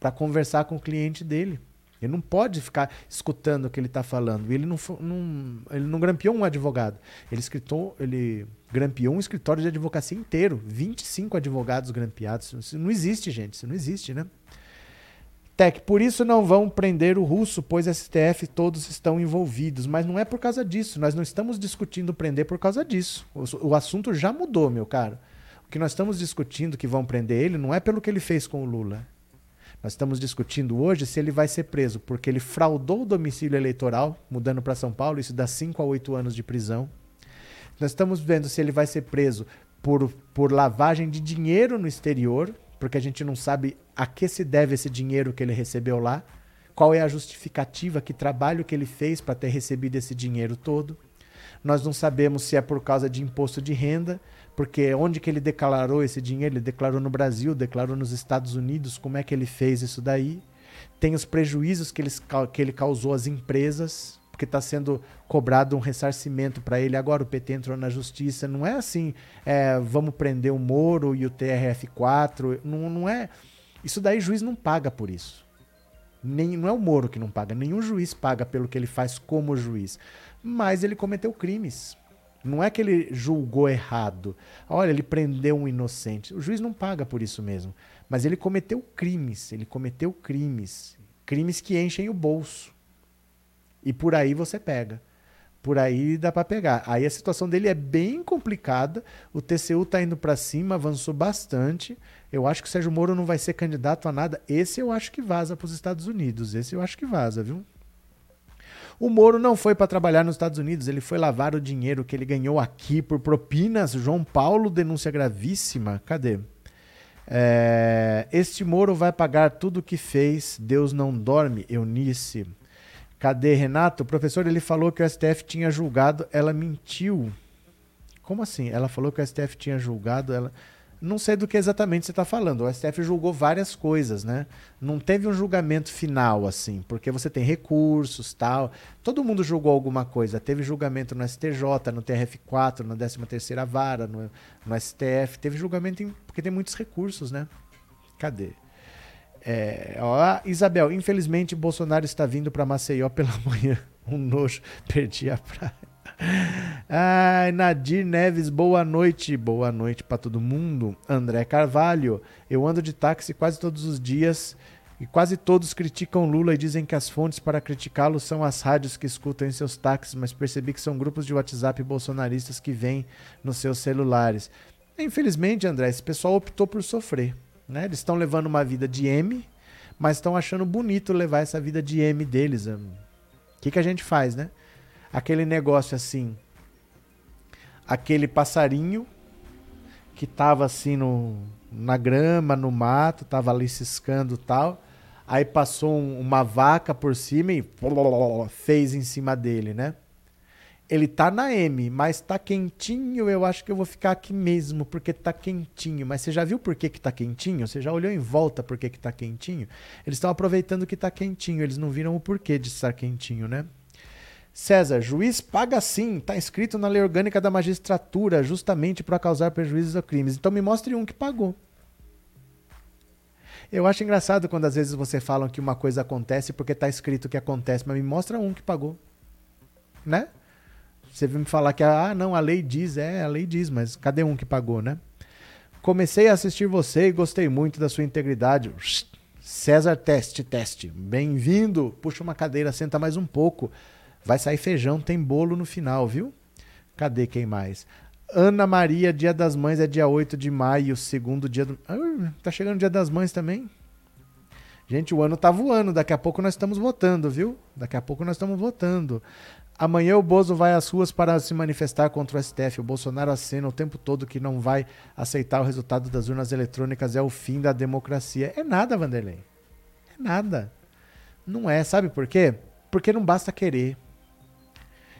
para conversar com o cliente dele. Ele não pode ficar escutando o que ele está falando. Ele não, não, ele não grampeou um advogado. Ele, escritou, ele grampeou um escritório de advocacia inteiro. 25 advogados grampeados. Isso não existe, gente. Isso não existe, né? Tec, por isso não vão prender o russo, pois STF todos estão envolvidos. Mas não é por causa disso. Nós não estamos discutindo prender por causa disso. O, o assunto já mudou, meu caro. O que nós estamos discutindo que vão prender ele não é pelo que ele fez com o Lula. Nós estamos discutindo hoje se ele vai ser preso porque ele fraudou o domicílio eleitoral, mudando para São Paulo, isso dá 5 a 8 anos de prisão. Nós estamos vendo se ele vai ser preso por, por lavagem de dinheiro no exterior, porque a gente não sabe a que se deve esse dinheiro que ele recebeu lá, qual é a justificativa, que trabalho que ele fez para ter recebido esse dinheiro todo. Nós não sabemos se é por causa de imposto de renda, porque onde que ele declarou esse dinheiro? Ele declarou no Brasil, declarou nos Estados Unidos. Como é que ele fez isso daí? Tem os prejuízos que ele, que ele causou às empresas, porque está sendo cobrado um ressarcimento para ele. Agora o PT entrou na justiça. Não é assim, é, vamos prender o Moro e o TRF4. Não, não é. Isso daí juiz não paga por isso. Nem, não é o Moro que não paga, nenhum juiz paga pelo que ele faz como juiz. Mas ele cometeu crimes. Não é que ele julgou errado. Olha, ele prendeu um inocente. O juiz não paga por isso mesmo. Mas ele cometeu crimes. Ele cometeu crimes. Crimes que enchem o bolso. E por aí você pega. Por aí dá para pegar. Aí a situação dele é bem complicada. O TCU tá indo para cima, avançou bastante. Eu acho que o Sérgio Moro não vai ser candidato a nada. Esse eu acho que vaza para os Estados Unidos. Esse eu acho que vaza, viu? O Moro não foi para trabalhar nos Estados Unidos, ele foi lavar o dinheiro que ele ganhou aqui por propinas. João Paulo, denúncia gravíssima. Cadê? É, este Moro vai pagar tudo o que fez. Deus não dorme, Eunice. Cadê Renato? O professor ele falou que o STF tinha julgado, ela mentiu. Como assim? Ela falou que o STF tinha julgado, ela não sei do que exatamente você está falando. O STF julgou várias coisas, né? Não teve um julgamento final, assim, porque você tem recursos tal. Todo mundo julgou alguma coisa. Teve julgamento no STJ, no TRF4, na 13ª Vara, no, no STF. Teve julgamento em, porque tem muitos recursos, né? Cadê? É, ó, Isabel, infelizmente Bolsonaro está vindo para Maceió pela manhã. Um nojo, perdi a praia. Ai, Nadir Neves, boa noite. Boa noite para todo mundo. André Carvalho, eu ando de táxi quase todos os dias e quase todos criticam Lula e dizem que as fontes para criticá-lo são as rádios que escutam em seus táxis, mas percebi que são grupos de WhatsApp bolsonaristas que vêm nos seus celulares. Infelizmente, André, esse pessoal optou por sofrer. Né? Eles estão levando uma vida de M, mas estão achando bonito levar essa vida de M deles. O que, que a gente faz, né? aquele negócio assim, aquele passarinho que tava assim no, na grama, no mato, tava ali ciscando tal. Aí passou um, uma vaca por cima e fez em cima dele, né? Ele tá na M, mas tá quentinho, eu acho que eu vou ficar aqui mesmo, porque tá quentinho. Mas você já viu por que, que tá quentinho? Você já olhou em volta por que, que tá quentinho? Eles estão aproveitando que tá quentinho, eles não viram o porquê de estar quentinho, né? César, juiz paga sim, está escrito na lei orgânica da magistratura, justamente para causar prejuízos a crimes. Então me mostre um que pagou. Eu acho engraçado quando às vezes você falam que uma coisa acontece porque está escrito que acontece, mas me mostra um que pagou. Né? Você vem me falar que ah, não, a lei diz, é, a lei diz, mas cadê um que pagou, né? Comecei a assistir você e gostei muito da sua integridade. César, teste, teste. Bem-vindo. Puxa uma cadeira, senta mais um pouco. Vai sair feijão, tem bolo no final, viu? Cadê quem mais? Ana Maria, Dia das Mães é dia 8 de maio, segundo dia do. Ah, tá chegando o Dia das Mães também? Gente, o ano tá voando, daqui a pouco nós estamos votando, viu? Daqui a pouco nós estamos votando. Amanhã o Bozo vai às ruas para se manifestar contra o STF. O Bolsonaro acena o tempo todo que não vai aceitar o resultado das urnas eletrônicas, é o fim da democracia. É nada, Vanderlei. É nada. Não é, sabe por quê? Porque não basta querer.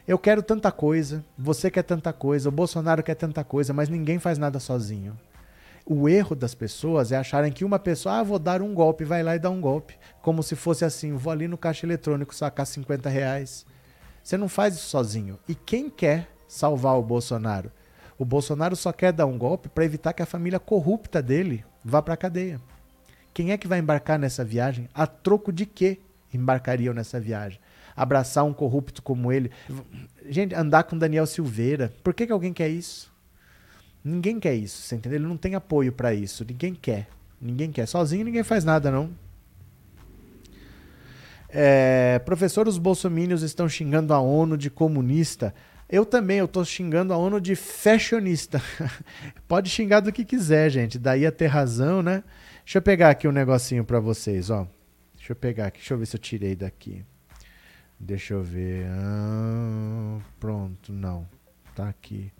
Eu quero tanta coisa, você quer tanta coisa, o Bolsonaro quer tanta coisa, mas ninguém faz nada sozinho. O erro das pessoas é acharem que uma pessoa, ah, vou dar um golpe, vai lá e dá um golpe. Como se fosse assim, vou ali no caixa eletrônico sacar 50 reais. Você não faz isso sozinho. E quem quer salvar o Bolsonaro? O Bolsonaro só quer dar um golpe para evitar que a família corrupta dele vá para a cadeia. Quem é que vai embarcar nessa viagem? A troco de quê embarcariam nessa viagem? Abraçar um corrupto como ele? Gente, andar com Daniel Silveira. Por que, que alguém quer isso? Ninguém quer isso, você entendeu? Ele não tem apoio para isso. Ninguém quer. Ninguém quer. Sozinho ninguém faz nada, não. É, professor, os bolsomínios estão xingando a ONU de comunista. Eu também, eu tô xingando a ONU de fashionista. Pode xingar do que quiser, gente. Daí a ter razão, né? Deixa eu pegar aqui um negocinho para vocês, ó. Deixa eu pegar aqui, deixa eu ver se eu tirei daqui. Deixa eu ver. Ah, pronto, não. Tá aqui.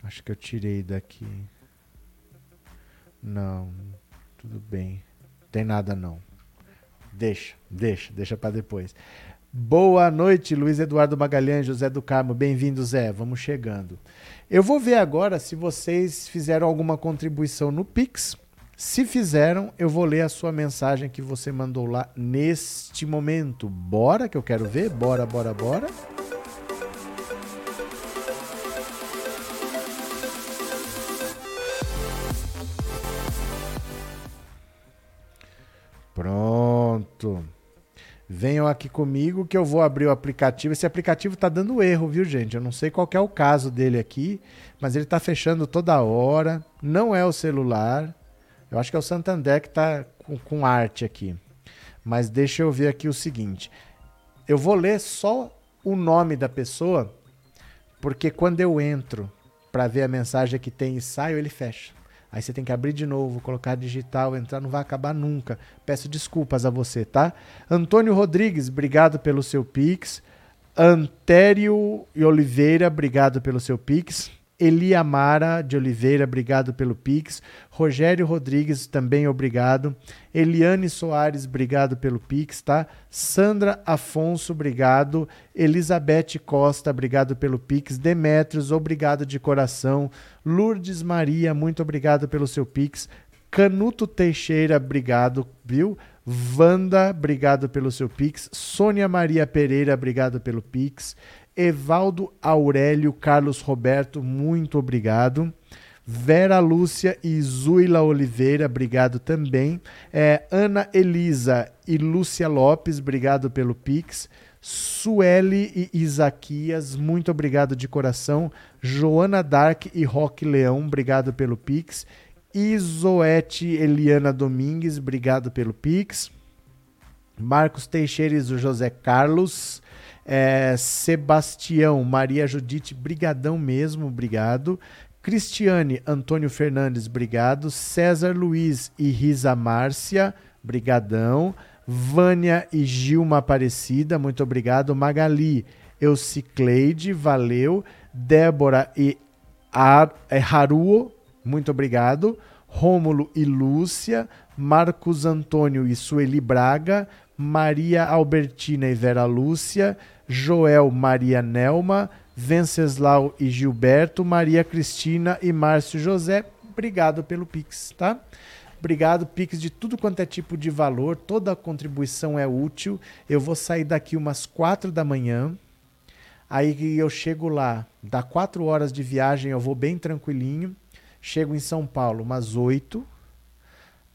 Acho que eu tirei daqui. Não, tudo bem. Tem nada não. Deixa, deixa, deixa para depois. Boa noite, Luiz Eduardo Magalhães, José do Carmo. Bem-vindo, Zé. Vamos chegando. Eu vou ver agora se vocês fizeram alguma contribuição no Pix. Se fizeram, eu vou ler a sua mensagem que você mandou lá neste momento. Bora que eu quero ver. Bora, bora, bora. Pronto. Venham aqui comigo que eu vou abrir o aplicativo. Esse aplicativo está dando erro, viu, gente? Eu não sei qual é o caso dele aqui, mas ele está fechando toda hora. Não é o celular. Eu acho que é o Santander que está com, com arte aqui. Mas deixa eu ver aqui o seguinte. Eu vou ler só o nome da pessoa, porque quando eu entro para ver a mensagem que tem e saio, ele fecha. Aí você tem que abrir de novo, colocar digital, entrar, não vai acabar nunca. Peço desculpas a você, tá? Antônio Rodrigues, obrigado pelo seu Pix. Antério e Oliveira, obrigado pelo seu Pix. Eliamara de Oliveira, obrigado pelo Pix. Rogério Rodrigues, também obrigado. Eliane Soares, obrigado pelo Pix, tá? Sandra Afonso, obrigado. Elizabeth Costa, obrigado pelo Pix. Demetrios, obrigado de coração. Lourdes Maria, muito obrigado pelo seu Pix. Canuto Teixeira, obrigado, viu? Vanda, obrigado pelo seu Pix. Sônia Maria Pereira, obrigado pelo Pix. Evaldo Aurélio Carlos Roberto, muito obrigado. Vera Lúcia e Zuila Oliveira, obrigado também. É, Ana Elisa e Lúcia Lopes, obrigado pelo Pix. Sueli e Isaquias, muito obrigado de coração. Joana Dark e Roque Leão, obrigado pelo Pix. Isoete Eliana Domingues, obrigado pelo Pix. Marcos Teixeira e José Carlos. É, Sebastião, Maria Judite, brigadão mesmo, obrigado. Cristiane Antônio Fernandes, obrigado. César Luiz e Risa Márcia, brigadão. Vânia e Gilma Aparecida, muito obrigado. Magali Eucicleide, valeu. Débora e Ar, é, Haruo, muito obrigado. Rômulo e Lúcia, Marcos Antônio e Sueli Braga, Maria Albertina e Vera Lúcia, Joel Maria Nelma, Venceslau e Gilberto, Maria Cristina e Márcio José. Obrigado pelo Pix, tá? Obrigado, Pix, de tudo quanto é tipo de valor, toda contribuição é útil. Eu vou sair daqui umas quatro da manhã. Aí eu chego lá, dá quatro horas de viagem, eu vou bem tranquilinho. Chego em São Paulo umas oito.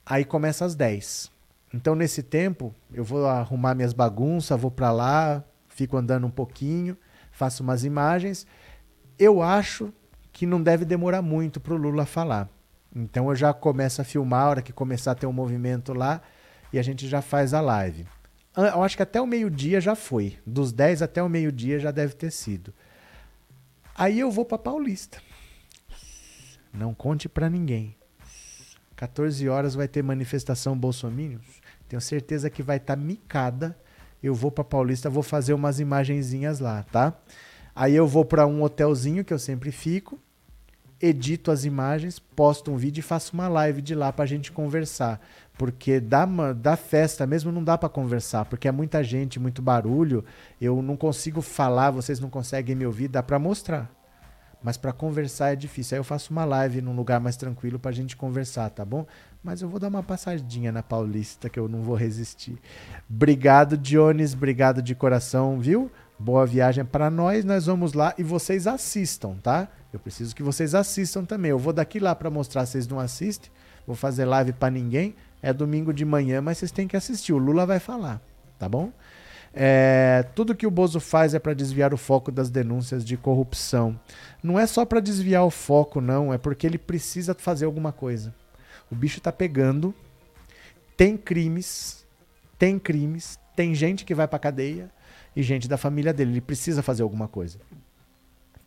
Aí começa às dez. Então, nesse tempo, eu vou arrumar minhas bagunças, vou para lá, fico andando um pouquinho, faço umas imagens. Eu acho que não deve demorar muito para o Lula falar. Então eu já começo a filmar a hora que começar a ter um movimento lá e a gente já faz a live. Eu acho que até o meio-dia já foi. Dos 10 até o meio-dia já deve ter sido. Aí eu vou para Paulista. Não conte para ninguém. 14 horas vai ter manifestação Bolsominions. Tenho certeza que vai estar tá micada eu vou para Paulista, vou fazer umas imagenzinhas lá, tá? Aí eu vou para um hotelzinho que eu sempre fico, edito as imagens, posto um vídeo e faço uma live de lá para a gente conversar. Porque da, da festa mesmo não dá para conversar, porque é muita gente, muito barulho, eu não consigo falar, vocês não conseguem me ouvir, dá para mostrar. Mas para conversar é difícil. Aí eu faço uma live num lugar mais tranquilo pra gente conversar, tá bom? Mas eu vou dar uma passadinha na Paulista que eu não vou resistir. Obrigado, Dionis. Obrigado de coração, viu? Boa viagem para nós. Nós vamos lá e vocês assistam, tá? Eu preciso que vocês assistam também. Eu vou daqui lá para mostrar, vocês não assistem. Vou fazer live para ninguém. É domingo de manhã, mas vocês têm que assistir. O Lula vai falar, tá bom? É, tudo que o Bozo faz é para desviar o foco das denúncias de corrupção. Não é só para desviar o foco, não. É porque ele precisa fazer alguma coisa. O bicho tá pegando. Tem crimes. Tem crimes. Tem gente que vai pra cadeia. E gente da família dele. Ele precisa fazer alguma coisa.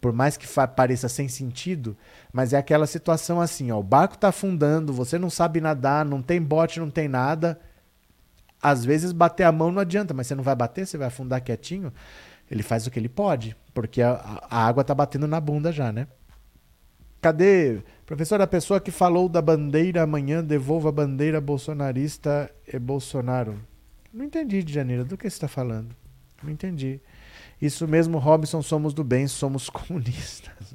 Por mais que pareça sem sentido, mas é aquela situação assim, ó, o barco tá afundando, você não sabe nadar, não tem bote, não tem nada. Às vezes bater a mão não adianta, mas você não vai bater, você vai afundar quietinho. Ele faz o que ele pode, porque a, a água tá batendo na bunda já, né? Cadê? Professor, a pessoa que falou da bandeira amanhã, devolva a bandeira bolsonarista e Bolsonaro. Não entendi, de janeiro, do que você está falando. Não entendi. Isso mesmo, Robson, somos do bem, somos comunistas.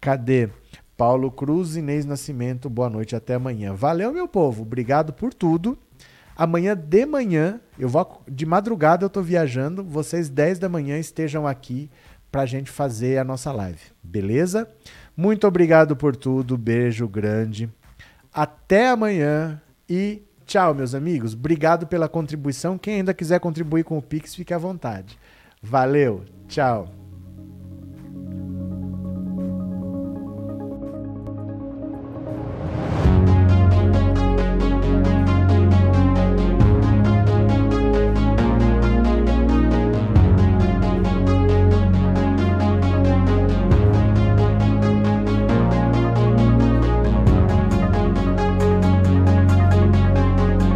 Cadê? Paulo Cruz, Inês Nascimento, boa noite, até amanhã. Valeu, meu povo, obrigado por tudo. Amanhã de manhã, eu vou de madrugada eu tô viajando, vocês 10 da manhã estejam aqui pra gente fazer a nossa live, beleza? Muito obrigado por tudo, beijo grande. Até amanhã e tchau, meus amigos. Obrigado pela contribuição. Quem ainda quiser contribuir com o Pix, fique à vontade. Valeu, tchau.